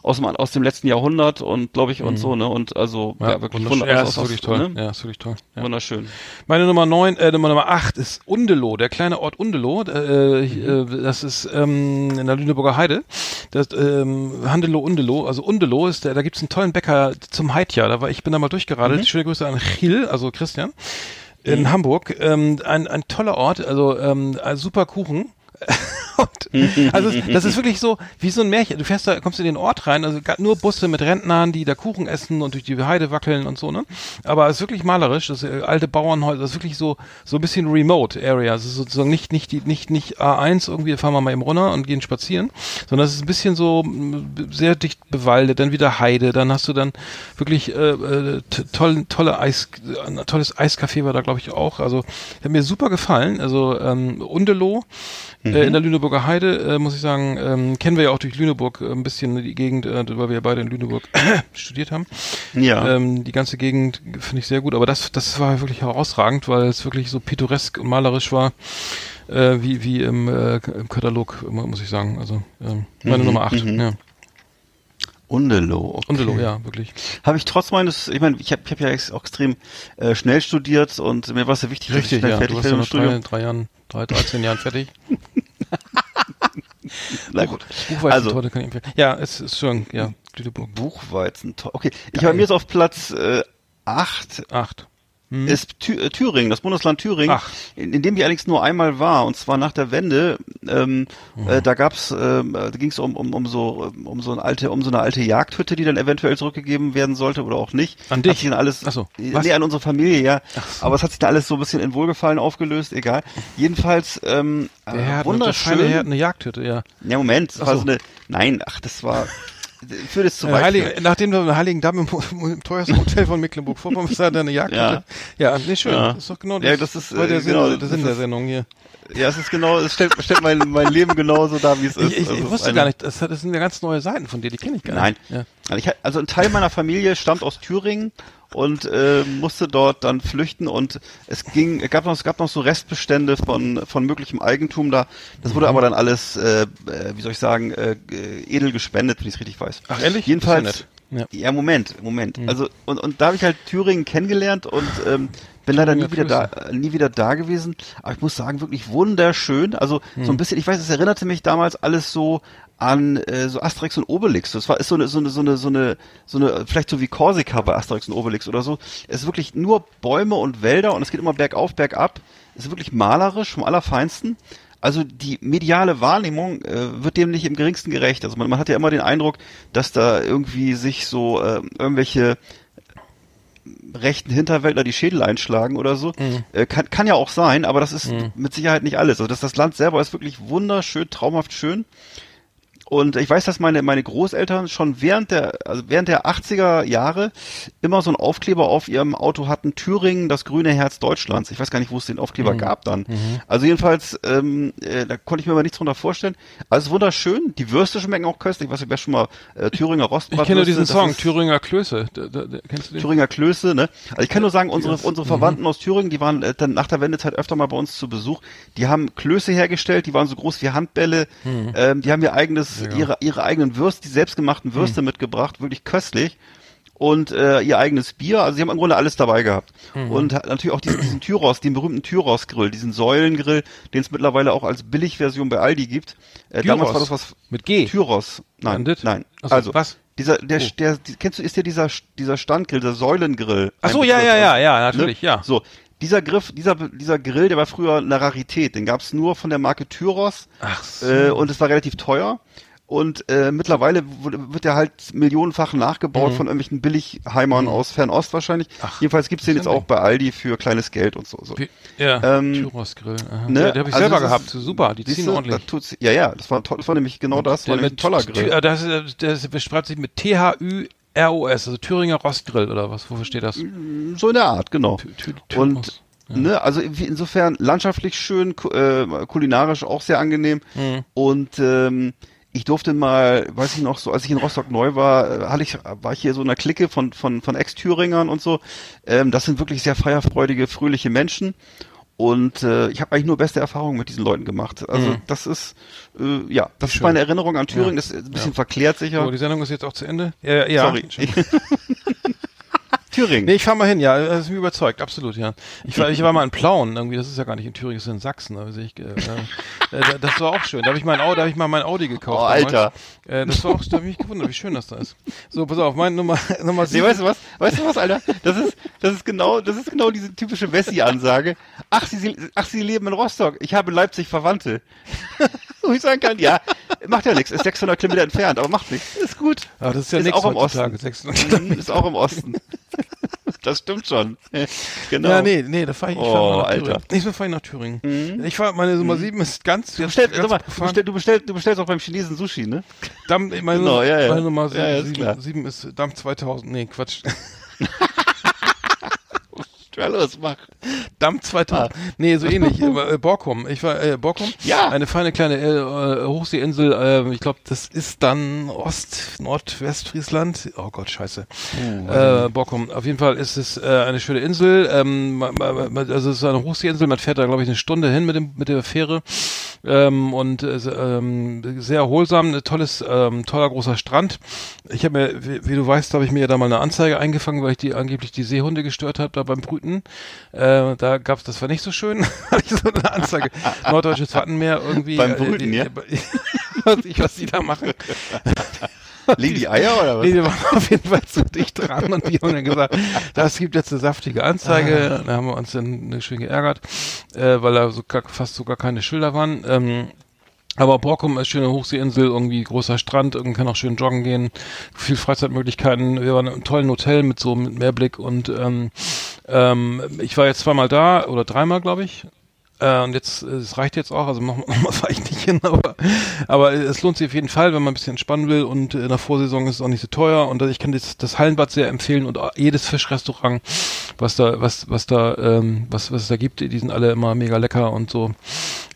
aus dem aus dem letzten Jahrhundert und glaube ich und so, ne? Und also ja, wirklich
wunderschön.
wunder-
Ja, ist wirklich toll.
Ne?
Ja, ist wirklich toll. Ja.
Wunderschön.
Meine Nummer neun, äh, Nummer Nummer acht ist Undeloh, der kleine Ort Undeloh. Äh, ich, äh, das ist ähm, in der Lüneburger Heide. Das ähm, Handeloh Undeloh, also Undeloh ist der, da gibt's einen tollen Bäcker zum Heidjahr. Da war ich bin da mal durchgeradelt. Schöne Grüße an Chil, also Christian in Hamburg. Ähm, ein, ein toller Ort, also ähm, ein super Kuchen. Und, also das ist wirklich so wie so ein Märchen. Du fährst da, kommst in den Ort rein, also nur Busse mit Rentnern, die da Kuchen essen und durch die Heide wackeln und so, ne? Aber es ist wirklich malerisch, das äh, alte Bauernhäuser, das ist wirklich so so ein bisschen remote Area, ist sozusagen nicht nicht die nicht nicht A1 irgendwie fahren wir mal eben runter und gehen spazieren, sondern es ist ein bisschen so sehr dicht bewaldet, dann wieder Heide, dann hast du dann wirklich äh, äh, toll, tolle Eis ein tolles Eiscafé war da glaube ich auch, also hat mir super gefallen, also ähm, Äh, in der Lüneburger Heide, äh, muss ich sagen, ähm, kennen wir ja auch durch Lüneburg äh, ein bisschen die Gegend, äh, weil wir ja beide in Lüneburg studiert haben.
Ja.
Ähm, die ganze Gegend finde ich sehr gut, aber das, das war wirklich herausragend, weil es wirklich so pittoresk und malerisch war, äh, wie, wie im, äh, im Katalog, mu- muss ich sagen. Also ähm, meine Nummer 8. Ja.
Undeloh. Okay.
Undeloh, ja, wirklich.
Habe ich trotz meines, ich meine, ich habe ich hab ja auch extrem äh, schnell studiert und mir war es ja wichtig, dass ich
Richtig,
schnell
ja.
fertig
Du warst
im
nach drei,
Studium.
drei Jahren, drei, 13 Jahren fertig.
Na gut.
Buchweizen,
Also-
kann ich empfehlen. Ja, es ist schon, ja, Lüneburg.
Buchweizen. Okay, ich habe mir jetzt auf Platz äh, 8
Acht.
ist Thü äh, Thüringen, das Bundesland Thüringen,
Ach.
in, in dem ich allerdings nur einmal war, und zwar nach der Wende. Ähm,
Mhm.
äh, da gab's, äh, da ging es um, um, um so um so eine alte um so eine alte Jagdhütte, die dann eventuell zurückgegeben werden sollte oder auch nicht.
An dich?
Hat sich dann alles,
Ach so.
Äh,
Was?
nee, an unsere Familie, ja. Aber es hat sich dann alles so ein bisschen in Wohlgefallen aufgelöst, egal. Jedenfalls ähm,
Der
äh,
Herr hat eine
wunderschön.
Herr hat eine Jagdhütte, ja.
Ja, Moment, das
Ach
war
so.
so eine, nein, ach, das war, führt es zu
Äh,
weit.
Heilig, nachdem wir im Heiligen Damm im, im teuersten Hotel von Mecklenburg-Vorpommern ist, hat er eine Jagd.
Ja.
Ja, ja nee, schön.
Ja.
Das ist doch genau
Ja, das ist,
war der
äh,
Sinn,
genau,
der
das
Sinn der Sendung hier.
Ja, es ist genau, es stellt, stellt mein, mein Leben genauso dar, wie es ist.
Ich, ich,
Also
ich wusste gar nicht, das, das sind ja ganz neue Seiten von dir, die kenne ich gar
Nein.
nicht. Ja.
Also, ich, also ein Teil meiner Familie stammt aus Thüringen und äh, musste dort dann flüchten und es ging, es gab noch, es gab noch so Restbestände von von möglichem Eigentum da. Das
Mhm.
wurde aber dann alles, äh, äh, wie soll ich sagen, äh, äh, edel gespendet, wenn ich es richtig weiß.
Ach, ehrlich?
Jedenfalls.
Ja.
Ja, Moment, Moment. Also und und da habe ich halt Thüringen kennengelernt und ähm, bin leider nie wieder da, nie wieder da gewesen. Aber ich muss sagen, wirklich wunderschön. Also so ein bisschen, ich weiß, es erinnerte mich damals alles so an äh, so Asterix und Obelix. Das war ist so eine so eine so eine so eine so eine vielleicht so wie Korsika bei Asterix und Obelix oder so. Es ist wirklich nur Bäume und Wälder und es geht immer bergauf, bergab. Es ist wirklich malerisch vom allerfeinsten. Also die mediale Wahrnehmung äh, wird dem nicht im geringsten gerecht. Also man, man hat ja immer den Eindruck, dass da irgendwie sich so äh, irgendwelche rechten Hinterwäldler die Schädel einschlagen oder so. Äh, kann, kann ja auch sein, aber das ist mit Sicherheit nicht alles. Also das, das Land selber ist wirklich wunderschön, traumhaft schön. Und ich weiß, dass meine, meine Großeltern schon während der, also während der 80er Jahre immer so einen Aufkleber auf ihrem Auto hatten, Thüringen, das grüne Herz Deutschlands. Ich weiß gar nicht, wo es den Aufkleber gab dann. Also jedenfalls, ähm, äh, da konnte ich mir aber nichts drunter vorstellen. Also wunderschön. Die Würste schmecken auch köstlich. Ich wer schon mal äh, Thüringer
Ich
Rostbratwürste.
kenne nur diesen Song,
ist-
Thüringer Klöße. Da, da, da, kennst du den?
Thüringer Klöße, ne? Also ich kann nur sagen, unsere, unsere Verwandten aus Thüringen, die waren äh, dann nach der Wendezeit öfter mal bei uns zu Besuch. Die haben Klöße hergestellt, die waren so groß wie Handbälle. Ähm, die haben ihr eigenes, ihre, ihre eigenen Würste, die selbstgemachten Würste mitgebracht, wirklich köstlich. Und äh, ihr eigenes Bier, also sie haben im Grunde alles dabei gehabt. Und hat natürlich auch diesen, diesen Tyros, den berühmten Tyros-Grill, diesen Säulengrill, den es mittlerweile auch als Billigversion bei Aldi gibt. Äh, damals war das was
Mit G.
Tyros. Nein,
Bandit?
nein.
So,
also
was?
Dieser, der,
Oh.
der, die, kennst du, ist dir dieser, dieser Standgrill, dieser Säulengrill?
Ach so, ja, ja, ja, ja, natürlich, ja.
So, dieser Griff, dieser, dieser Grill, der war früher eine Rarität. Den gab's nur von der Marke Tyros.
Ach so.
Äh, und es war relativ teuer. Und äh, mittlerweile wird der halt millionenfach nachgebaut von irgendwelchen Billigheimern aus Fernost wahrscheinlich.
Mhm. Ach,
Jedenfalls gibt's den jetzt
ja
auch bei Aldi für kleines Geld und so. so.
Ja,
Ähm,
Tyros Grill. Aha.
Ne?
Ja, den habe ich
Also
selber
das ist-
gehabt. Super, die ziehen ordentlich.
tut's, ja, ja, das war, das war nämlich genau das. War nämlich ein toller
Thü-
Grill.
Das, das beschreibt sich mit T-H-Ü-R-O-S, also Thüringer Rostgrill oder was? Wofür steht das?
So in der Art, genau.
Thü- Thü-
Und
Tyros.
ne, also insofern landschaftlich schön, äh, kulinarisch auch sehr angenehm.
Mhm.
Und ähm, ich durfte mal, weiß ich noch, so als ich in Rostock neu war, äh, hatte ich, war ich hier so in einer Clique von von von Ex-Thüringern und so. Ähm, das sind wirklich sehr feierfreudige, fröhliche Menschen. Und äh, ich habe eigentlich nur beste Erfahrungen mit diesen Leuten gemacht. Also das ist äh, ja, das ist
Mhm. Schön.
meine Erinnerung an Thüringen.
Ja.
Das ist ein bisschen verklärt sicher.
So, die Sendung ist jetzt auch zu Ende. Ja, ja.
Sorry. Thüringen.
Nee, ich fahr mal hin, ja, das ist mich überzeugt, absolut, ja. Ich war, ich war mal in Plauen, irgendwie, das ist ja gar nicht in Thüringen, das ist in Sachsen, also ich, äh, äh, das war auch schön. Da habe ich mein Audi, da habe ich mal mein Audi gekauft.
Oh, Alter.
Äh, das war auch, da habe ich mich gewundert, wie schön das da ist. So, pass auf, meine Nummer, Nummer
Nee,
sieben.
weißt du was? Weißt du was, Alter? Das ist, das ist genau, das ist genau diese typische Wessi-Ansage. Ach, sie, ach, sie leben in Rostock. Ich habe in Leipzig Verwandte. Wo ich sagen kann, ja, macht ja nichts. Ist 600 Kilometer entfernt, aber macht nichts. Ist gut.
Ah, das ist ja nichts
auch im Osten.
600
Mhm, Ist auch im Osten. Das stimmt schon. Genau.
Ja, nee, nee, da fahre ich, ich
Oh,
fahr mal nach
Alter.
Thüringen. Nächstes Mal fahre ich nach Thüringen. Ich fahre, meine Nummer 7 ist ganz,
Du bestellst,
ganz
mal, du, bestell, du, bestellst, du bestellst auch beim Chinesen Sushi, ne?
Damm, meine,
Genau, ja, ja.
meine Nummer
Ja, ja, ist.
7, ist Damm 2000, nee, Quatsch.
Ja, los, mach.
Damm 2000. Nee, so ähnlich. Äh, Borkum. Ich war äh, Borkum.
Ja.
Eine feine kleine äh, Hochseeinsel. Äh, ich glaube, das ist dann Ost, Nordwestfriesland. Oh Gott, scheiße. äh, Borkum. Auf jeden Fall ist es äh, eine schöne Insel. Ähm, ma- ma- ma- also es ist eine Hochseeinsel. Man fährt da, glaube ich, eine Stunde hin mit dem mit der Fähre. Ähm, und äh, ähm, sehr erholsam, ein tolles, ähm, toller großer Strand. Ich habe mir, wie, wie du weißt, habe ich mir da mal eine Anzeige eingefangen, weil ich die angeblich die Seehunde gestört habe da beim Brüten. Äh, da gab's, das war nicht so schön. Hatte ich so eine Anzeige. Norddeutsches Wattenmeer irgendwie.
Beim
äh,
Brüten,
die,
ja?
was, ich, was die da machen.
Legen die Eier oder was?
Nee, wir waren auf jeden Fall zu dicht dran und die haben dann gesagt, das gibt jetzt eine saftige Anzeige. Da haben wir uns dann schön geärgert, äh, weil da so gar, fast sogar keine Schilder waren. Ähm, aber Borkum ist schöne Hochseeinsel, irgendwie großer Strand, irgendwie kann auch schön joggen gehen, viel Freizeitmöglichkeiten. Wir waren in einem tollen Hotel mit so mit Mehrblick und ähm, ähm, ich war jetzt zweimal da oder dreimal, glaube ich. Äh, und jetzt, äh, es reicht jetzt auch, also nochmal noch fahre ich nicht hin, aber, aber es lohnt sich auf jeden Fall, wenn man ein bisschen entspannen will und in der Vorsaison ist es auch nicht so teuer und ich kann das, das Hallenbad sehr empfehlen und jedes Fischrestaurant, was da, was, was da, ähm, was, was es da gibt, die sind alle immer mega lecker und so.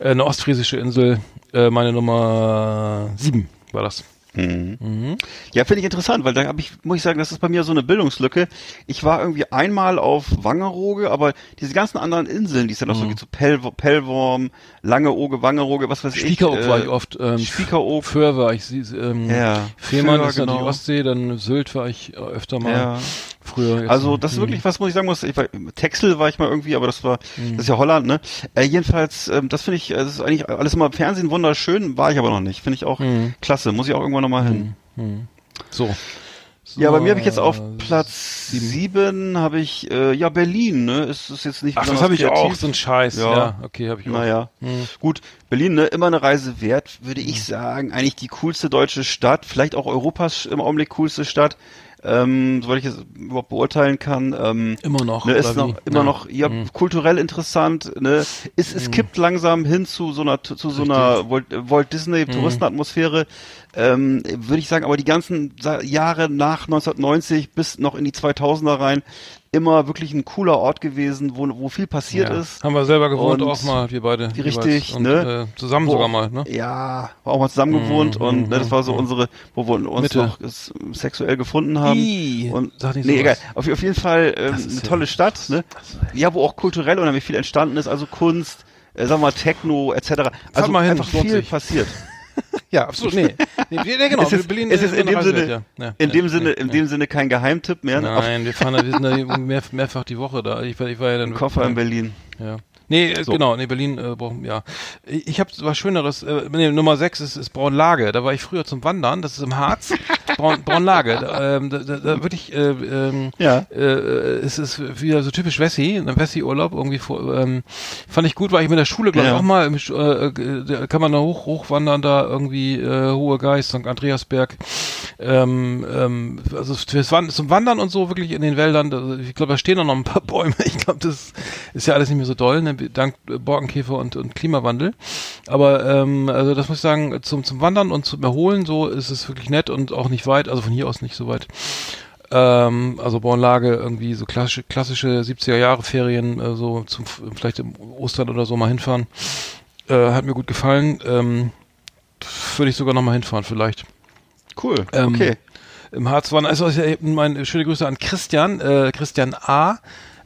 Äh, eine ostfriesische Insel, äh, meine Nummer sieben war das.
Mhm. Ja, finde ich interessant, weil da habe ich, muss ich sagen, das ist bei mir so eine Bildungslücke. Ich war irgendwie einmal auf Wangerooge, aber diese ganzen anderen Inseln, die es ja noch so gibt, so Pell, Pellworm, Langeoge, Wangerooge, was weiß
Spiekeroog
ich.
war ich oft. Ähm,
Spiekeroog.
Föhr war ich. Ähm,
Ja,
Fehmarn
Föhr,
ist ja die
genau.
Ostsee, dann Sylt war ich äh, öfter mal.
Ja.
Früher.
Also das ist wirklich was, muss ich sagen muss. Ich war, Texel war ich mal irgendwie, aber das war, das ist ja Holland, ne? Äh, jedenfalls, ähm, das finde ich, äh, das ist eigentlich alles immer im Fernsehen wunderschön, war ich aber noch nicht. Finde ich auch klasse, muss ich auch irgendwann nochmal hin.
So.
Ja, bei mir habe ich jetzt auf
So,
Platz sieben habe ich, äh, ja, Berlin, ne? Ist, ist jetzt nicht
Ach, das habe ich auch, so ein Scheiß. Ja,
Ja.
okay, habe ich auch.
Naja, gut, Berlin, ne, immer eine Reise wert, würde ich sagen. Eigentlich die coolste deutsche Stadt, vielleicht auch Europas im Augenblick coolste Stadt, ähm, soweit ich es überhaupt beurteilen kann. Ähm,
Immer noch,
Ne, ist noch, immer
Ja.
noch ja, kulturell interessant. Ne? Es, es kippt langsam hin zu so einer zu so einer Walt, Walt Disney Touristenatmosphäre. Ähm, würde ich sagen, aber die ganzen Jahre nach 1990 bis noch in die 2000er rein immer wirklich ein cooler Ort gewesen, wo, wo viel passiert
ja.
ist.
Haben wir selber gewohnt
Und
auch mal, wir beide.
Richtig,
und,
ne?
Äh, zusammen
Wo-
sogar mal, ne?
Ja, war auch mal zusammen gewohnt
Mhm,
und ne, das war so
mhm.
unsere, wo wir uns
Mitte.
noch sexuell gefunden haben.
Ih,
und
sag nicht
nee,
sowas.
egal. Auf, auf jeden Fall ähm, eine
ja-
tolle Stadt, ne? Ja, wo auch kulturell unheimlich viel entstanden ist, also Kunst, äh, sagen wir mal Techno etc. Also
mal hin,
einfach viel passiert.
Ja, absolut, nee. nee, nee genau,
es ist,
Berlin
es ist in dem Sinne,
ja. Ja,
in
ja,
dem
ja,
Sinne, in dem Sinne kein Geheimtipp mehr. Ne?
Nein, wir fahren da, wir sind da mehr, mehrfach die Woche da. Ich war, ich war ja dann
dem Koffer in Berlin.
Ja. Nee, äh,
So.
genau, nee, Berlin äh, brauchen, ja. Ich, ich habe was Schöneres, äh, nee, Nummer 6 ist, ist Braunlage. Da war ich früher zum Wandern, das ist im Harz. Braun, Braunlage. Da, ähm, da, da, da wirklich, äh, ähm,
Ja.
äh, es ist wieder so typisch Wessi, ein Wessi-Urlaub irgendwie vor, ähm, fand ich gut, weil ich mit der Schule, glaube ich,
Ja.
auch mal, im, äh, äh, da kann man da hoch, hochwandern, da irgendwie, äh, Hohe Geist, St. Andreasberg, ähm, ähm, also fürs Wand zum Wandern und so wirklich in den Wäldern, da, ich glaube, da stehen auch noch ein paar Bäume, ich glaube, das ist ja alles nicht mehr so doll, ne, dank äh, Borkenkäfer und, und Klimawandel, aber ähm, also das muss ich sagen, zum, zum Wandern und zum Erholen, so ist es wirklich nett und auch nicht weit, also von hier aus nicht so weit. Ähm, also Bornlage irgendwie so klassische, klassische 70er Jahre Ferien, äh, so zum vielleicht im Ostern oder so mal hinfahren. Äh, hat mir gut gefallen. Ähm, würde ich sogar noch mal hinfahren vielleicht.
Cool.
Ähm,
okay.
Im Harz waren, also ja, meine schöne Grüße an Christian, äh, Christian A.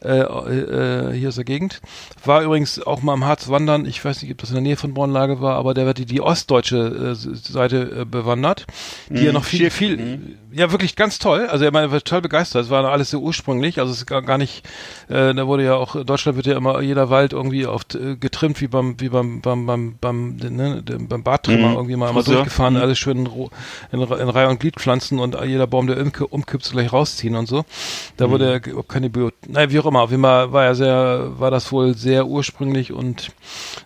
Äh, äh, hier aus der Gegend. War übrigens auch mal im Harz wandern. Ich weiß nicht, ob das in der Nähe von Bornlage war, aber der hat die, die ostdeutsche äh, Seite äh, bewandert, die ja noch viel, viel, ja wirklich ganz toll. Also er war total begeistert. Es war alles sehr ursprünglich. Also es ist gar, gar nicht, äh, da wurde ja auch, Deutschland wird ja immer jeder Wald irgendwie oft äh, getrimmt, wie beim, wie beim, beim, beim, beim, ne, beim Barttrimmer
Mhm.
irgendwie mal, mal durchgefahren, alles schön in, in, in Reihe und Glied pflanzen und jeder Baum, der umk umkippt, so gleich rausziehen und so. Da wurde ja ge- keine Bio, naja, wie auch immer, auf jeden Fall war ja sehr, war das wohl sehr ursprünglich und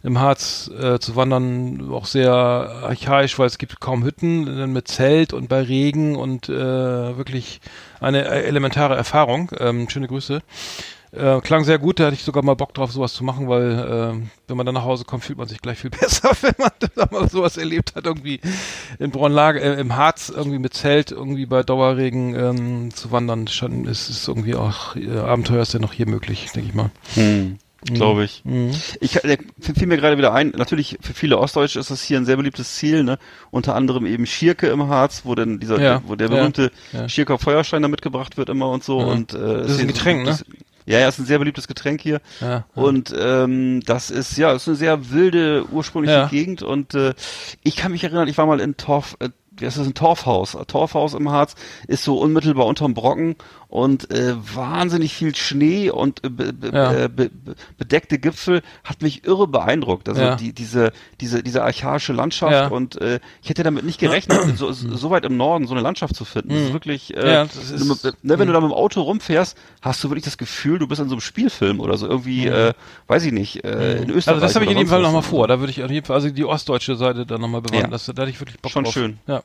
im Harz äh, zu wandern auch sehr archaisch, weil es gibt kaum Hütten äh, mit Zelt und bei Regen und äh, wirklich eine elementare Erfahrung. Ähm, schöne Grüße. Äh, klang sehr gut, da hatte ich sogar mal Bock drauf, sowas zu machen, weil äh, wenn man dann nach Hause kommt, fühlt man sich gleich viel besser, wenn man da mal sowas erlebt hat, irgendwie in Braunlage, äh, im Harz, irgendwie mit Zelt, irgendwie bei Dauerregen ähm, zu wandern. Schon ist es irgendwie auch äh, Abenteuer ist ja noch hier möglich, denke ich mal.
Hm. Glaube ich.
Mhm.
Ich äh, fiel mir gerade wieder ein, natürlich für viele Ostdeutsche ist das hier ein sehr beliebtes Ziel, ne? Unter anderem eben Schierke im Harz, wo denn dieser,
Ja,
wo der
ja,
berühmte
ja.
Schierker Feuerstein da mitgebracht wird immer und so.
Ja.
Und, äh,
Das ist ein Getränk, ne?
Ja, ja, ist ein sehr beliebtes Getränk hier.
Ja, ja.
Und ähm, das ist ja, ist eine sehr wilde ursprüngliche
Ja.
Gegend und äh, ich kann mich erinnern, ich war mal in Torf, äh, das ist ein Torfhaus. Ein Torfhaus im Harz ist so unmittelbar unterm Brocken und äh, wahnsinnig viel Schnee und äh, be, be,
Ja.
äh, be, be, bedeckte Gipfel hat mich irre beeindruckt. Also
Ja.
die, diese, diese, diese archaische Landschaft
Ja.
und äh, ich hätte damit nicht gerechnet, so, so weit im Norden so eine Landschaft zu finden. Das ist wirklich, äh,
Mhm. Das ist-
ne, wenn du da mit dem Auto rumfährst, hast du wirklich das Gefühl, du bist in so einem Spielfilm oder so irgendwie, äh, weiß ich nicht, äh, in Österreich.
Also das habe ich in jedem Fall nochmal vor. Da würde ich auf jeden Fall, also die ostdeutsche Seite dann nochmal bewandern.
Ja.
Das, da hatte ich wirklich Bock
Schon
drauf.
schön.
Ja. Ja.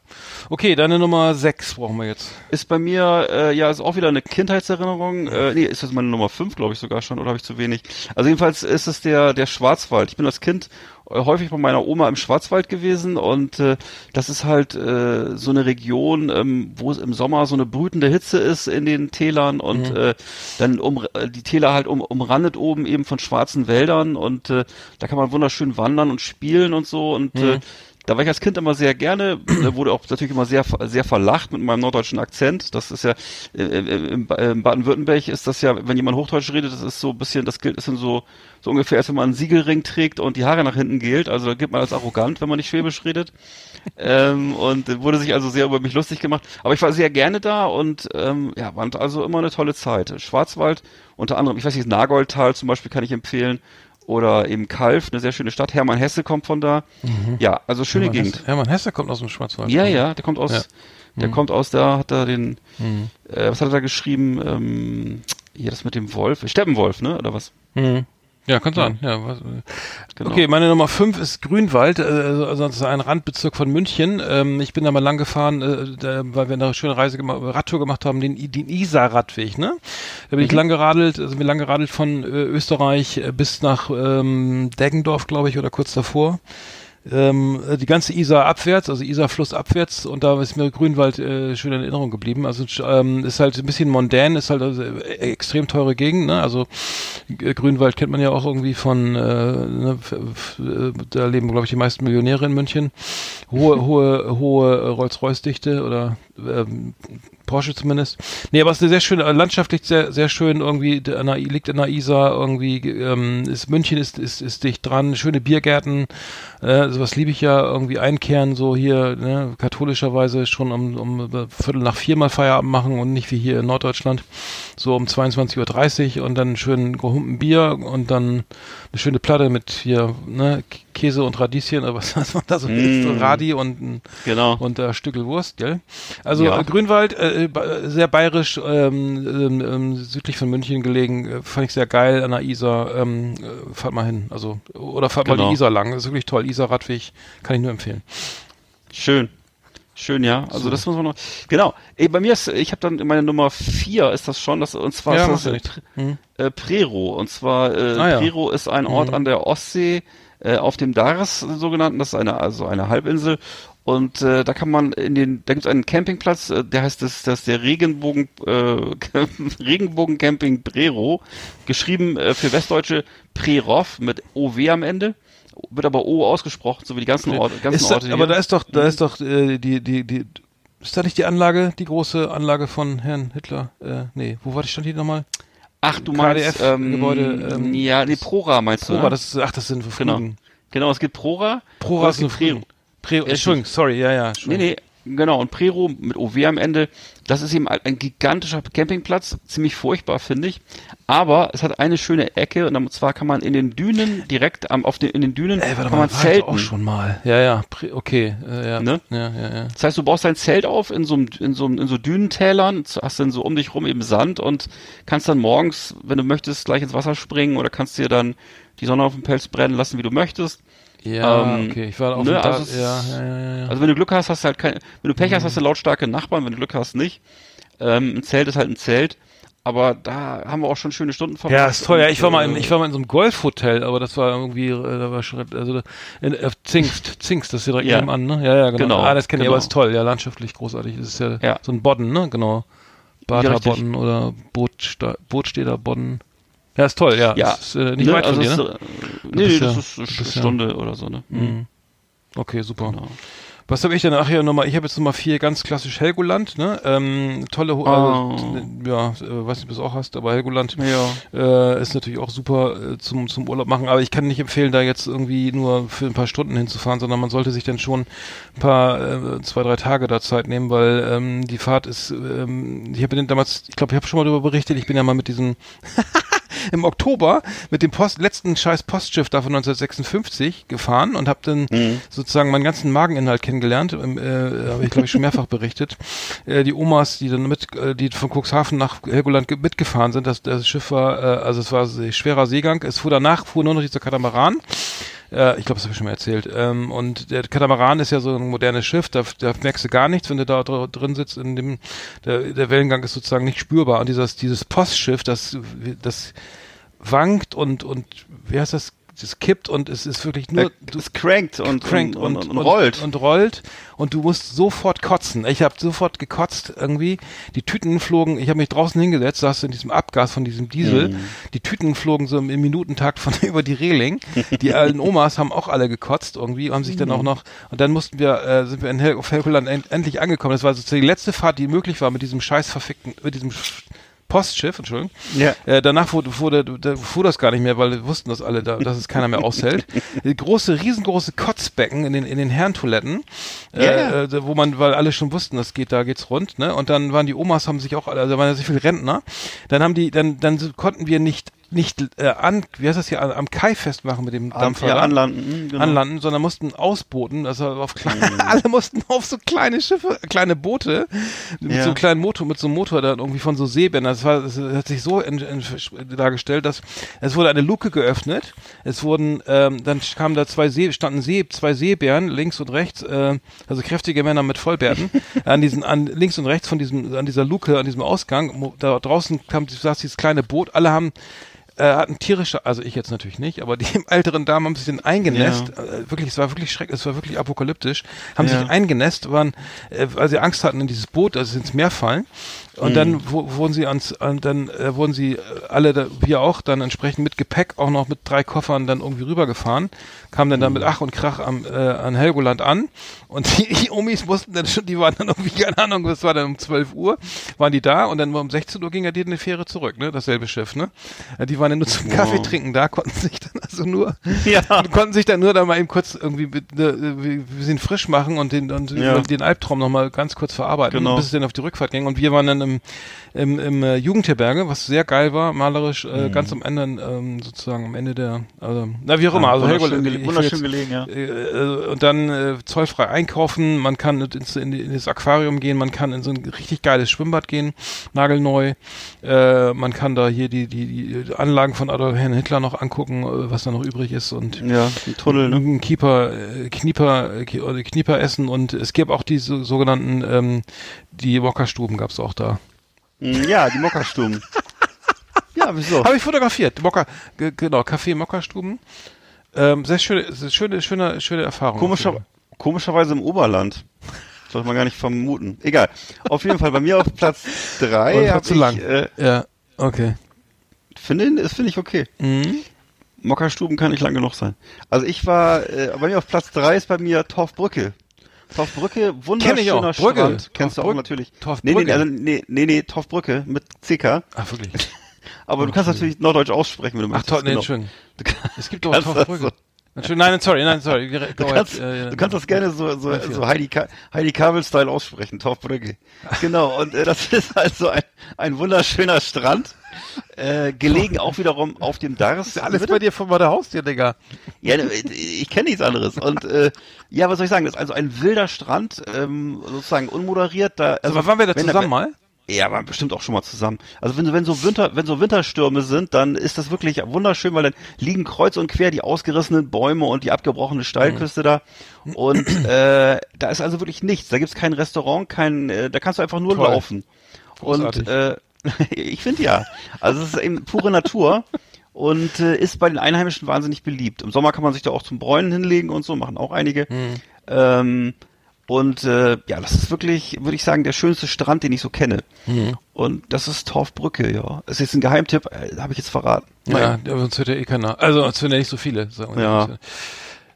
Okay, deine Nummer 6 brauchen wir jetzt.
Ist bei mir, äh, ja, ist auch wieder eine Kindheitserinnerung. Äh, nee, ist das meine Nummer 5, glaube ich sogar schon, oder habe ich zu wenig? Also jedenfalls ist es der, der Schwarzwald. Ich bin als Kind äh, häufig bei meiner Oma im Schwarzwald gewesen und äh, das ist halt äh, so eine Region, ähm, wo es im Sommer so eine brütende Hitze ist in den Tälern und
Mhm.
äh, dann um äh, die Täler halt um, umrandet oben eben von schwarzen Wäldern und äh, da kann man wunderschön wandern und spielen und so und
Mhm.
äh, da war ich als Kind immer sehr gerne, wurde auch natürlich immer sehr sehr verlacht mit meinem norddeutschen Akzent. Das ist ja äh, äh, in Baden-Württemberg ist das ja, wenn jemand Hochdeutsch redet, das ist so ein bisschen, das gilt, ist dann so so ungefähr, als wenn man einen Siegelring trägt und die Haare nach hinten gilt. Also da gibt man als arrogant, wenn man nicht Schwäbisch redet. ähm, und wurde sich also sehr über mich lustig gemacht. Aber ich war sehr gerne da und ähm, ja, war also immer eine tolle Zeit. Schwarzwald, unter anderem, ich weiß nicht, Nagoldtal zum Beispiel kann ich empfehlen. Oder eben Kalf, eine sehr schöne Stadt. Hermann Hesse kommt von da. Ja, also schöne
Hermann
Gegend.
Hesse, Hermann Hesse kommt aus dem Schwarzwald.
Ja, ja, der kommt aus,
Ja.
der
Mhm.
kommt aus da, hat da den,
Mhm.
äh, was hat er da geschrieben? Ähm, hier das mit dem Wolf, Steppenwolf, ne? Oder was?
Mhm. Ja, kann sein. Ja, was, äh,
Genau.
Okay, meine Nummer 5 ist Grünwald, äh, also das ist ein Randbezirk von München. Ähm, ich bin da mal lang gefahren, äh, da, weil wir eine schöne Reise gemacht, Radtour gemacht haben, den, den Isar-Radweg, ne? Da bin ich lang geradelt, also bin lang geradelt von äh, Österreich äh, bis nach ähm, Deggendorf, glaube ich, oder kurz davor. Ähm, äh, die ganze Isar abwärts, also Isar-Fluss abwärts und da ist mir Grünwald äh, schön in Erinnerung geblieben. Also ähm, ist halt ein bisschen mondän, ist halt also, äh, extrem teure Gegend, ne? Also Grünwald kennt man ja auch irgendwie von, äh, ne, äh, da leben glaube ich die meisten Millionäre in München. Hohe, hohe, hohe Rolls-Royce-Dichte oder ähm, Porsche zumindest. Nee, aber es ist eine sehr schöne, äh, landschaftlich sehr, sehr schön irgendwie, an der, liegt in der Isar irgendwie, ähm, ist München ist, ist, ist dicht dran, schöne Biergärten, äh, sowas liebe ich ja, irgendwie einkehren, so hier, ne, katholischerweise schon um, um äh, Viertel nach vier mal Feierabend machen und nicht wie hier in Norddeutschland, so um 22.30 Uhr und dann schön gehumpen Bier und dann eine schöne Platte mit hier, ne, Käse und Radieschen, oder was, was man da so
Mm.
Radi und ein
Genau.
und äh, Stückel Wurst, gell? Also
Ja.
äh, Grünwald, äh, ba- sehr bayerisch, ähm, ähm, ähm, südlich von München gelegen, äh, fand ich sehr geil an der Isar. Ähm, äh, fahrt mal hin, also oder fahrt mal
Genau.
die Isar lang, das ist wirklich toll. Isar Radweg kann ich nur empfehlen.
Schön. Schön, ja. Also
So.
das muss man noch. Genau. Ey, bei mir ist, ich habe dann meine Nummer vier ist das schon, das und zwar
Ja,
ist das äh,
Hm.
äh, Prero. Und zwar äh,
Ah, ja.
Prero ist ein Ort
Mhm.
an der Ostsee äh, auf dem Dars sogenannten. Das ist eine also eine Halbinsel. Und äh, da kann man in den, da gibt es einen Campingplatz, äh, der heißt das, das ist der Regenbogen äh, Regenbogen Camping Prero, geschrieben äh, für Westdeutsche Prerov mit OW am Ende, wird aber O ausgesprochen, so wie die ganzen Orte, ganzen
Ist
Orte
aber
hier.
da ist doch, da ist doch äh, die, die, die, ist da nicht die Anlage, die große Anlage von Herrn Hitler? Äh, nee, wo war die stand die nochmal?
Ach, du meinst
KDF-Gebäude, ähm,
ja, nee, Prora meinst du?
Prora,
ne?
das ist, ach, das sind
Genau.
Flügen.
Genau, es gibt Prora.
Prora ist eine
Prero.
Flügen. Pre Entschuldigung, sorry, ja, ja.
Nee, nee, genau. Und Prero mit OW am Ende, das ist eben ein, gigantischer Campingplatz. Ziemlich furchtbar, finde ich. Aber es hat eine schöne Ecke und zwar kann man in den Dünen, direkt am, auf den, in den Dünen,
Ey, warte
kann
mal,
man
doch
zelten.
auch schon mal. Ja, ja, okay, äh, ja.
Ne?
Ja, ja, ja.
Das heißt, du baust dein Zelt auf in so, in so, in so Dünentälern, hast dann so um dich rum eben Sand und kannst dann morgens, wenn du möchtest, gleich ins Wasser springen oder kannst dir dann die Sonne auf den Pelz brennen lassen, wie du möchtest.
Ja,
Ähm,
okay, ich war auf
ne,
dem
also es-
ja, ja, ja, ja, ja.
Also wenn du Glück hast, hast du halt kein, wenn du Pech
Mhm.
hast, hast du lautstarke Nachbarn, wenn du Glück hast, nicht. Ähm, ein Zelt ist halt ein Zelt. Aber da haben wir auch schon schöne Stunden verbracht.
Ja, ist toll. Ja, ich war mal in,
äh,
ich war mal in so einem Golfhotel, aber das war irgendwie, äh, da war schon, also in äh, Zingst, Zingst, das ist hier direkt
Ja.
nebenan, ne? Ja, ja, genau.
Genau,
Ah, das kenne ich,
genau.
aber ist toll, ja, landschaftlich großartig. Das ist ja,
Ja.
so ein Bodden, ne? Genau. Bata
richtig.
Bodden oder Bootsta Bootstädter Bodden. Ja, ist toll, ja.
Ja.
Ist, äh, nicht
ne,
weit von
also
dir, ne?
äh,
Du
Nee,
bist
das ist eine Stunde oder so, ne?
Mhm. Okay, super.
Genau.
Was habe ich denn? Ach ja, Nummer, ich habe jetzt Nummer vier, ganz klassisch Helgoland, ne? Ähm, tolle, Ho-
Oh.
also, ja, äh, weiß nicht, ob du es auch hast, aber Helgoland
Ja.
äh, ist natürlich auch super äh, zum, zum Urlaub machen, aber ich kann nicht empfehlen, da jetzt irgendwie nur für ein paar Stunden hinzufahren, sondern man sollte sich dann schon ein paar, äh, zwei, drei Tage da Zeit nehmen, weil ähm, die Fahrt ist, ähm, ich habe damals, ich glaube, ich habe schon mal darüber berichtet, ich bin ja mal mit diesem im Oktober mit dem Post, letzten scheiß Postschiff da von 1956 gefahren und habe dann
Mhm.
sozusagen meinen ganzen Mageninhalt kennengelernt. Ähm, äh, habe ich, glaube ich, schon mehrfach berichtet. Äh, die Omas, die dann mit, äh, die von Cuxhaven nach Helgoland ge- mitgefahren sind, das, das Schiff war, äh, also es war schwerer Seegang. Es fuhr danach, fuhr nur noch dieser Katamaran. Äh, ich glaube, das habe ich schon mal erzählt. Ähm, und der Katamaran ist ja so ein modernes Schiff, da, da merkst du gar nichts, wenn du da dr drin sitzt. In dem, der, der Wellengang ist sozusagen nicht spürbar. Und dieses, dieses Postschiff, das, das wankt und, und wie heißt das? Es kippt und es ist wirklich nur.
Du, es crankt und,
crankt
und, und, und, rollt.
Und, rollt und du musst sofort kotzen. Ich habe sofort gekotzt irgendwie. Die Tüten flogen, ich habe mich draußen hingesetzt, saß in diesem Abgas von diesem Diesel.
Mhm.
Die Tüten flogen so im Minutentakt von über die Reling. Die alten Omas haben auch alle gekotzt irgendwie, haben sich dann auch noch und dann mussten wir äh, sind wir in Hel auf Helgoland end endlich angekommen. Das war sozusagen die letzte Fahrt, die möglich war mit diesem scheiß verfickten mit diesem Postschiff, Entschuldigung.
Ja.
Äh, danach fuhr, fuhr, der, der, fuhr das gar nicht mehr, weil wir wussten das alle, da, dass es keiner mehr aushält. Große, riesengroße Kotzbecken in den, in den Herrentoiletten, äh,
Ja, ja.
äh, wo man, weil alle schon wussten, das geht, da geht's rund, ne? Und dann waren die Omas, haben sich auch, alle- also da waren ja so viele Rentner. Dann haben die, dann, dann konnten wir nicht, nicht äh, an, wie heißt das hier, am Kai festmachen mit dem Dampfer.
ja,
da
anlanden. mhm, Genau.
anlanden, sondern mussten ausbooten, also auf kleine, alle mussten auf so kleine Schiffe, kleine Boote mit
Ja.
so einem kleinen Motor, mit so einem Motor dann irgendwie von so Seebändern. Das war, das hat sich so in, in, dargestellt, dass es wurde eine Luke geöffnet. Es wurden, ähm, dann kamen da zwei See, standen See, zwei Seebären links und rechts, äh, also kräftige Männer mit Vollbärten an diesen, an links und rechts von diesem, an dieser Luke, an diesem Ausgang. Da draußen kam, saß dieses kleine Boot. Alle haben äh, hatten tierische, also ich jetzt natürlich nicht, aber die älteren Damen haben sich dann eingenässt. Äh, wirklich, es war wirklich schrecklich, es war wirklich apokalyptisch. Haben
Ja.
sich eingenässt, waren, äh, weil sie Angst hatten in dieses Boot, also ins Meer fallen. Und dann wo, wurden sie ans, an, dann äh, wurden sie äh, alle, da, wir auch, dann entsprechend mit Gepäck auch noch mit drei Koffern dann irgendwie rübergefahren, kamen dann, dann mit Ach und Krach am, äh, an Helgoland an und die, die Omis mussten dann schon, die waren dann irgendwie, keine Ahnung, das war dann um 12 Uhr, waren die da und dann um 16 Uhr ging ja die eine Fähre zurück, ne, dasselbe Schiff, ne. Äh, Die waren dann nur zum Kaffee trinken da, konnten sich dann also nur,
Ja.
konnten sich dann nur da mal eben kurz irgendwie wir sind frisch machen und den, und
Ja.
den Albtraum nochmal ganz kurz verarbeiten,
Genau.
bis es dann auf die Rückfahrt ging. Und wir waren dann im, im, im äh, Jugendherberge, was sehr geil war, malerisch,
Mhm.
äh, ganz am Ende, ähm, sozusagen am Ende der, also, na wie auch immer, also
wunderschön,
Helgoland,
gele wunderschön
jetzt-
gelegen, ja.
äh, und dann äh, zollfrei einkaufen, man kann ins, in, in das Aquarium gehen, man kann in so ein richtig geiles Schwimmbad gehen, nagelneu, äh, man kann da hier die, die, die Anlagen von Adolf Herrn Hitler noch angucken, äh, was da noch übrig ist und
Ja, ein Tunnel, ne?
Keeper, äh, Knieper, äh, Knieper essen und es gibt auch die so, sogenannten, ähm, die Mokka-Stuben gab's auch da.
Mm, Ja, die Mokkastuben. ja, wieso?
Habe ich fotografiert, Mokka, ge- genau, Café Mokka-Stuben. Ähm, sehr schöne, sehr schöne, schöne, schöne Erfahrung.
Komischer, komischerweise im Oberland. Sollte man gar nicht vermuten. Egal. Auf jeden Fall bei mir auf Platz drei
war
hab
zu
ich,
lang.
Äh,
Ja, okay.
finde, das finde ich okay.
Mhm.
Mokkastuben kann nicht lang genug sein. Also ich war, äh, bei mir auf Platz drei ist bei mir Torfbrücke. Torfbrücke, wunderschöner
Kenn ich auch. Brücke.
Strand. Kennst du auch natürlich.
Torfbrücke.
Nee, nee, also, nee, nee, nee, Torfbrücke mit CK.
Ach, wirklich.
Aber du kannst natürlich Norddeutsch aussprechen, wenn du
Ach,
möchtest.
toll, nee,
genau.
Entschuldigung. Es gibt doch Torfbrücke.
so-
Entschuldigung, nein, sorry, nein, sorry.
Du kannst, du kannst das gerne so, so, so Heidi, Ka Heidi Kabel-Style aussprechen, Torfbrücke. Genau, und äh, das ist also ein, ein wunderschöner Strand, äh, gelegen auch wiederum auf dem Dars.
Alles
Bitte?
bei dir vor der Haustür, Digga.
Ja, ne, ich kenne nichts anderes. Und äh, ja, was soll ich sagen, das ist also ein wilder Strand, ähm, sozusagen unmoderiert. Da, also,
Also, waren wir da zusammen mal?
Ja, waren bestimmt auch schon mal zusammen. Also wenn, wenn so Winter, wenn so Winterstürme sind, dann ist das wirklich wunderschön, weil dann liegen kreuz und quer die ausgerissenen Bäume und die abgebrochene Steilküste da. Und äh, da ist also wirklich nichts. Da gibt's kein Restaurant, kein, äh, da kannst du einfach nur
Toll.
laufen. Und
Großartig.
äh, ich finde ja. Also es ist eben pure Natur. Und äh, ist bei den Einheimischen wahnsinnig beliebt. Im Sommer kann man sich da auch zum Bräunen hinlegen und so, machen auch einige. Ähm, und äh, ja, das ist wirklich, würde ich sagen, der schönste Strand, den ich so kenne. Und das ist Torfbrücke, ja. Das ist jetzt ein Geheimtipp, äh, habe ich jetzt verraten.
Ja, sonst hört ja eh keiner. Also, sonst hören ja nicht so viele. sagen wir
Ja.
mal.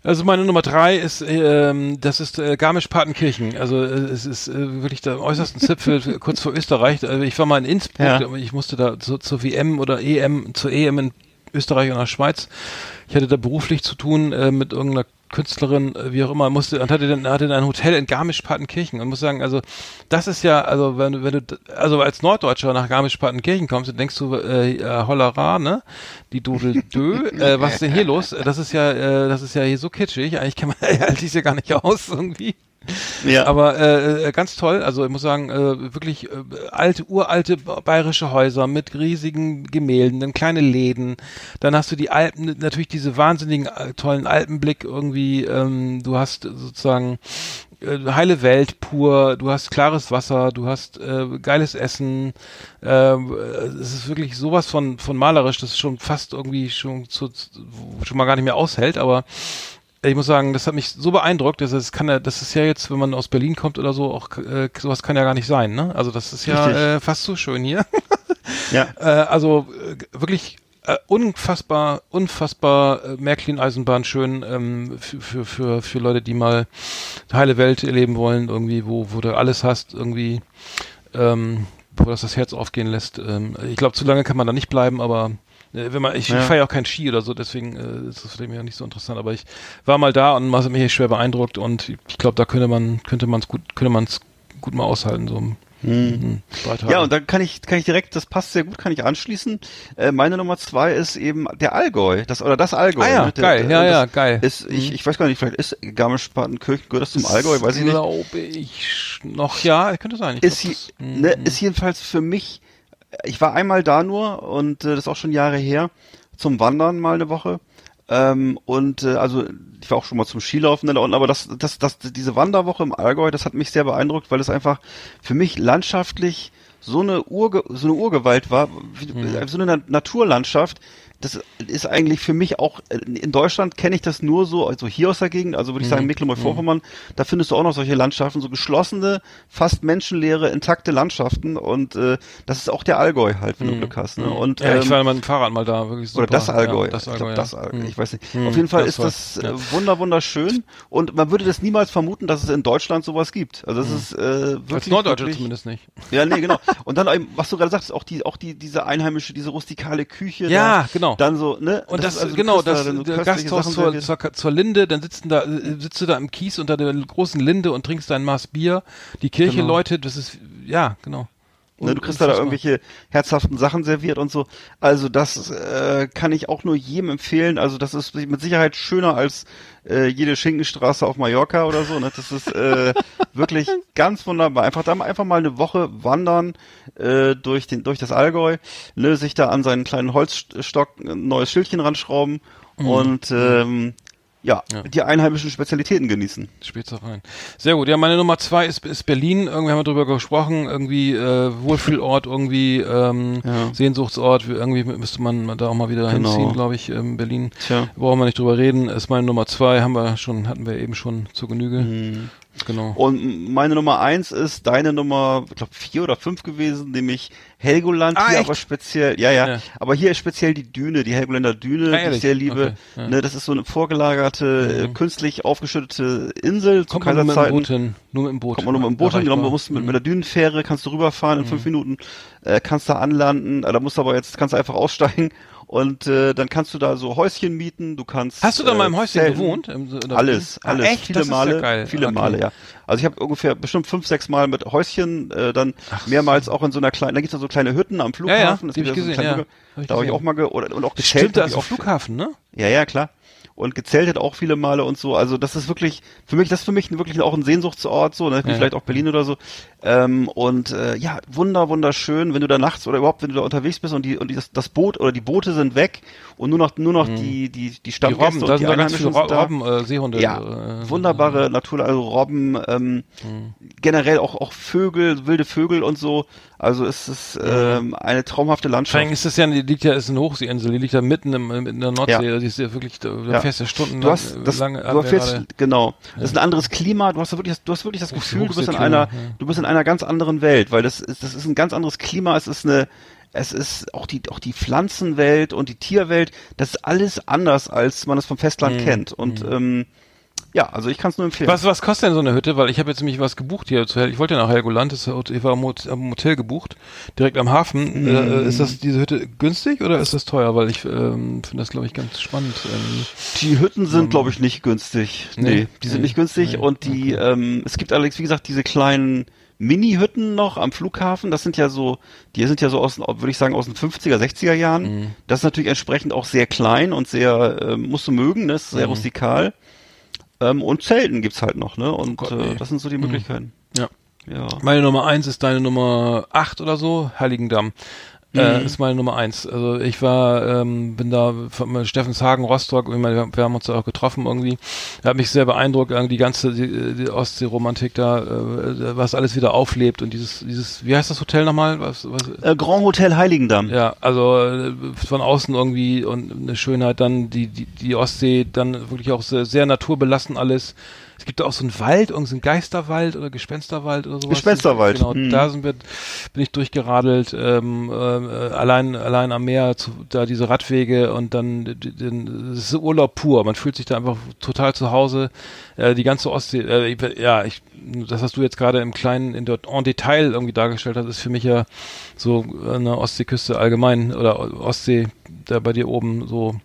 Also meine Nummer drei ist, ähm, das ist äh, Garmisch-Partenkirchen. Also äh, es ist äh, wirklich der äußersten Zipfel kurz vor Österreich. Also ich war mal in Innsbruck,
Ja.
aber ich musste da so, zur WM oder EM, zur EM in Österreich und der Schweiz. Ich hatte da beruflich zu tun äh, mit irgendeiner Künstlerin, äh, wie auch immer, musste und hatte dann hatte dann ein Hotel in Garmisch-Partenkirchen und muss sagen, also das ist ja, also wenn du wenn du also als Norddeutscher nach Garmisch-Partenkirchen kommst, dann denkst du äh, äh, Hollera, ne? Die Dudel Dö, äh, was ist denn hier los? Das ist ja äh, das ist ja hier so kitschig, eigentlich kann man halte ich ja gar nicht aus irgendwie.
Ja.
Aber äh, äh, ganz toll, also ich muss sagen, äh, wirklich äh, alte, uralte bayerische Häuser mit riesigen Gemälden, dann kleine Läden. Dann hast du die Alpen, natürlich diese wahnsinnigen äh, tollen Alpenblick irgendwie. Ähm, du hast sozusagen äh, heile Welt pur, du hast klares Wasser, du hast äh, geiles Essen. Äh, es ist wirklich sowas von von malerisch, das schon fast irgendwie schon zu, schon mal gar nicht mehr aushält, aber ich muss sagen, das hat mich so beeindruckt, dass es kann ja, das ist ja jetzt, wenn man aus Berlin kommt oder so, auch äh, sowas kann ja gar nicht sein, ne? Also das ist ja äh, fast so schön hier.
Ja.
Äh, also äh, wirklich äh, unfassbar, unfassbar äh, Märklin-Eisenbahn schön ähm, für, für, für, für Leute, die mal heile Welt erleben wollen, irgendwie, wo, wo du alles hast, irgendwie, ähm, wo das das Herz aufgehen lässt. Ähm, ich glaube, zu lange kann man da nicht bleiben, aber äh, wenn man, ich,
Ja.
fahre ja auch kein Ski oder so, deswegen äh, ist das vielleicht mir nicht so interessant, aber ich war mal da und war mich schwer beeindruckt und ich glaube, da könnte man, könnte man es gut, könnte man es gut mal aushalten, so mhm.
Ja, und dann kann ich, kann ich direkt, das passt sehr gut, kann ich anschließen. Äh, meine Nummer zwei ist eben der Allgäu, das oder das Allgäu.
Ah ja,
ne? Der-
geil, ja,
das
ja, geil.
Ist, ich,
Mhm.
ich weiß gar nicht, vielleicht ist Garmisch-Partenkirchen gehört das zum Allgäu, weiß ich nicht.
Glaube ich noch, ja, könnte sein. Ich
Ist,
glaub, das-
ne,
mhm.
ist jedenfalls für mich, ich war einmal da nur und äh, das ist auch schon Jahre her, zum Wandern mal eine Woche. Ähm, und äh, also ich war auch schon mal zum Skilaufen da unten, aber das, das, das, diese Wanderwoche im Allgäu, das hat mich sehr beeindruckt, weil es einfach für mich landschaftlich so eine Urge, so eine Urgewalt war, wie,
Mhm.
so eine Na- Naturlandschaft. Das ist eigentlich für mich auch, äh, in Deutschland kenne ich das nur so, also hier aus der Gegend, also würde ich
Mhm.
sagen Mecklenburg-Vorpommern, da findest du auch noch solche Landschaften, so geschlossene, fast menschenleere, intakte Landschaften und äh, das ist auch der Allgäu halt, wenn du Glück hast. Ne? Und,
Mhm. ja, ich
ähm,
war mit dem Fahrrad mal da, wirklich super.
oder das Allgäu.
Ja, das
ich
Allgäu,
glaube,
ja.
das Allgäu.
Mhm.
Ich weiß nicht.
Mhm,
Auf jeden Fall
das
ist das
ja.
äh, wunder wunderschön und man würde das niemals vermuten, dass es in Deutschland sowas gibt. Also das ist äh, wirklich
Mhm. Als Norddeutsche
wirklich,
zumindest nicht.
Ja, nee, genau. Und dann was du gerade sagst, auch die auch die diese einheimische, diese rustikale Küche.
Ja,
da,
genau.
Dann so, ne?
Und das,
also du
genau,
da
das
dann so
Gasthaus
Sachen
zur, zur, zur Linde, dann sitzen da, sitzt du da im Kies unter der großen Linde und trinkst dein Maß Bier. Die Kirche
Genau.
läutet, das ist, ja, genau.
Ne, du kriegst da, da irgendwelche herzhaften Sachen serviert und so. Also das äh, kann ich auch nur jedem empfehlen. Also das ist mit Sicherheit schöner als äh, jede Schinkenstraße auf Mallorca oder so. Ne? Das ist äh, wirklich ganz wunderbar. Einfach da mal einfach mal eine Woche wandern äh, durch den durch das Allgäu, ne, sich da an seinen kleinen Holzstock ein neues Schildchen ranschrauben und ähm, ja,
Ja.
die einheimischen Spezialitäten genießen.
Spezereien. Sehr gut. Ja, meine Nummer zwei ist, ist Berlin. Irgendwie haben wir drüber gesprochen. Irgendwie äh, Wohlfühlort, irgendwie ähm,
Ja.
Sehnsuchtsort. Irgendwie müsste man da auch mal wieder
Genau.
hinziehen, glaube ich. Ähm, Berlin.
Tja.
Brauchen wir nicht drüber reden. Ist meine Nummer zwei. Haben wir schon, hatten wir eben schon zur Genüge.
Mhm.
Genau.
Und meine Nummer eins ist deine Nummer, ich glaube vier oder fünf gewesen, nämlich Helgoland.
Ah,
hier
echt?
aber speziell, ja, ja,
Ja.
aber hier ist speziell die Düne, die Helgoländer Düne,
Ah,
die ich sehr liebe.
Okay, ja.
Ne, das ist so eine vorgelagerte, äh, künstlich aufgeschüttete Insel zu
Kommt man nur mit dem
Kaiserzeiten.
Boot hin. Nur mit dem Boot.
Kommt man nur mit dem Boot hin, genau, man muss mit,
Mhm.
mit der Dünenfähre kannst du rüberfahren in fünf Minuten, äh, kannst da anlanden, äh, da musst du aber jetzt, kannst du einfach aussteigen und äh, dann kannst du da so Häuschen mieten, du kannst
Hast du da
äh,
mal im Häuschen
zelten.
gewohnt?
Alles,
Ah,
alles,
echt?
viele
Das ist ja
Male,
geil.
viele
Okay.
Male, ja. Also ich habe ungefähr bestimmt fünf, sechs Mal mit Häuschen, äh, dann mehrmals auch in so einer kleinen, da gibt's ja so kleine Hütten am Flughafen.
Ja, ja,
das
hab ich
so
gesehen,
kleine
ja. Hab ich
Da habe ich auch mal ge oder und auch
Stimmt,
gezeltet.
da ist
auch
Flughafen, ne?
ja, ja, klar. Und gezeltet auch viele Male und so. Also das ist wirklich, für mich, das ist für mich wirklich auch ein Sehnsuchtsort, so, ne?
Ja.
vielleicht auch Berlin oder so. Ähm, und äh, ja, wunder, wunderschön, wenn du da nachts oder überhaupt, wenn du da unterwegs bist und die und die, das, das Boot oder die Boote sind weg und nur noch nur noch die die die
Die
Stammgäste
Robben, da
und
sind
die
da ganz viele
Einheimischen sind da.
Robben, äh, Seehunde.
Ja,
äh,
wunderbare Natur, also Robben, ähm, generell auch auch Vögel, wilde Vögel und so. Also es ist ähm, eine traumhafte
Vor allem
Landschaft.
ist das ja, die liegt ja, ist eine Hochseeinsel, die liegt da mitten im, in der Nordsee,
Ja.
also die ist ja wirklich, da
Ja.
fährst du Stunden
Du hast das,
lange,
du hast genau. Das ist ein anderes Klima. Du hast da wirklich, das- du hast wirklich das
Große
Gefühl, du bist in einer,
ja.
du bist in einer ganz anderen Welt, weil das ist, das ist ein ganz anderes Klima. Es ist eine, es ist auch die, auch die Pflanzenwelt und die Tierwelt. Das ist alles anders, als man es vom Festland
Mhm.
kennt. Und ähm, ja, also ich kann es nur empfehlen.
Was, was kostet denn so eine Hütte? Weil ich habe jetzt nämlich was gebucht hier. zu Ich wollte ja nach Helgoland, das Hotel- ich war am Hot- am Hotel gebucht, direkt am Hafen. Äh, ist das diese Hütte günstig oder ist das teuer? Weil ich ähm, finde das, glaube ich, ganz spannend. Ähm,
Die Hütten sind, glaube ich, nicht günstig. Nee,
Nee,
die sind
nee,
nicht günstig
nee,
und die, ähm, es gibt allerdings, wie gesagt, diese kleinen Mini-Hütten noch am Flughafen. Das sind ja so, die sind ja so aus, würde ich sagen, aus den 50er, 60er Jahren.
Mhm.
Das ist natürlich entsprechend auch sehr klein und sehr, ähm, musst du mögen, ne? das ist sehr
Mhm.
rustikal. Ähm, und Zelten gibt's halt noch, ne? Und
Gott,
äh, das sind so die Möglichkeiten.
Ja.
Ja.
Meine Nummer eins ist deine Nummer acht oder so, Heiligendamm. Äh, ist meine Nummer eins. Also ich war, ähm, bin da von Steffenshagen, Rostock, wir, wir haben uns da auch getroffen irgendwie. Hat mich sehr beeindruckt, die ganze die, die Ostsee-Romantik da, äh, was alles wieder auflebt und dieses, dieses, wie heißt das Hotel nochmal? Was, was,
Äh, Grand Hotel Heiligendamm.
ja, also äh, von außen irgendwie und eine Schönheit dann, die, die, die Ostsee dann wirklich auch sehr, sehr naturbelassen alles. Es gibt da auch so einen Wald, irgendeinen Geisterwald oder Gespensterwald oder sowas.
Gespensterwald,
Genau,
hm.
da sind wir, bin ich durchgeradelt, ähm, äh, allein, allein am Meer, zu, da diese Radwege und dann, den, es ist Urlaub pur. Man fühlt sich da einfach total zu Hause. Äh, die ganze Ostsee, äh, ich- ja, ich, das, was du jetzt gerade im Kleinen, in dort en Detail irgendwie dargestellt hast, ist für mich ja so eine Ostseeküste allgemein oder Ostsee, da bei dir oben so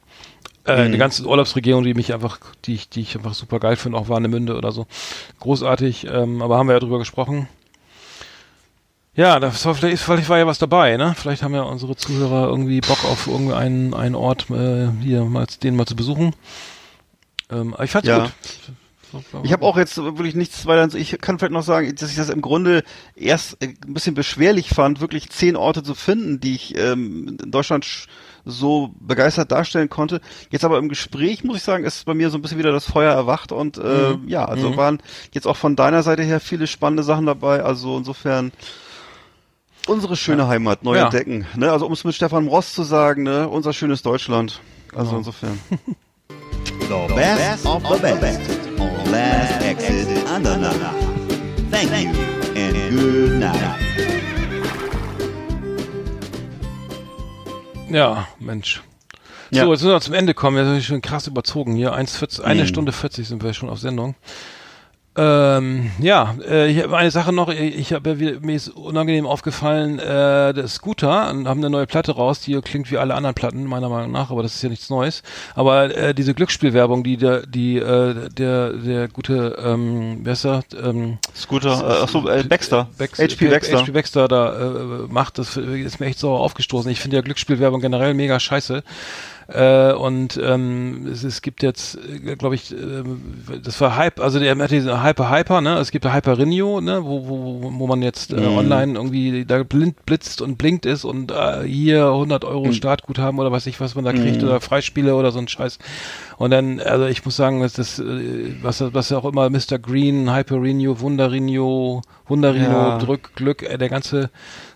äh, eine ganze Urlaubsregion, die mich einfach, die ich, die ich einfach super geil finde, auch Warnemünde oder so. Großartig, ähm, aber haben wir ja drüber gesprochen. Ja, das war, vielleicht, vielleicht war ja was dabei, ne? Vielleicht haben ja unsere Zuhörer irgendwie Bock auf irgendeinen einen Ort äh, hier mal den mal zu besuchen. Ähm, aber ich fand's
Ja.
gut.
Ich habe auch jetzt wirklich nichts weiter. Ich kann vielleicht noch sagen, dass ich das im Grunde erst äh, ein bisschen beschwerlich fand, wirklich zehn Orte zu finden, die ich ähm, in Deutschland sch- so begeistert darstellen konnte. Jetzt aber im Gespräch muss ich sagen, ist bei mir so ein bisschen wieder das Feuer erwacht und äh,
Mhm.
ja, also waren jetzt auch von deiner Seite her viele spannende Sachen dabei. Also insofern unsere schöne Heimat neu
Ja.
entdecken. Ne? Also um es mit Stefan Ross zu sagen, ne, unser schönes Deutschland. Also
Genau.
insofern.
The best of the best on Last Exit Andernach. Thank you and good night.
Ja, Mensch.
Ja.
So, jetzt müssen wir zum Ende kommen. Wir sind schon krass überzogen hier. 1,40 Eine
Mhm.
Stunde 40 sind wir schon auf Sendung. Ähm, ja, äh, ich habe eine Sache noch. Ich habe ja mir ist unangenehm aufgefallen, äh, der Scooter und haben eine neue Platte raus, die klingt wie alle anderen Platten meiner Meinung nach, aber das ist ja nichts Neues. Aber äh, diese Glücksspielwerbung, die der, die äh, der der gute, ähm, wer ist er? Ähm,
Scooter, äh, achso, äh, Baxter. HP Baxter.
HP Baxter da äh, macht, das ist mir echt sauer aufgestoßen. Ich finde ja Glücksspielwerbung generell mega scheiße. Äh, und ähm, es, es gibt jetzt, glaube ich, ähm, das war Hype, also der hat diese Hyper Hyper, ne? Es gibt ja Hyperinho, ne? Wo, wo, wo man jetzt äh,
Mhm.
online irgendwie da blind blitzt und blinkt ist und äh, hier 100
Mhm.
Euro Startguthaben oder weiß ich was man da kriegt oder Freispiele oder so ein Scheiß. Und dann, also ich muss sagen, dass das, äh, was, was ja auch immer Mr. Green, Hyperinho, Wunderino, Wunderino,
Ja.
Drück, Glück, äh, der ganze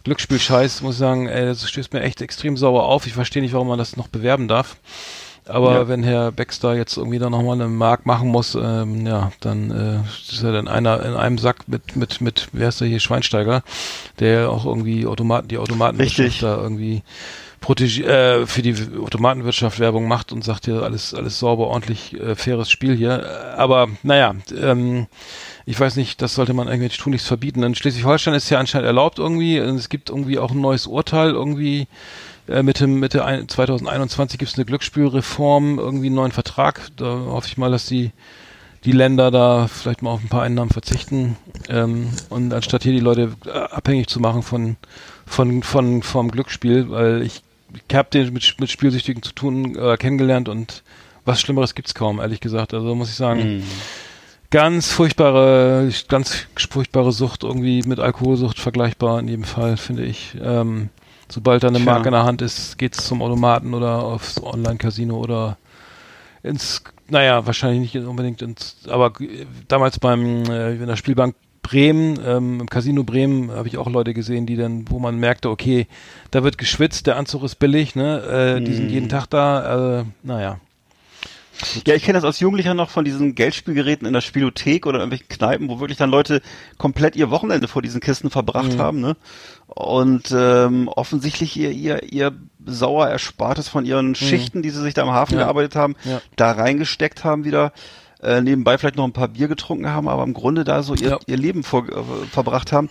Glücksspielscheiß, muss ich sagen, ey, das stößt mir echt extrem sauer auf. Ich verstehe nicht, warum man das noch bewerben darf. Aber
Ja.
wenn Herr Baxter jetzt irgendwie da nochmal einen Markt machen muss, ähm, ja, dann äh, ist er dann einer in einem Sack mit, mit, mit, wer ist der hier, Schweinsteiger, der auch irgendwie Automaten, die Automatenwirtschaft da irgendwie protegi äh, für die Automatenwirtschaft Werbung macht und sagt hier alles, alles sauber, ordentlich, äh, faires Spiel hier. Äh, Aber naja, ähm, ich weiß nicht, das sollte man eigentlich tunlichst verbieten. In Schleswig-Holstein ist ja anscheinend erlaubt irgendwie. Es gibt irgendwie auch ein neues Urteil irgendwie. Äh, Mitte, Mitte ein- 2021 gibt es eine Glücksspielreform, irgendwie einen neuen Vertrag. Da hoffe ich mal, dass die, die Länder da vielleicht mal auf ein paar Einnahmen verzichten. Ähm, und anstatt hier die Leute äh, abhängig zu machen von, von, von, vom Glücksspiel, weil ich, ich habe den mit, mit Spielsüchtigen zu tun äh, kennengelernt und was Schlimmeres gibt's kaum, ehrlich gesagt. Also muss ich sagen,
Mhm.
Ganz furchtbare, ganz furchtbare Sucht, irgendwie mit Alkoholsucht vergleichbar in jedem Fall, finde ich. Ähm, sobald da eine. Marke in der Hand ist, geht's zum Automaten oder aufs Online-Casino oder ins, naja, wahrscheinlich nicht unbedingt ins, aber damals beim, äh, in der Spielbank Bremen, ähm, im Casino Bremen habe ich auch Leute gesehen, die dann, wo man merkte, okay, da wird geschwitzt, der Anzug ist billig, ne, äh, die sind
Mhm.
jeden Tag da, äh, naja.
Ja, ich kenne das als Jugendlicher noch von diesen Geldspielgeräten in der Spielothek oder in irgendwelchen Kneipen, wo wirklich dann Leute komplett ihr Wochenende vor diesen Kisten verbracht
Mhm.
haben, ne? Und ähm, offensichtlich ihr, ihr, ihr sauer Erspartes von ihren Schichten, die sie sich da im Hafen
Mhm. Ja.
gearbeitet haben,
Ja.
da reingesteckt haben wieder. Äh, nebenbei vielleicht noch ein paar Bier getrunken haben, aber im Grunde da so ihr,
Ja.
ihr Leben vor, äh, verbracht haben.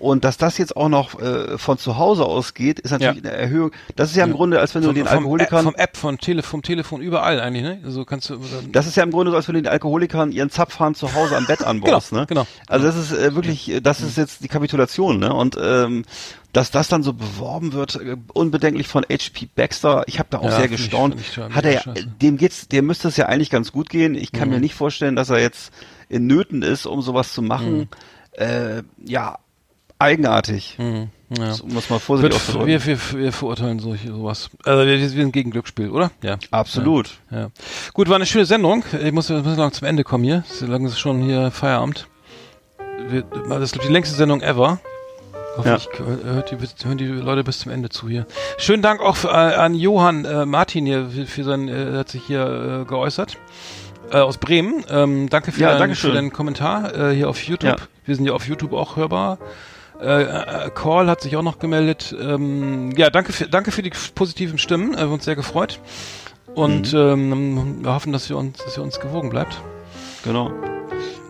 Und dass das jetzt auch noch äh, von zu Hause aus geht, ist natürlich
Ja.
eine Erhöhung. Das ist ja im
Ja.
Grunde, als wenn du
Vom-
den Alkoholikern
App, vom App, von Tele, vom Telefon, überall eigentlich, ne? Also kannst du,
Das ist ja im Grunde so, als wenn du den Alkoholikern ihren Zapfhahn zu Hause am Bett anbaust,
Genau,
ne?
genau.
Also das ist äh, wirklich, das ist jetzt die Kapitulation, ne? Und ähm, dass das dann so beworben wird, äh, unbedenklich von HP Baxter. Ich habe da auch
Ja,
sehr
ich-
gestaunt.
ich schon
Hat er, ja- dem geht's, dem müsste es ja eigentlich ganz gut gehen. Ich kann
Mhm.
mir nicht vorstellen, dass er jetzt in Nöten ist, um sowas zu machen.
Mhm.
Äh, ja, eigenartig.
Mhm. Ja.
So, muss man vorsichtig
Wird,
auszudrücken.
wir, wir, wir verurteilen solche sowas. Also wir, wir sind gegen Glücksspiel, oder? Ja.
Absolut.
Ja. Gut, war eine schöne Sendung. Ich muss, wir müssen lang zum Ende kommen hier. So lange ist es schon hier Feierabend. Wir, das ist die längste Sendung ever. Hoffentlich hört die, hören die Leute bis zum Ende zu hier. Schönen Dank auch für, äh, an Johann äh, Martin hier für, für sein, äh, er hat sich hier äh, geäußert. Äh, aus Bremen. Ähm, danke für,
Ja,
deinen, für deinen Kommentar äh, hier auf YouTube.
Ja.
Wir sind ja auf YouTube auch hörbar. Äh, äh, Call hat sich auch noch gemeldet. Ähm, ja, danke für, danke für die positiven Stimmen. Äh, wir haben uns sehr gefreut. Und
Mhm.
ähm, wir hoffen, dass ihr uns, dass ihr uns gewogen bleibt.
Genau.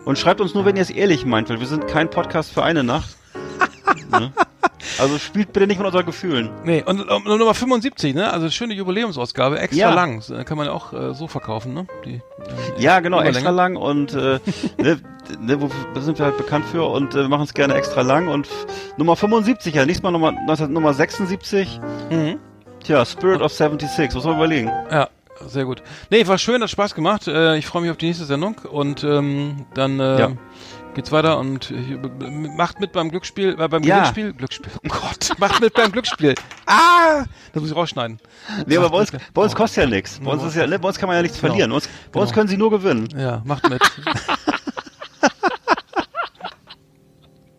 Und schreibt uns nur, wenn ihr es ehrlich meint, weil wir sind kein Podcast für eine Nacht. ne? Also spielt bitte nicht mit unseren Gefühlen.
Nee, und, und Nummer 75, ne? Also schöne Jubiläumsausgabe, extra
Ja.
lang. Kann man ja auch äh, so verkaufen, ne? Die, äh,
Ja, genau, extra lang und äh, ne, ne, wo sind wir halt bekannt für und äh, machen es gerne extra lang und Nummer 75, ja, nächstes Mal Nummer, 19, Nummer 76,
Mhm.
tja, Spirit of 76, muss man überlegen.
Ja, sehr gut. Nee, war schön, hat Spaß gemacht. Äh, ich freue mich auf die nächste Sendung und ähm, dann äh,
Ja.
Geht's weiter und macht mit beim Glücksspiel, äh, beim
Ja.
Glücksspiel, Glücksspiel. Oh Gott, macht mit beim Glücksspiel. Ah, das muss ich rausschneiden.
Nee, aber bei uns,
Macht mit-
bei uns
Oh.
kostet ja nichts. Bei uns, ist ja, bei uns kann man ja nichts
Genau.
verlieren. Bei uns, bei uns
Genau.
können sie nur gewinnen.
Ja, macht mit.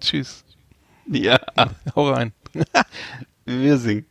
Tschüss.
Ja,
Hau rein.
wir singen.